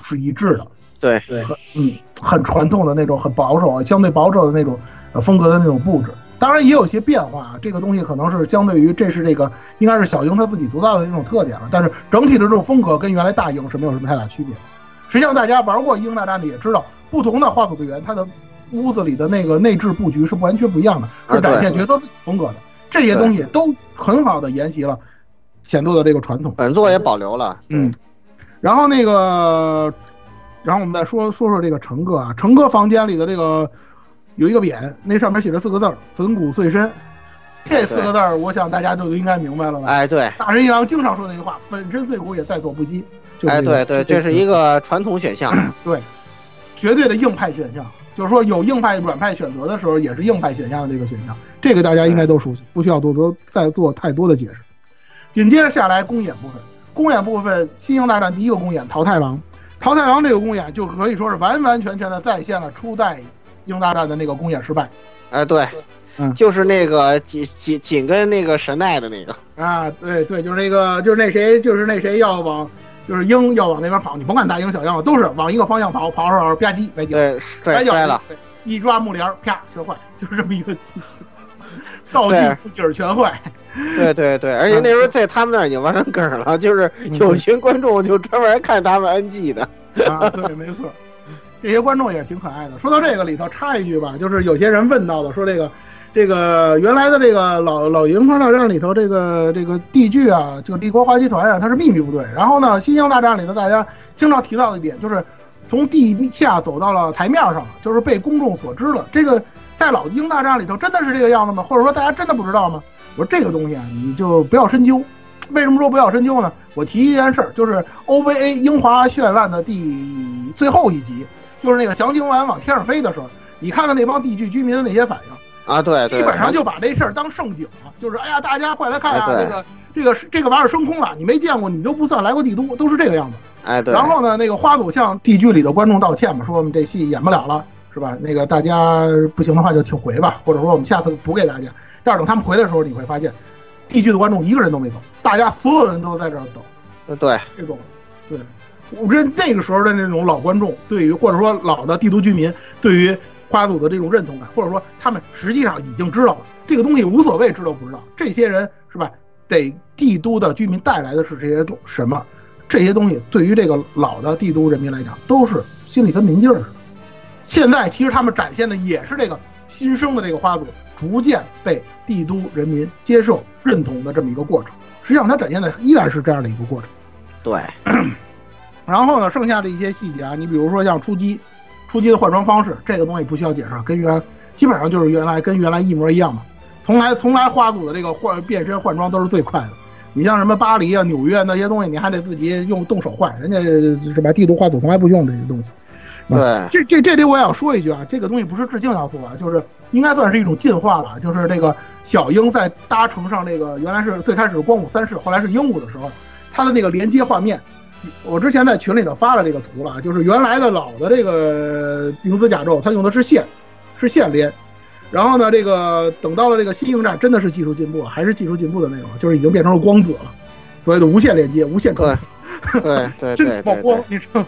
[SPEAKER 10] 是一致的。
[SPEAKER 6] 对
[SPEAKER 10] 对，很嗯，很传统的那种，很保守啊，相对保守的那种呃风格的那种布置。当然也有些变化，这个东西可能是相对于这是这个应该是小英他自己独到的这种特点了。但是整体的这种风格跟原来大英是没有什么太大区别。实际上大家玩过英大战的也知道，不同的画组队员他的屋子里的那个内置布局是完全不一样的，是展现角色自己风格的。这些东西都很好的沿袭了显度的这个传统，
[SPEAKER 6] 本作也保留了。
[SPEAKER 10] 嗯，然后那个。然后我们再说说说这个成哥啊，成哥房间里的这个有一个匾，那上面写着四个字儿“粉骨碎身”，这四个字儿，我想大家就应该明白了吧？
[SPEAKER 6] 哎，对，
[SPEAKER 10] 大神一郎经常说那句话：“粉身碎骨也在所不惜。”
[SPEAKER 6] 哎，对对，这是一个传统选项，
[SPEAKER 10] 对，绝对的硬派选项，就是说有硬派、软派选择的时候，也是硬派选项的这个选项，这个大家应该都熟悉，不需要多多再做太多的解释。紧接着下来公演部分，公演部分，新英大战第一个公演桃太郎。桃太郎这个公演就可以说是完完全全的再现了初代英大战的那个公演失败。
[SPEAKER 6] 哎，对，
[SPEAKER 10] 嗯，
[SPEAKER 6] 就是那个紧紧紧跟那个神奈的那个
[SPEAKER 10] 啊，对对，就是那个就是那谁就是那谁要往就是鹰要往那边跑，你甭管大鹰小鹰了，都是往一个方向跑，跑着跑着吧唧崴脚，
[SPEAKER 6] 对，摔摔了，
[SPEAKER 10] 一抓木帘啪全坏，就是这么一个道具景儿全坏。
[SPEAKER 6] 对对对，而且那时候在他们那儿已经完成梗了，就是有群观众就专门看他们 NG 的。
[SPEAKER 10] 啊，对，没错，这些观众也是挺可爱的。说到这个里头插一句吧，就是有些人问到的，说这个这个原来的这个老老营川大战里头，这个这个地剧啊，就帝国花集团啊，它是秘密部队。然后呢，新兴大战里头，大家经常提到的一点就是，从地下走到了台面上，就是被公众所知了。这个在老鹰大战里头真的是这个样子吗？或者说大家真的不知道吗？我说这个东西啊，你就不要深究。为什么说不要深究呢？我提一件事儿，就是 OVA 英华绚烂的第最后一集，就是那个翔星丸往天上飞的时候，你看看那帮地剧居民的那些反应。
[SPEAKER 6] 啊，对，
[SPEAKER 10] 基本上就把这事儿当盛景了，就是哎呀，大家快来看啊，
[SPEAKER 6] 哎
[SPEAKER 10] 这个这个这个玩意儿升空了，你没见过，你都不算来过帝都，都是这个样子。
[SPEAKER 6] 哎，对。
[SPEAKER 10] 然后呢，那个花组向地剧里的观众道歉嘛，说我们这戏演不了了，是吧？那个大家不行的话就请回吧，或者说我们下次补给大家。但是等他们回来的时候，你会发现，地剧的观众一个人都没走，大家所有人都在这儿等。
[SPEAKER 6] 呃对，
[SPEAKER 10] 这种，对，我觉得那个时候的那种老观众，对于或者说老的帝都居民，对于花组的这种认同感，或者说他们实际上已经知道了这个东西，无所谓知道不知道。这些人是吧？给帝都的居民带来的是这些东什么？这些东西对于这个老的帝都人民来讲，都是心里跟明镜儿似的。现在其实他们展现的也是这个新生的这个花组逐渐被帝都人民接受认同的这么一个过程。实际上，它展现的依然是这样的一个过程。
[SPEAKER 6] 对，
[SPEAKER 10] 然后呢，剩下的一些细节啊，你比如说像出击，出击的换装方式，这个东西不需要解释，跟原基本上就是原来跟原来一模一样嘛。从来从来花组的这个换变身换装都是最快的。你像什么巴黎啊、纽约那些东西，你还得自己用动手换，人家是吧？帝都花组从来不用这些东西。
[SPEAKER 6] 对，
[SPEAKER 10] 这这这里我也要说一句啊，这个东西不是致敬要素啊，就是应该算是一种进化了。就是这个小鹰在搭乘上这个原来是最开始光武三世，后来是鹦鹉的时候，它的那个连接画面，我之前在群里头发了这个图了，就是原来的老的这个灵子甲胄，它用的是线，是线连。然后呢，这个等到了这个新应战，真的是技术进步，还是技术进步的那种，就是已经变成了光子了，所谓的无线连接、无线传输。
[SPEAKER 6] 对 对
[SPEAKER 10] 真
[SPEAKER 6] 对
[SPEAKER 10] 的曝光，你知道吗？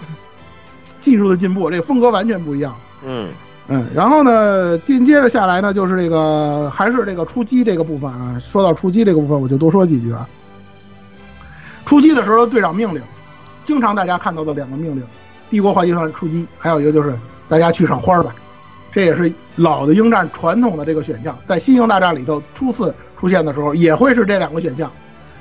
[SPEAKER 10] 技术的进步，这个风格完全不一样。
[SPEAKER 6] 嗯
[SPEAKER 10] 嗯，然后呢，紧接着下来呢，就是这个还是这个出击这个部分啊。说到出击这个部分，我就多说几句啊。出击的时候，队长命令，经常大家看到的两个命令：帝国化集团出击，还有一个就是大家去赏花吧。这也是老的鹰战传统的这个选项，在新鹰大战里头初次出现的时候，也会是这两个选项。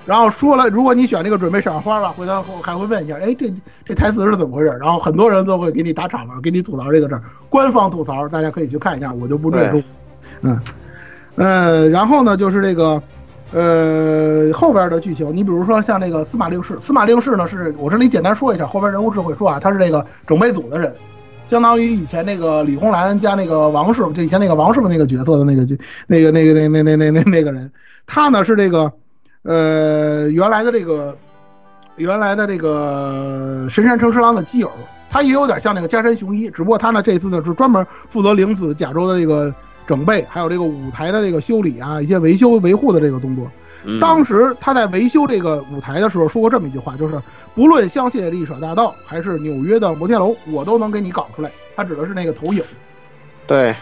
[SPEAKER 10] 然后说了，如果你选这个准备赏花吧，回头还会问一下，哎，这这台词是怎么回事？然后很多人都会给你打场嘛，给你吐槽这个事儿，官方吐槽，大家可以去看一下，我就不赘述。嗯，呃，然后呢，就是这个，呃，后边的剧情，你比如说像那个司马令士，司马令士呢是我这里简单说一下，后边人物志会说啊，他是这个整备组的人，相当于以前那个李红兰加那个王师傅，就以前那个王师傅那个角色的那个剧，那个那个那那那那那那个人，他呢是这个。呃，原来的这个，原来的这个神山诚十郎的基友，他也有点像那个加山雄一，只不过他呢这次呢是专门负责灵子甲州的这个整备，还有这个舞台的这个修理啊，一些维修维护的这个动作。
[SPEAKER 6] 嗯
[SPEAKER 10] 当时他在维修这个舞台的时候说过这么一句话，就是不论香榭丽舍大道还是纽约的摩天楼，我都能给你搞出来。他指的是那个投影，
[SPEAKER 6] 对，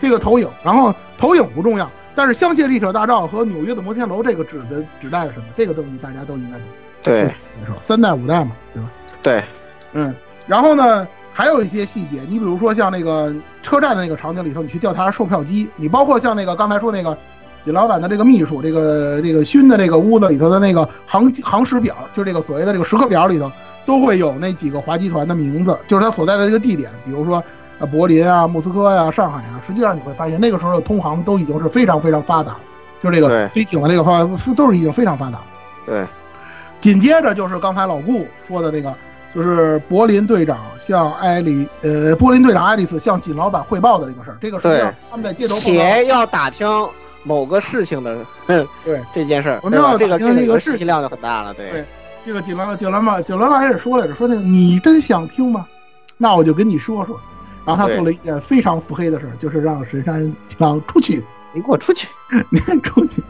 [SPEAKER 10] 这个投影，然后投影不重要。但是香榭丽舍大道和纽约的摩天楼，这个指的指代是什么？这个东西大家都应该懂。
[SPEAKER 6] 对，
[SPEAKER 10] 接受三代五代嘛，对吧？
[SPEAKER 6] 对，
[SPEAKER 10] 嗯。然后呢，还有一些细节，你比如说像那个车站的那个场景里头，你去调查售票机，你包括像那个刚才说那个锦老板的这个秘书，这个这个勋的这个屋子里头的那个航航时表，就这个所谓的这个时刻表里头，都会有那几个华集团的名字，就是他所在的这个地点，比如说。啊，柏林啊，莫斯科呀、上海啊，实际上你会发现那个时候的通航都已经是非常非常发达了，就这个飞艇的这个方都是已经非常发达。
[SPEAKER 6] 对，
[SPEAKER 10] 紧接着就是刚才老顾说的那个，就是柏林队长向艾丽，呃，柏林队长爱丽丝向锦老板汇报的这个事儿。这个实际上他们在街头
[SPEAKER 6] 且要打听某个事情的，
[SPEAKER 10] 对
[SPEAKER 6] 这件事儿，
[SPEAKER 10] 我知道
[SPEAKER 6] 这个这
[SPEAKER 10] 个
[SPEAKER 6] 事情量就很大了，对。
[SPEAKER 10] 对，这个锦老锦老板锦老板也说来着，说那个你真想听吗？那我就跟你说说。然后他做了一件非常腹黑的事儿，就是让神山让出去，
[SPEAKER 6] 你给我出去，
[SPEAKER 10] 你出去。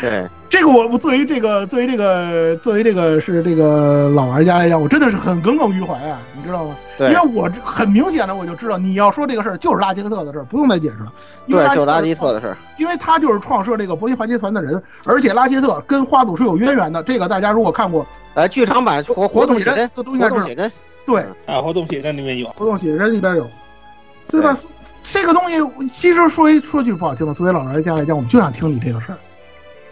[SPEAKER 6] 对，
[SPEAKER 10] 这个我我作为这个作为这个作为这个是这个老玩家来讲，我真的是很耿耿于怀啊，你知道吗？
[SPEAKER 6] 对，
[SPEAKER 10] 因为我很明显的我就知道你要说这个事儿就是拉杰克特的事儿，不用再解释了。
[SPEAKER 6] 对，就拉杰特的事儿，
[SPEAKER 10] 因为他就是创设这个柏林华集团的人，而且拉杰特跟花组是有渊源的。这个大家如果看过，
[SPEAKER 6] 呃，剧场版活
[SPEAKER 10] 活
[SPEAKER 6] 动写
[SPEAKER 10] 真，这都应该
[SPEAKER 6] 活动写真，
[SPEAKER 10] 对，
[SPEAKER 9] 啊，活动写真里面有，
[SPEAKER 10] 活动写真里边有。对吧？这个东西其实说一说句不好听的，作为老玩家来讲，我们就想听你这个事儿，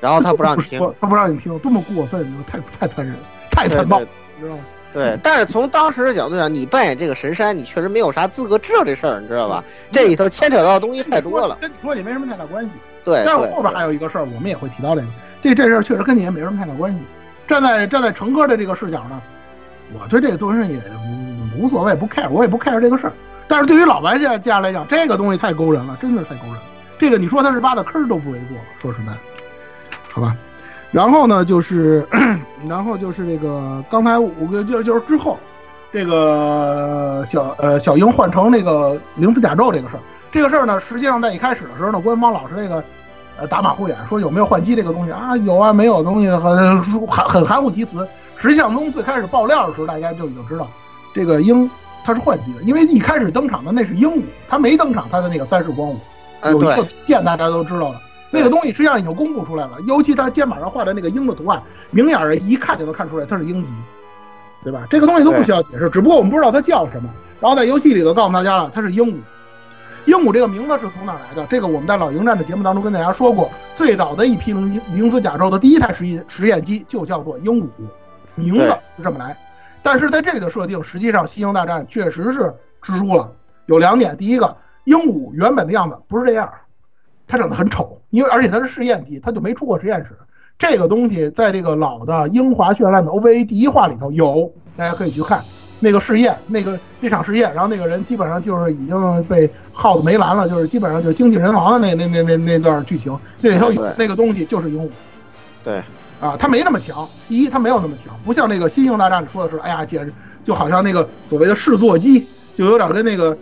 [SPEAKER 6] 然后他不让你听，
[SPEAKER 10] 他不让你听，多么过分，太太残忍了，太残暴，
[SPEAKER 6] 对
[SPEAKER 10] 你知道吗？
[SPEAKER 6] 对，但是从当时的角度讲，你扮演这个神山，你确实没有啥资格知道这事儿，你知道吧？这里头牵扯到的东西太多了。
[SPEAKER 10] 跟你说也没什么太大关系。
[SPEAKER 6] 对，
[SPEAKER 10] 但是后边还有一个事儿，我们也会提到这个。这这事儿确实跟你也没什么太大关系。站在站在成哥的这个视角呢，我对这个东西也无无所谓，不 care，我也不 care 这个事儿。但是对于老白家家来讲，这个东西太勾人了，真的是太勾人了。这个你说他是挖的坑都不为过，说实在，好吧。然后呢，就是，然后就是这个刚才五个就就是之后，这个小呃小樱换成那个灵子甲胄这个事儿，这个事儿呢，实际上在一开始的时候呢，官方老是这个呃打马虎眼，说有没有换机这个东西啊，有啊，没有东西很含很含糊其辞。实际上从最开始爆料的时候，大家就已经知道这个鹰它是换机的，因为一开始登场的那是鹦鹉，它没登场它的那个三世光武，有一个片大家都知道了。那个东西实际上已经公布出来了，尤其他肩膀上画的那个鹰的图案，明眼人一看就能看出来它是鹰级，对吧？这个东西都不需要解释，只不过我们不知道它叫什么。然后在游戏里头告诉大家了，它是鹦鹉。鹦鹉这个名字是从哪来的？这个我们在老鹰战的节目当中跟大家说过，最早的一批灵灵子甲胄的第一台实验实验机就叫做鹦鹉，名字是这么来。但是在这里的设定，实际上《星球大战》确实是蜘蛛了。有两点，第一个，鹦鹉原本的样子不是这样。它长得很丑，因为而且它是试验机，它就没出过实验室。这个东西在这个老的英华绚烂的 OVA 第一话里头有，大家可以去看那个试验，那个那场试验，然后那个人基本上就是已经被耗子没蓝了，就是基本上就是精尽人亡的那那那那那段剧情，那里头有那个东西就是鹦鹉。
[SPEAKER 6] 对，
[SPEAKER 10] 啊，它没那么强。第一，它没有那么强，不像那个《新星大战》里说的是，哎呀，简直就好像那个所谓的试座机，就有点跟那个。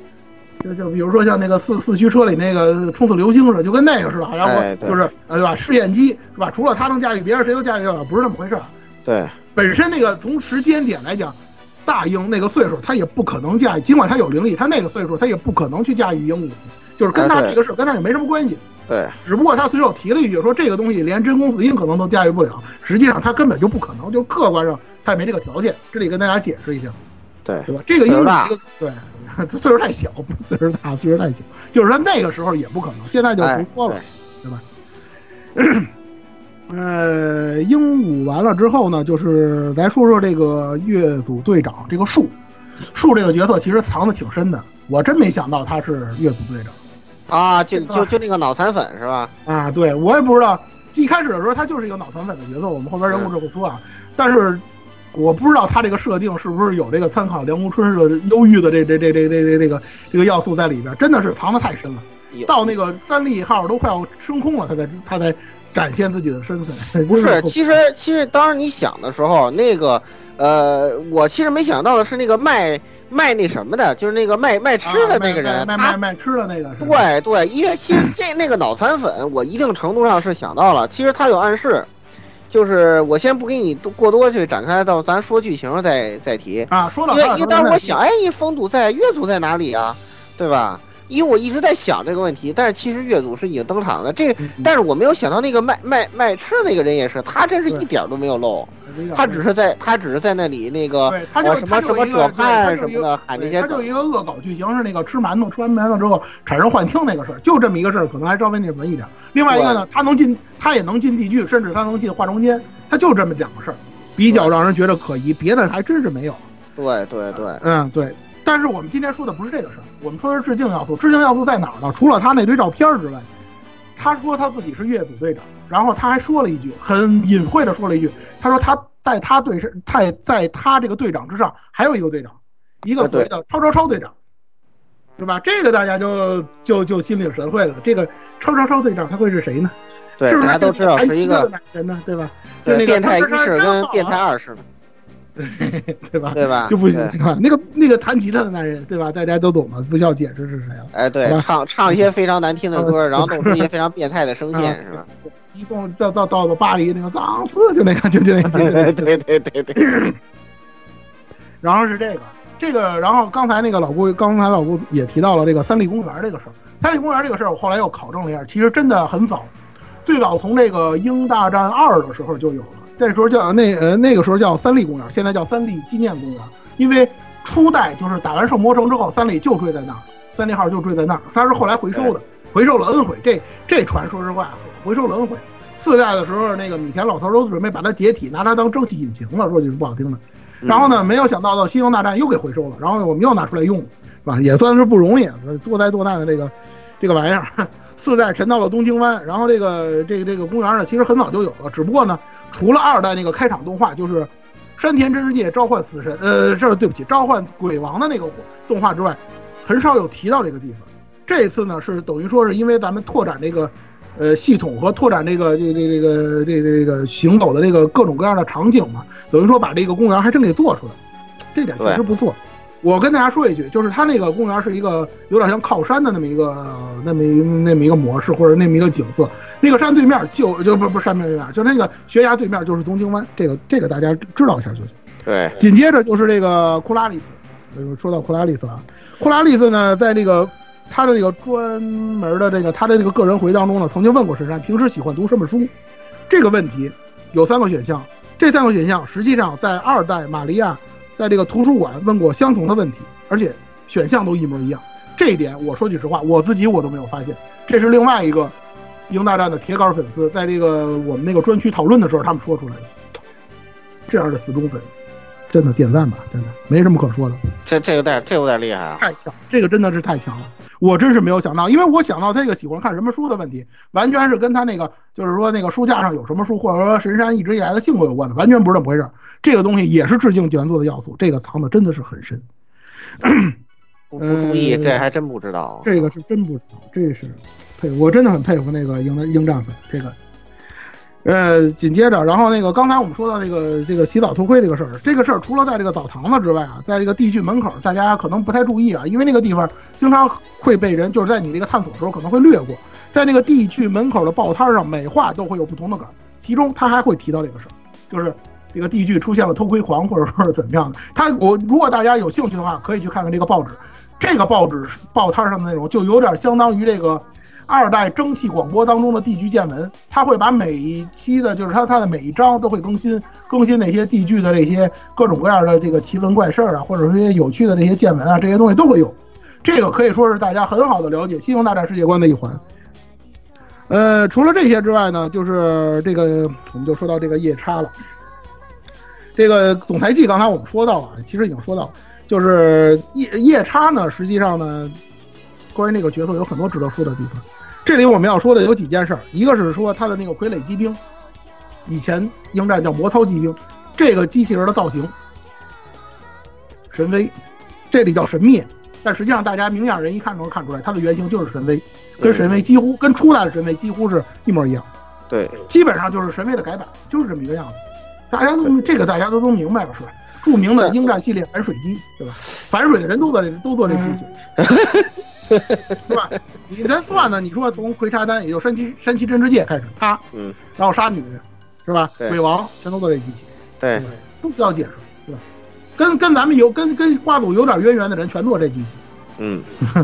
[SPEAKER 10] 就就比如说像那个四四驱车里那个冲刺流星似的，就跟那个似的，好像我就是呃对吧？试验机是吧？除了他能驾驭，别人谁都驾驭不了，不是那么回事。
[SPEAKER 6] 对，
[SPEAKER 10] 本身那个从时间点来讲，大鹰那个岁数他也不可能驾驭，尽管他有灵力，他那个岁数他也不可能去驾驭鹦鹉，就是跟他这个事跟他也没什么关系。
[SPEAKER 6] 对，
[SPEAKER 10] 只不过他随手提了一句说这个东西连真空死鹰可能都驾驭不了，实际上他根本就不可能，就客观上他也没这个条件。这里跟大家解释一下，
[SPEAKER 6] 对
[SPEAKER 10] 对吧？这个鹦鹉这个对。他 岁数太小，不是岁数大，岁数太小，就是说那个时候也不可能，现在就不说了，对吧？呃，鹦鹉完了之后呢，就是来说说这个月组队长这个树，树这个角色其实藏的挺深的，我真没想到他是月组队长
[SPEAKER 6] 啊，就就就那个脑残粉是吧？
[SPEAKER 10] 啊，对我也不知道，一开始的时候他就是一个脑残粉的角色，我们后边人物就会说啊，但是。我不知道他这个设定是不是有这个参考梁红春的忧郁的这这这这这这这个这个要素在里边，真的是藏的太深了。到那个三利号都快要升空了，他才他才展现自己的身份。
[SPEAKER 6] 不是，其实其实当时你想的时候，那个呃，我其实没想到的是那个卖卖那什么的，就是那个卖卖吃的那个人，
[SPEAKER 10] 卖卖卖吃的那个。
[SPEAKER 6] 对对，因为其实这那个脑残粉，我一定程度上是想到了，其实他有暗示。就是我先不给你过多去展开，到咱说剧情再再提
[SPEAKER 10] 啊。说到
[SPEAKER 6] 因为因为当时我想，哎，风堵在，月族在哪里啊？对吧？因为我一直在想这个问题，但是其实月祖是已经登场了。这，但是我没有想到那个卖卖卖吃那个人也是，他真是一点都没有漏。他只是在，他只是在那里那个什么什么者叛什么的喊那些。
[SPEAKER 10] 他就一个恶搞剧情是那个吃馒头，吃完馒头之后产生幻听那个事儿，就这么一个事儿，可能还稍微那什么一点。另外一个呢，他能进，他也能进地剧，甚至他能进化妆间，他就这么两个事儿，比较让人觉得可疑。别的还真是没有。
[SPEAKER 6] 对对对，
[SPEAKER 10] 嗯对。但是我们今天说的不是这个事儿，我们说的是致敬要素。致敬要素在哪儿呢？除了他那堆照片之外，他说他自己是月组队长，然后他还说了一句很隐晦的说了一句，他说他在他队是在在他这个队长之上还有一个队长，一个所谓的超超超队长，是吧？这个大家就就就心领神会了。这个超超超队长他会是谁呢？
[SPEAKER 6] 对，大家都知道是一个
[SPEAKER 10] 人呢，对吧？
[SPEAKER 6] 对，变态一世跟变态二世。
[SPEAKER 10] 对对吧？
[SPEAKER 6] 对吧？
[SPEAKER 10] 就不行吧？那个那个弹吉他的男人，对吧？大家都懂了，不需要解释是谁了。
[SPEAKER 6] 哎，对，唱唱一些非常难听的歌，然后弄出一些非常变态的声线，是吧？
[SPEAKER 10] 一共到到到了巴黎那个脏死，就那个就 就那个，
[SPEAKER 6] 对对对对对。
[SPEAKER 10] 然后是这个这个，然后刚才那个老顾，刚才老顾也提到了这个三立公园这个事儿。三立公园这个事儿，我后来又考证了一下，其实真的很早，最早从这个《鹰大战二》的时候就有了。那时候叫那呃那个时候叫三立公园，现在叫三立纪念公园。因为初代就是打完圣魔城之后，三立就坠在那儿，三利号就坠在那儿。它是后来回收的，回收了 N 回。这这船说实话，回收了 N 回。四代的时候，那个米田老头都准备把它解体，拿它当蒸汽引擎了，说句不好听的。然后呢，没有想到到星球大战又给回收了，然后我们又拿出来用，是吧？也算是不容易，多灾多难的这个这个玩意儿。四代沉到了东京湾，然后这个这个这个公园呢，其实很早就有了，只不过呢，除了二代那个开场动画，就是山田真世界召唤死神，呃，这对不起，召唤鬼王的那个动画之外，很少有提到这个地方。这次呢，是等于说是因为咱们拓展这个。呃，系统和拓展这个这这这个这这个行走的这个各种各样的场景嘛，等于说把这个公园还真给做出来，这点确实不错。我跟大家说一句，就是它那个公园是一个有点像靠山的那么一个那么一那么一个模式，或者那么一个景色。那个山对面就就不不山面对面，就那个悬崖对面就是东京湾，这个这个大家知道一下就行。
[SPEAKER 6] 对，
[SPEAKER 10] 紧接着就是这个库拉利斯，说到库拉利斯了，库拉利斯呢，在这个。他的这个专门的这个他的这个个人回忆当中呢，曾经问过神山，平时喜欢读什么书？这个问题有三个选项，这三个选项实际上在二代玛利亚在这个图书馆问过相同的问题，而且选项都一模一样。这一点我说句实话，我自己我都没有发现。这是另外一个《英大战》的铁杆粉丝在这个我们那个专区讨论的时候他们说出来的。这样的死忠粉，真的点赞吧，真的没什么可说的。
[SPEAKER 6] 这这个带这有点厉害啊！
[SPEAKER 10] 太强，这个真的是太强了。我真是没有想到，因为我想到他这个喜欢看什么书的问题，完全是跟他那个就是说那个书架上有什么书，或者说神山一直以来的性格有关的，完全不是这么回事。这个东西也是致敬原作的要素，这个藏的真的是很深。
[SPEAKER 6] 不注意，这还真不知道。
[SPEAKER 10] 这个是真不知道，这是佩服，我真的很佩服那个鹰的鹰战粉，这个。呃，紧接着，然后那个刚才我们说到那个这个洗澡偷窥这个事儿，这个事儿除了在这个澡堂子之外啊，在这个地剧门口，大家可能不太注意啊，因为那个地方经常会被人就是在你这个探索的时候可能会略过，在那个地剧门口的报摊上，每话都会有不同的梗，其中他还会提到这个事儿，就是这个地剧出现了偷窥狂或者说是怎么样的。他我如果大家有兴趣的话，可以去看看这个报纸，这个报纸报摊上的内容就有点相当于这个。二代蒸汽广播当中的地剧见闻，他会把每一期的，就是他他的每一章都会更新更新那些地剧的这些各种各样的这个奇闻怪事儿啊，或者说一些有趣的这些见闻啊，这些东西都会有。这个可以说是大家很好的了解《星球大战》世界观的一环。呃，除了这些之外呢，就是这个我们就说到这个夜叉了。这个总裁记刚才我们说到了，其实已经说到，就是夜夜叉呢，实际上呢，关于那个角色有很多值得说的地方。这里我们要说的有几件事儿，一个是说它的那个傀儡机兵，以前鹰战叫魔操机兵，这个机器人的造型神威，这里叫神灭，但实际上大家明眼人一看就能看出来，它的原型就是神威，跟神威几乎跟初代的神威几乎是一模一样，
[SPEAKER 6] 对，
[SPEAKER 10] 基本上就是神威的改版，就是这么一个样子，大家都这个大家都都明白了是吧？著名的鹰战系列反水机，对吧？反水的人都做这都做这机器。是吧？你在算呢？你说从葵查丹，也就山崎山崎真之介开始，他，
[SPEAKER 6] 嗯，
[SPEAKER 10] 然后杀女，是吧？鬼王全都做这机器，
[SPEAKER 6] 对，
[SPEAKER 10] 不需要解释，是吧？跟跟咱们有跟跟瓜组有点渊源的人全做这机器，
[SPEAKER 6] 嗯，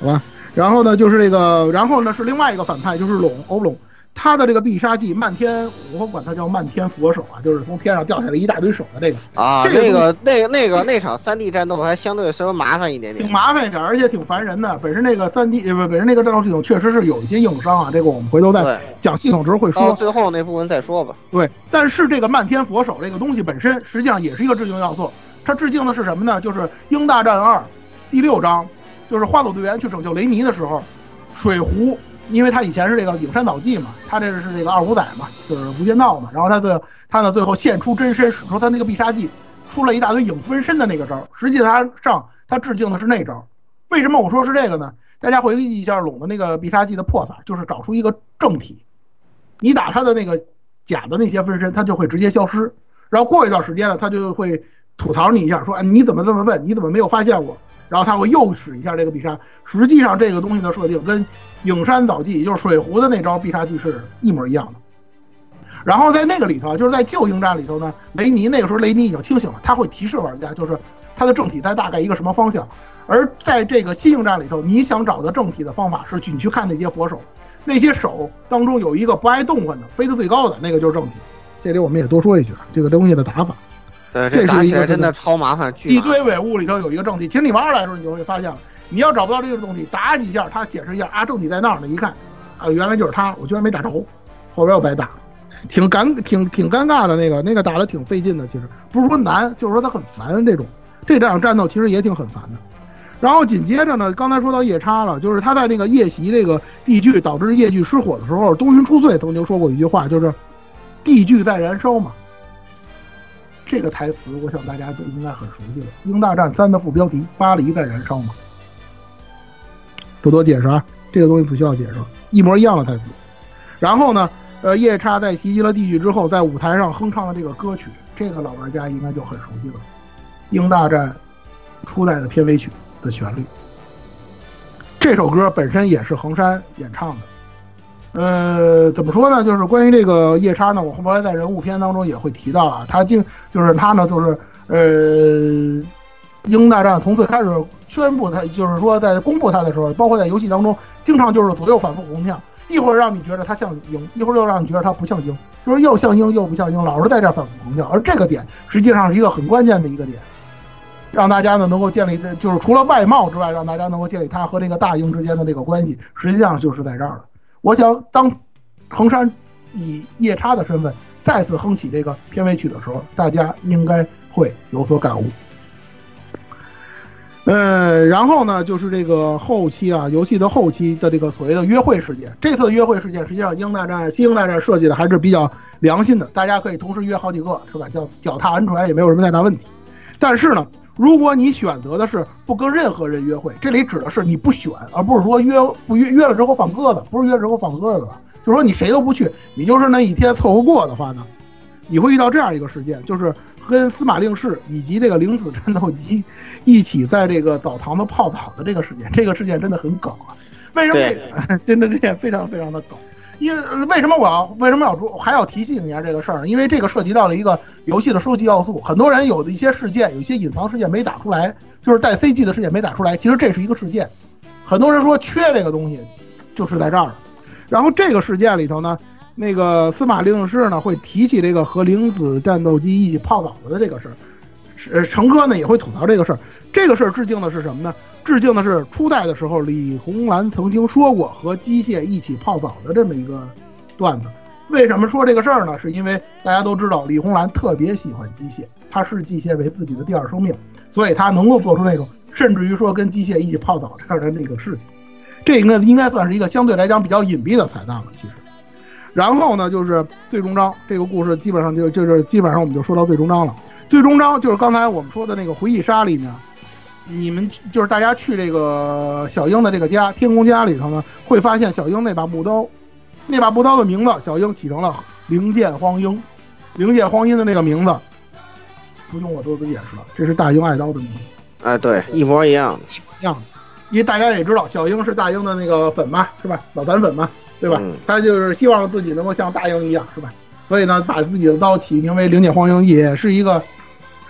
[SPEAKER 10] 好吧。然后呢，就是这个，然后呢是另外一个反派，就是龙欧龙。他的这个必杀技漫天，我管他叫漫天佛手啊，就是从天上掉下来一大堆手的这个
[SPEAKER 6] 啊，这个那个那个那场三 D 战斗还相对稍微麻烦一点点，
[SPEAKER 10] 挺麻烦一点，而且挺烦人的。本身那个三 D 不本身那个战斗系统确实是有一些硬伤啊，这个我们回头再讲系统时候会说。
[SPEAKER 6] 最后那部分再说吧。
[SPEAKER 10] 对，但是这个漫天佛手这个东西本身实际上也是一个致敬要素，它致敬的是什么呢？就是《鹰大战二》第六章，就是花朵队员去拯救雷尼的时候，水壶。因为他以前是这个影山早纪嘛，他这个是这个二五仔嘛，就是无间道嘛。然后他最他呢最后现出真身，使出他那个必杀技，出了一大堆影分身的那个招。实际上上他致敬的是那招。为什么我说是这个呢？大家回忆一下龙的那个必杀技的破法，就是找出一个正体，你打他的那个假的那些分身，他就会直接消失。然后过一段时间了，他就会吐槽你一下，说哎你怎么这么笨？你怎么没有发现我？然后他会又使一下这个必杀。实际上这个东西的设定跟影山早纪，也就是水壶的那招必杀技是一模一样的。然后在那个里头，就是在旧应战里头呢，雷尼那个时候雷尼已经清醒了，他会提示玩家，就是他的正体在大概一个什么方向。而在这个新应战里头，你想找的正体的方法是，你去看那些佛手，那些手当中有一个不爱动换的，飞得最高的那个就是正体。这里我们也多说一句，这个东西的打法，
[SPEAKER 6] 呃，这
[SPEAKER 10] 打起来
[SPEAKER 6] 真的超麻烦，
[SPEAKER 10] 一堆伪物里头有一个正体。其实你玩儿来的时候，你就会发现了。你要找不到这个东西，打几下，它显示一下啊，正体在那儿呢。一看，啊，原来就是他，我居然没打着，后边又白打，挺尴挺挺尴尬的那个，那个打的挺费劲的。其实不是说难，就是说他很烦这种。这场战斗其实也挺很烦的。然后紧接着呢，刚才说到夜叉了，就是他在那个夜袭这个地剧导致夜剧失火的时候，东云出穗曾经说过一句话，就是地剧在燃烧嘛。这个台词我想大家都应该很熟悉了，《鹰大战三》的副标题“巴黎在燃烧”嘛。不多解释啊，这个东西不需要解释，一模一样的台词。然后呢，呃，夜叉在袭击了地狱之后，在舞台上哼唱的这个歌曲，这个老玩家应该就很熟悉了，《鹰大战》初代的片尾曲的旋律。这首歌本身也是横山演唱的。呃，怎么说呢？就是关于这个夜叉呢，我后来在人物篇当中也会提到啊，他竟就是他呢，就是呃，鹰大战从最开始。宣布他就是说，在公布他的时候，包括在游戏当中，经常就是左右反复横跳，一会儿让你觉得他像鹰，一会儿又让你觉得他不像鹰，就是又像鹰又不像鹰，老是在这反复横跳。而这个点实际上是一个很关键的一个点，让大家呢能够建立，就是除了外貌之外，让大家能够建立他和这个大鹰之间的这个关系，实际上就是在这儿了。我想，当横山以夜叉的身份再次哼起这个片尾曲的时候，大家应该会有所感悟。呃，然后呢，就是这个后期啊，游戏的后期的这个所谓的约会事件。这次约会事件实际上，英大战、新英大战设计的还是比较良心的，大家可以同时约好几个，是吧？叫脚踏安船也没有什么太大问题。但是呢，如果你选择的是不跟任何人约会，这里指的是你不选，而不是说约不约约了之后放鸽子，不是约之后放鸽子了，就是说你谁都不去，你就是那一天凑合过的话呢，你会遇到这样一个事件，就是。跟司马令士以及这个灵子战斗机一起在这个澡堂子泡澡的这个事件，这个事件真的很梗啊！为什么？真的这件非常非常的梗。因为为什么我要为什么要说还要提醒一下这个事儿呢？因为这个涉及到了一个游戏的收集要素。很多人有的一些事件，有一些隐藏事件没打出来，就是带 CG 的事件没打出来。其实这是一个事件。很多人说缺这个东西，就是在这儿。然后这个事件里头呢？那个司马令士呢会提起这个和灵子战斗机一起泡澡的这个事儿，呃，成哥呢也会吐槽这个事儿。这个事儿致敬的是什么呢？致敬的是初代的时候李红兰曾经说过和机械一起泡澡的这么一个段子。为什么说这个事儿呢？是因为大家都知道李红兰特别喜欢机械，她视机械为自己的第二生命，所以她能够做出那种甚至于说跟机械一起泡澡这样的那个事情。这应该应该算是一个相对来讲比较隐蔽的彩蛋了，其实。然后呢，就是最终章这个故事，基本上就就是基本上我们就说到最终章了。最终章就是刚才我们说的那个回忆杀里面，你们就是大家去这个小樱的这个家天宫家里头呢，会发现小樱那把木刀，那把木刀的名字小樱起成了灵剑荒鹰，灵剑荒鹰的那个名字，不用我多多解释了，这是大樱爱刀的名字。
[SPEAKER 6] 哎，对，一模一样，
[SPEAKER 10] 一样。因为大家也知道小樱是大樱的那个粉嘛，是吧？老反粉嘛。对吧？他就是希望自己能够像大英一样，是吧？所以呢，把自己的刀起名为灵剑荒鹰，也是一个，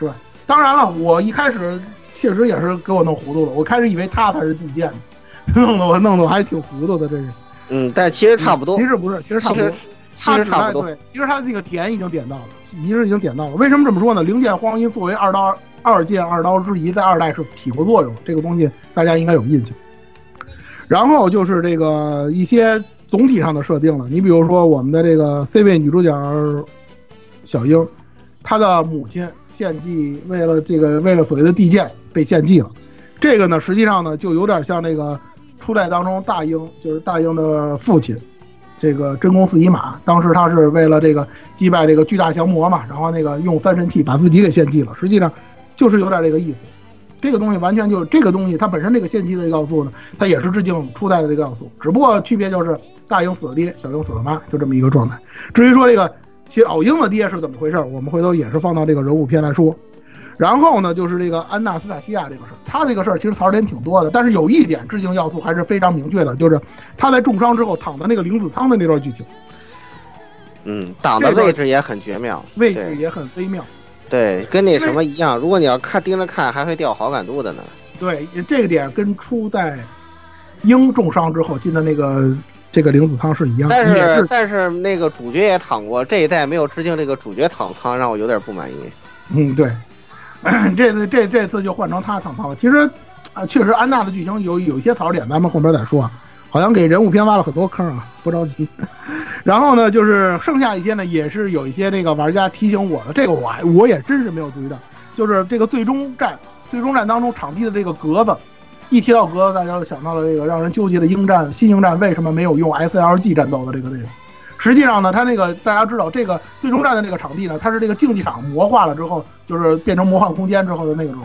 [SPEAKER 10] 是吧？当然了，我一开始确实也是给我弄糊涂了。我开始以为他才是地剑，弄得我弄得我还挺糊涂的，这是。
[SPEAKER 6] 嗯，但其实差不多。
[SPEAKER 10] 其实不是，其实差不多。
[SPEAKER 6] 其实差不多。
[SPEAKER 10] 对，其实他那个点已经点到了，其实已经点到了。为什么这么说呢？灵剑荒鹰作为二刀二剑二刀之一，在二代是起过作用，这个东西大家应该有印象。然后就是这个一些。总体上的设定了，你比如说我们的这个 C 位女主角小樱，她的母亲献祭，为了这个为了所谓的地剑被献祭了，这个呢实际上呢就有点像那个初代当中大英，就是大英的父亲，这个真宫四姨马，当时他是为了这个击败这个巨大降魔嘛，然后那个用三神器把自己给献祭了，实际上就是有点这个意思。这个东西完全就是这个东西，它本身这个献祭的要素呢，它也是致敬初代的这个要素，只不过区别就是大英死了爹，小英死了妈，就这么一个状态。至于说这个小鹰的爹是怎么回事，我们回头也是放到这个人物篇来说。然后呢，就是这个安娜斯塔西亚这个事儿，他这个事儿其实槽点挺多的，但是有一点致敬要素还是非常明确的，就是他在重伤之后躺在那个零子舱的那段剧情。
[SPEAKER 6] 嗯，挡的位置也很绝妙，
[SPEAKER 10] 位置也很微妙。
[SPEAKER 6] 对，跟那什么一样，如果你要看盯着看，还会掉好感度的呢。
[SPEAKER 10] 对，这个点跟初代鹰重伤之后进的那个这个灵子仓是一样。
[SPEAKER 6] 但是但是那个主角也躺过，这一代没有致敬这个主角躺仓，让我有点不满意。
[SPEAKER 10] 嗯，对，这次这这次就换成他躺仓了。其实啊，确实安娜的剧情有有一些槽点，咱们后边再说啊。好像给人物片挖了很多坑啊，不着急。然后呢，就是剩下一些呢，也是有一些那个玩家提醒我的，这个我还我也真是没有注意到，就是这个最终战，最终战当中场地的这个格子，一提到格子，大家就想到了这个让人纠结的鹰战新鹰战为什么没有用 SLG 战斗的这个内容。实际上呢，它那个大家知道，这个最终战的那个场地呢，它是这个竞技场魔化了之后，就是变成魔幻空间之后的那种。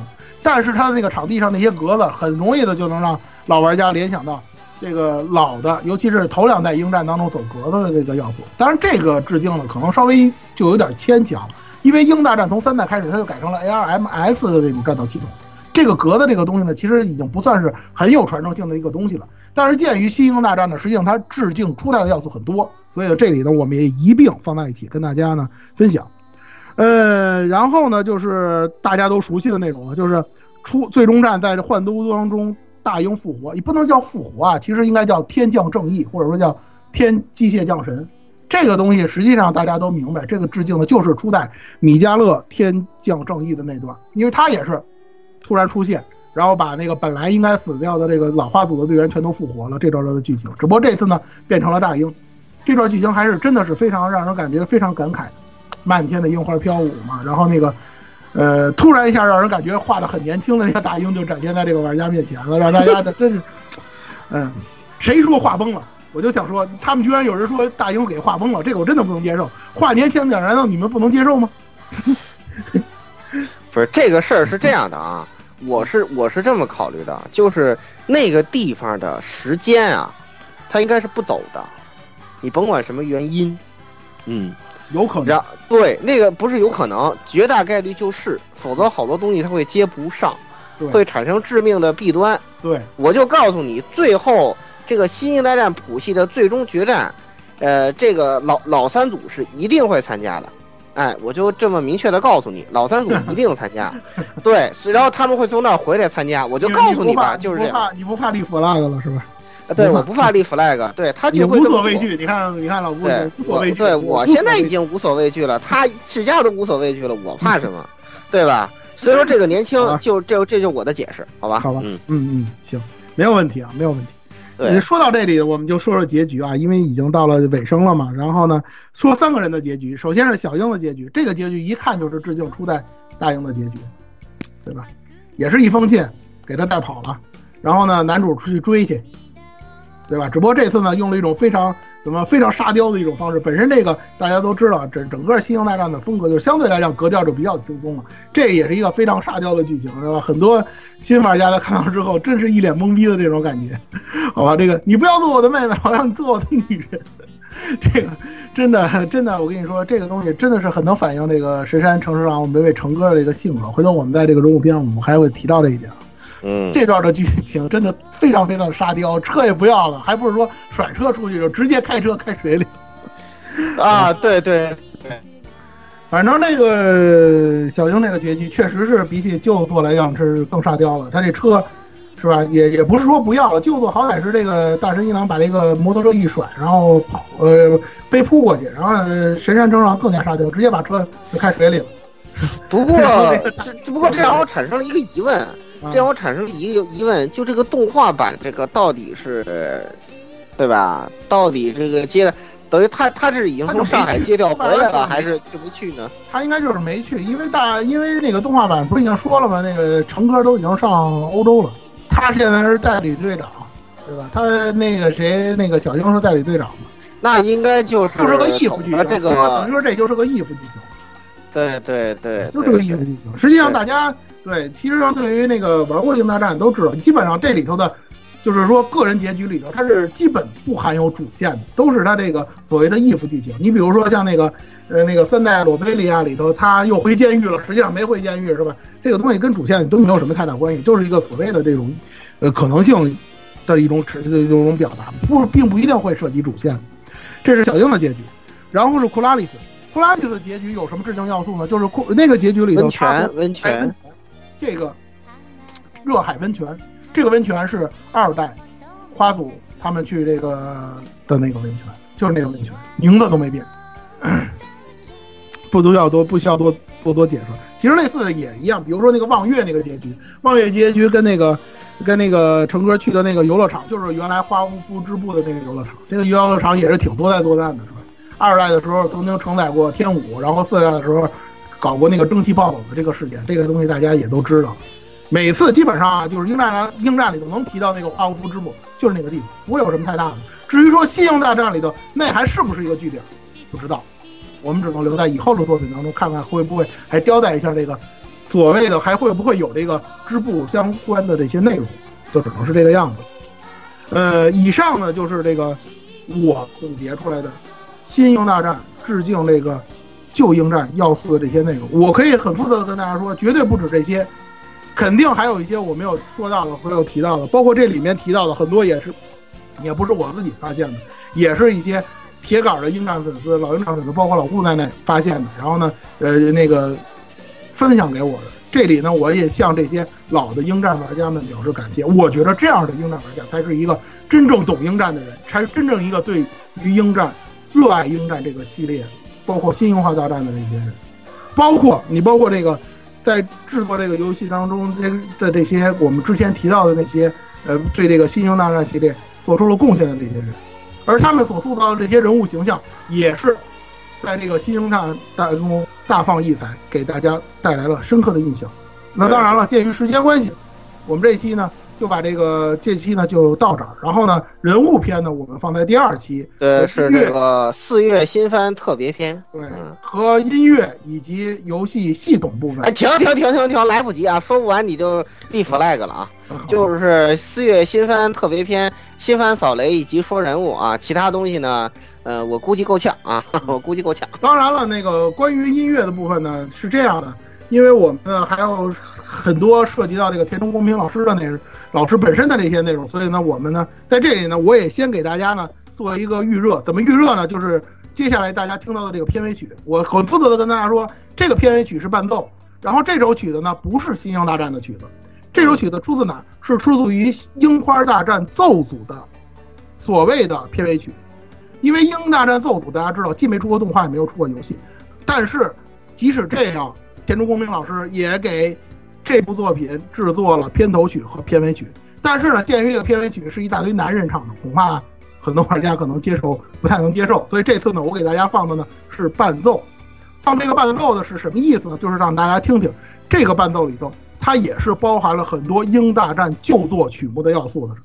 [SPEAKER 10] 但是它的那个场地上那些格子，很容易的就能让老玩家联想到这个老的，尤其是头两代鹰战当中走格子的这个要素。当然，这个致敬呢，可能稍微就有点牵强，因为鹰大战从三代开始，它就改成了 ARMS 的那种战斗系统。这个格子这个东西呢，其实已经不算是很有传承性的一个东西了。但是鉴于新英大战呢，实际上它致敬初代的要素很多，所以这里呢，我们也一并放在一起跟大家呢分享。呃，然后呢，就是大家都熟悉的那种了，就是出最终战在这幻都当中大英复活，也不能叫复活啊，其实应该叫天降正义，或者说叫天机械降神。这个东西实际上大家都明白，这个致敬的就是初代米迦勒天降正义的那段，因为他也是突然出现，然后把那个本来应该死掉的这个老花组的队员全都复活了这段的剧情。只不过这次呢，变成了大英，这段剧情还是真的是非常让人感觉非常感慨。漫天的樱花飘舞嘛，然后那个，呃，突然一下让人感觉画的很年轻的那个大英就展现在这个玩家面前了，让大家这真是，嗯，谁说画崩了？我就想说，他们居然有人说大英给画崩了，这个我真的不能接受。画年轻点，难道你们不能接受吗？
[SPEAKER 6] 不是这个事儿是这样的啊，我是我是这么考虑的，就是那个地方的时间啊，它应该是不走的，你甭管什么原因，嗯。
[SPEAKER 10] 有可能，
[SPEAKER 6] 对那个不是有可能，绝大概率就是，否则好多东西它会接不上，会产生致命的弊端。
[SPEAKER 10] 对，
[SPEAKER 6] 我就告诉你，最后这个新英大战谱系的最终决战，呃，这个老老三组是一定会参加的，哎，我就这么明确的告诉你，老三组一定参加，对，然后他们会从那儿回来参加，我就告诉
[SPEAKER 10] 你
[SPEAKER 6] 吧，就是这
[SPEAKER 10] 样。你不怕立 flag 了是吧？
[SPEAKER 6] 啊，对，我不怕立 flag，对他就
[SPEAKER 10] 会无所畏惧。你看，你看老吴，无所畏惧。
[SPEAKER 6] 对我现在已经无所畏惧了，他世家都无所畏惧了，我怕什么？对吧？所以说这个年轻，就这这就我的解释，好吧？
[SPEAKER 10] 好吧，
[SPEAKER 6] 嗯
[SPEAKER 10] 嗯嗯，行，没有问题啊，没有问题。
[SPEAKER 6] 对，
[SPEAKER 10] 说到这里，我们就说说结局啊，因为已经到了尾声了嘛。然后呢，说三个人的结局，首先是小英的结局，这个结局一看就是致敬初代大英的结局，对吧？也是一封信给他带跑了，然后呢，男主出去追去。对吧？只不过这次呢，用了一种非常怎么非常沙雕的一种方式。本身这个大家都知道，整整个《星球大战》的风格就相对来讲格调就比较轻松了。这也是一个非常沙雕的剧情，是吧？很多新玩家在看到之后，真是一脸懵逼的这种感觉。好吧，这个你不要做我的妹妹，我让你做我的女人。这个真的真的，我跟你说，这个东西真的是很能反映这个神山城市长我们这位成哥的这个性格。回头我们在这个人物篇，我们还会提到这一点。
[SPEAKER 6] 嗯，
[SPEAKER 10] 这段的剧情真的非常非常沙雕，车也不要了，还不是说甩车出去就直接开车开水里。
[SPEAKER 6] 啊，对对对，
[SPEAKER 10] 反正那个小樱那个结局确实是比起旧作来讲是更沙雕了。他这车是吧，也也不是说不要了，旧作好歹是这个大神一郎把这个摩托车一甩，然后跑呃飞扑过去，然后神山征上更加沙雕，直接把车就开水里了。
[SPEAKER 6] 不过 不过这让我产生了一个疑问。这让我产生一个疑问，就这个动画版这个到底是，对吧？到底这个接的，等于他他是已经从上海接调回来了，还是就没去呢？
[SPEAKER 10] 他应该就是没去，因为大因为那个动画版不是已经说了吗？那个成哥都已经上欧洲了，他现在是代理队长，对吧？他那个谁，那个小英是代理队长嘛？
[SPEAKER 6] 那应该就是
[SPEAKER 10] 就是个 if 剧情，
[SPEAKER 6] 这个
[SPEAKER 10] 等于说这就是个 if 剧情。
[SPEAKER 6] 对对对，
[SPEAKER 10] 就这个意思就行。实际上大家。对，其实上对于那个玩过《星大战》都知道，基本上这里头的，就是说个人结局里头，它是基本不含有主线的，都是它这个所谓的 if 剧情。你比如说像那个，呃，那个三代罗贝利亚里头，他又回监狱了，实际上没回监狱是吧？这个东西跟主线都没有什么太大关系，就是一个所谓的这种，呃，可能性的一种一种表达，不，并不一定会涉及主线。这是小樱的结局，然后是库拉里斯，库拉里斯的结局有什么致敬要素呢？就是库那个结局里头，
[SPEAKER 6] 温泉，温泉。
[SPEAKER 10] 这个热海温泉，这个温泉是二代花组他们去这个的那个温泉，就是那个温泉，名字都没变。不需要多不需要多多多解释。其实类似的也一样，比如说那个望月那个结局，望月结局跟那个跟那个成哥去的那个游乐场，就是原来花无夫织布的那个游乐场。这个游乐场也是挺多灾多难的？二代的时候曾经承载过天武，然后四代的时候搞过那个蒸汽暴走的这个事件，这个东西大家也都知道。每次基本上啊，就是英战英战里头能提到那个花无夫织布，就是那个地方，不会有什么太大的。至于说新英大战里头那还是不是一个据点，不知道。我们只能留在以后的作品当中看看会不会还交代一下这个所谓的还会不会有这个织布相关的这些内容，就只能是这个样子。呃，以上呢就是这个我总结出来的新英大战致敬这个旧英战要素的这些内容。我可以很负责的跟大家说，绝对不止这些，肯定还有一些我没有说到的，没有提到的，包括这里面提到的很多也是，也不是我自己发现的，也是一些。铁杆的鹰战粉丝、老鹰战粉丝，包括老顾在内发现的，然后呢，呃，那个分享给我的。这里呢，我也向这些老的鹰战玩家们表示感谢。我觉得这样的鹰战玩家才是一个真正懂鹰战的人，才是真正一个对于鹰战热爱鹰战这个系列，包括新英化大战的那些人，包括你，包括这个在制作这个游戏当中这的这些我们之前提到的那些，呃，对这个新英大战系列做出了贡献的这些人。而他们所塑造的这些人物形象，也是在这个新英大当中大放异彩，给大家带来了深刻的印象。那当然了，鉴于时间关系，我们这期呢就把这个这期呢就到这儿。然后呢，人物篇呢我们放在第二期，
[SPEAKER 6] 对，是这个四月新番特别篇，
[SPEAKER 10] 对，和音乐以及游戏系统部分。
[SPEAKER 6] 哎，停停停停停，来不及啊，说不完你就立 flag 了啊！就是四月新番特别篇。新番扫雷以及说人物啊，其他东西呢？呃，我估计够呛啊，我估计够呛。
[SPEAKER 10] 当然了，那个关于音乐的部分呢，是这样的，因为我们呢还有很多涉及到这个田中公平老师的那老师本身的这些内容，所以呢，我们呢在这里呢，我也先给大家呢做一个预热。怎么预热呢？就是接下来大家听到的这个片尾曲，我很负责的跟大家说，这个片尾曲是伴奏，然后这首曲子呢不是《新星大战》的曲子。这首曲子出自哪？是出自于《樱花大战奏组》的所谓的片尾曲。因为《樱大战奏组》大家知道，既没出过动画，也没有出过游戏。但是，即使这样，田中公平老师也给这部作品制作了片头曲和片尾曲。但是呢，鉴于这个片尾曲是一大堆男人唱的，恐怕很多玩家可能接受不太能接受。所以这次呢，我给大家放的呢是伴奏。放这个伴奏的是什么意思呢？就是让大家听听这个伴奏里头。它也是包含了很多《英大战》旧作曲目的要素的。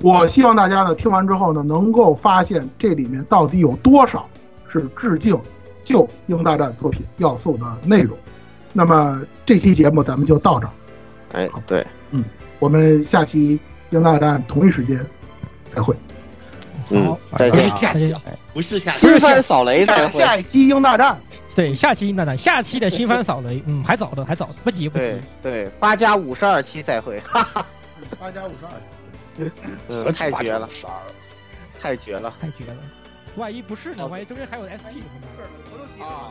[SPEAKER 10] 我希望大家呢听完之后呢，能够发现这里面到底有多少是致敬旧《英大战》作品要素的内容。那么这期节目咱们就到这儿。
[SPEAKER 6] 哎，对，
[SPEAKER 10] 嗯，我们下期《英大战》同一时间再会。
[SPEAKER 6] 嗯，再见。
[SPEAKER 9] 不是下期，不是下期。
[SPEAKER 6] 新番扫雷再
[SPEAKER 10] 会。下一期《英大战》。
[SPEAKER 8] 对，下期英大战下期的新番扫雷，嗯，还早的，还早，不急不
[SPEAKER 6] 急。对对，八加五十二期再会，哈哈。
[SPEAKER 10] 八加五十二期，
[SPEAKER 6] 嗯，太绝了，太绝了，
[SPEAKER 8] 太绝了。万一不是呢？万一中间还有 SP 怎么办？啊。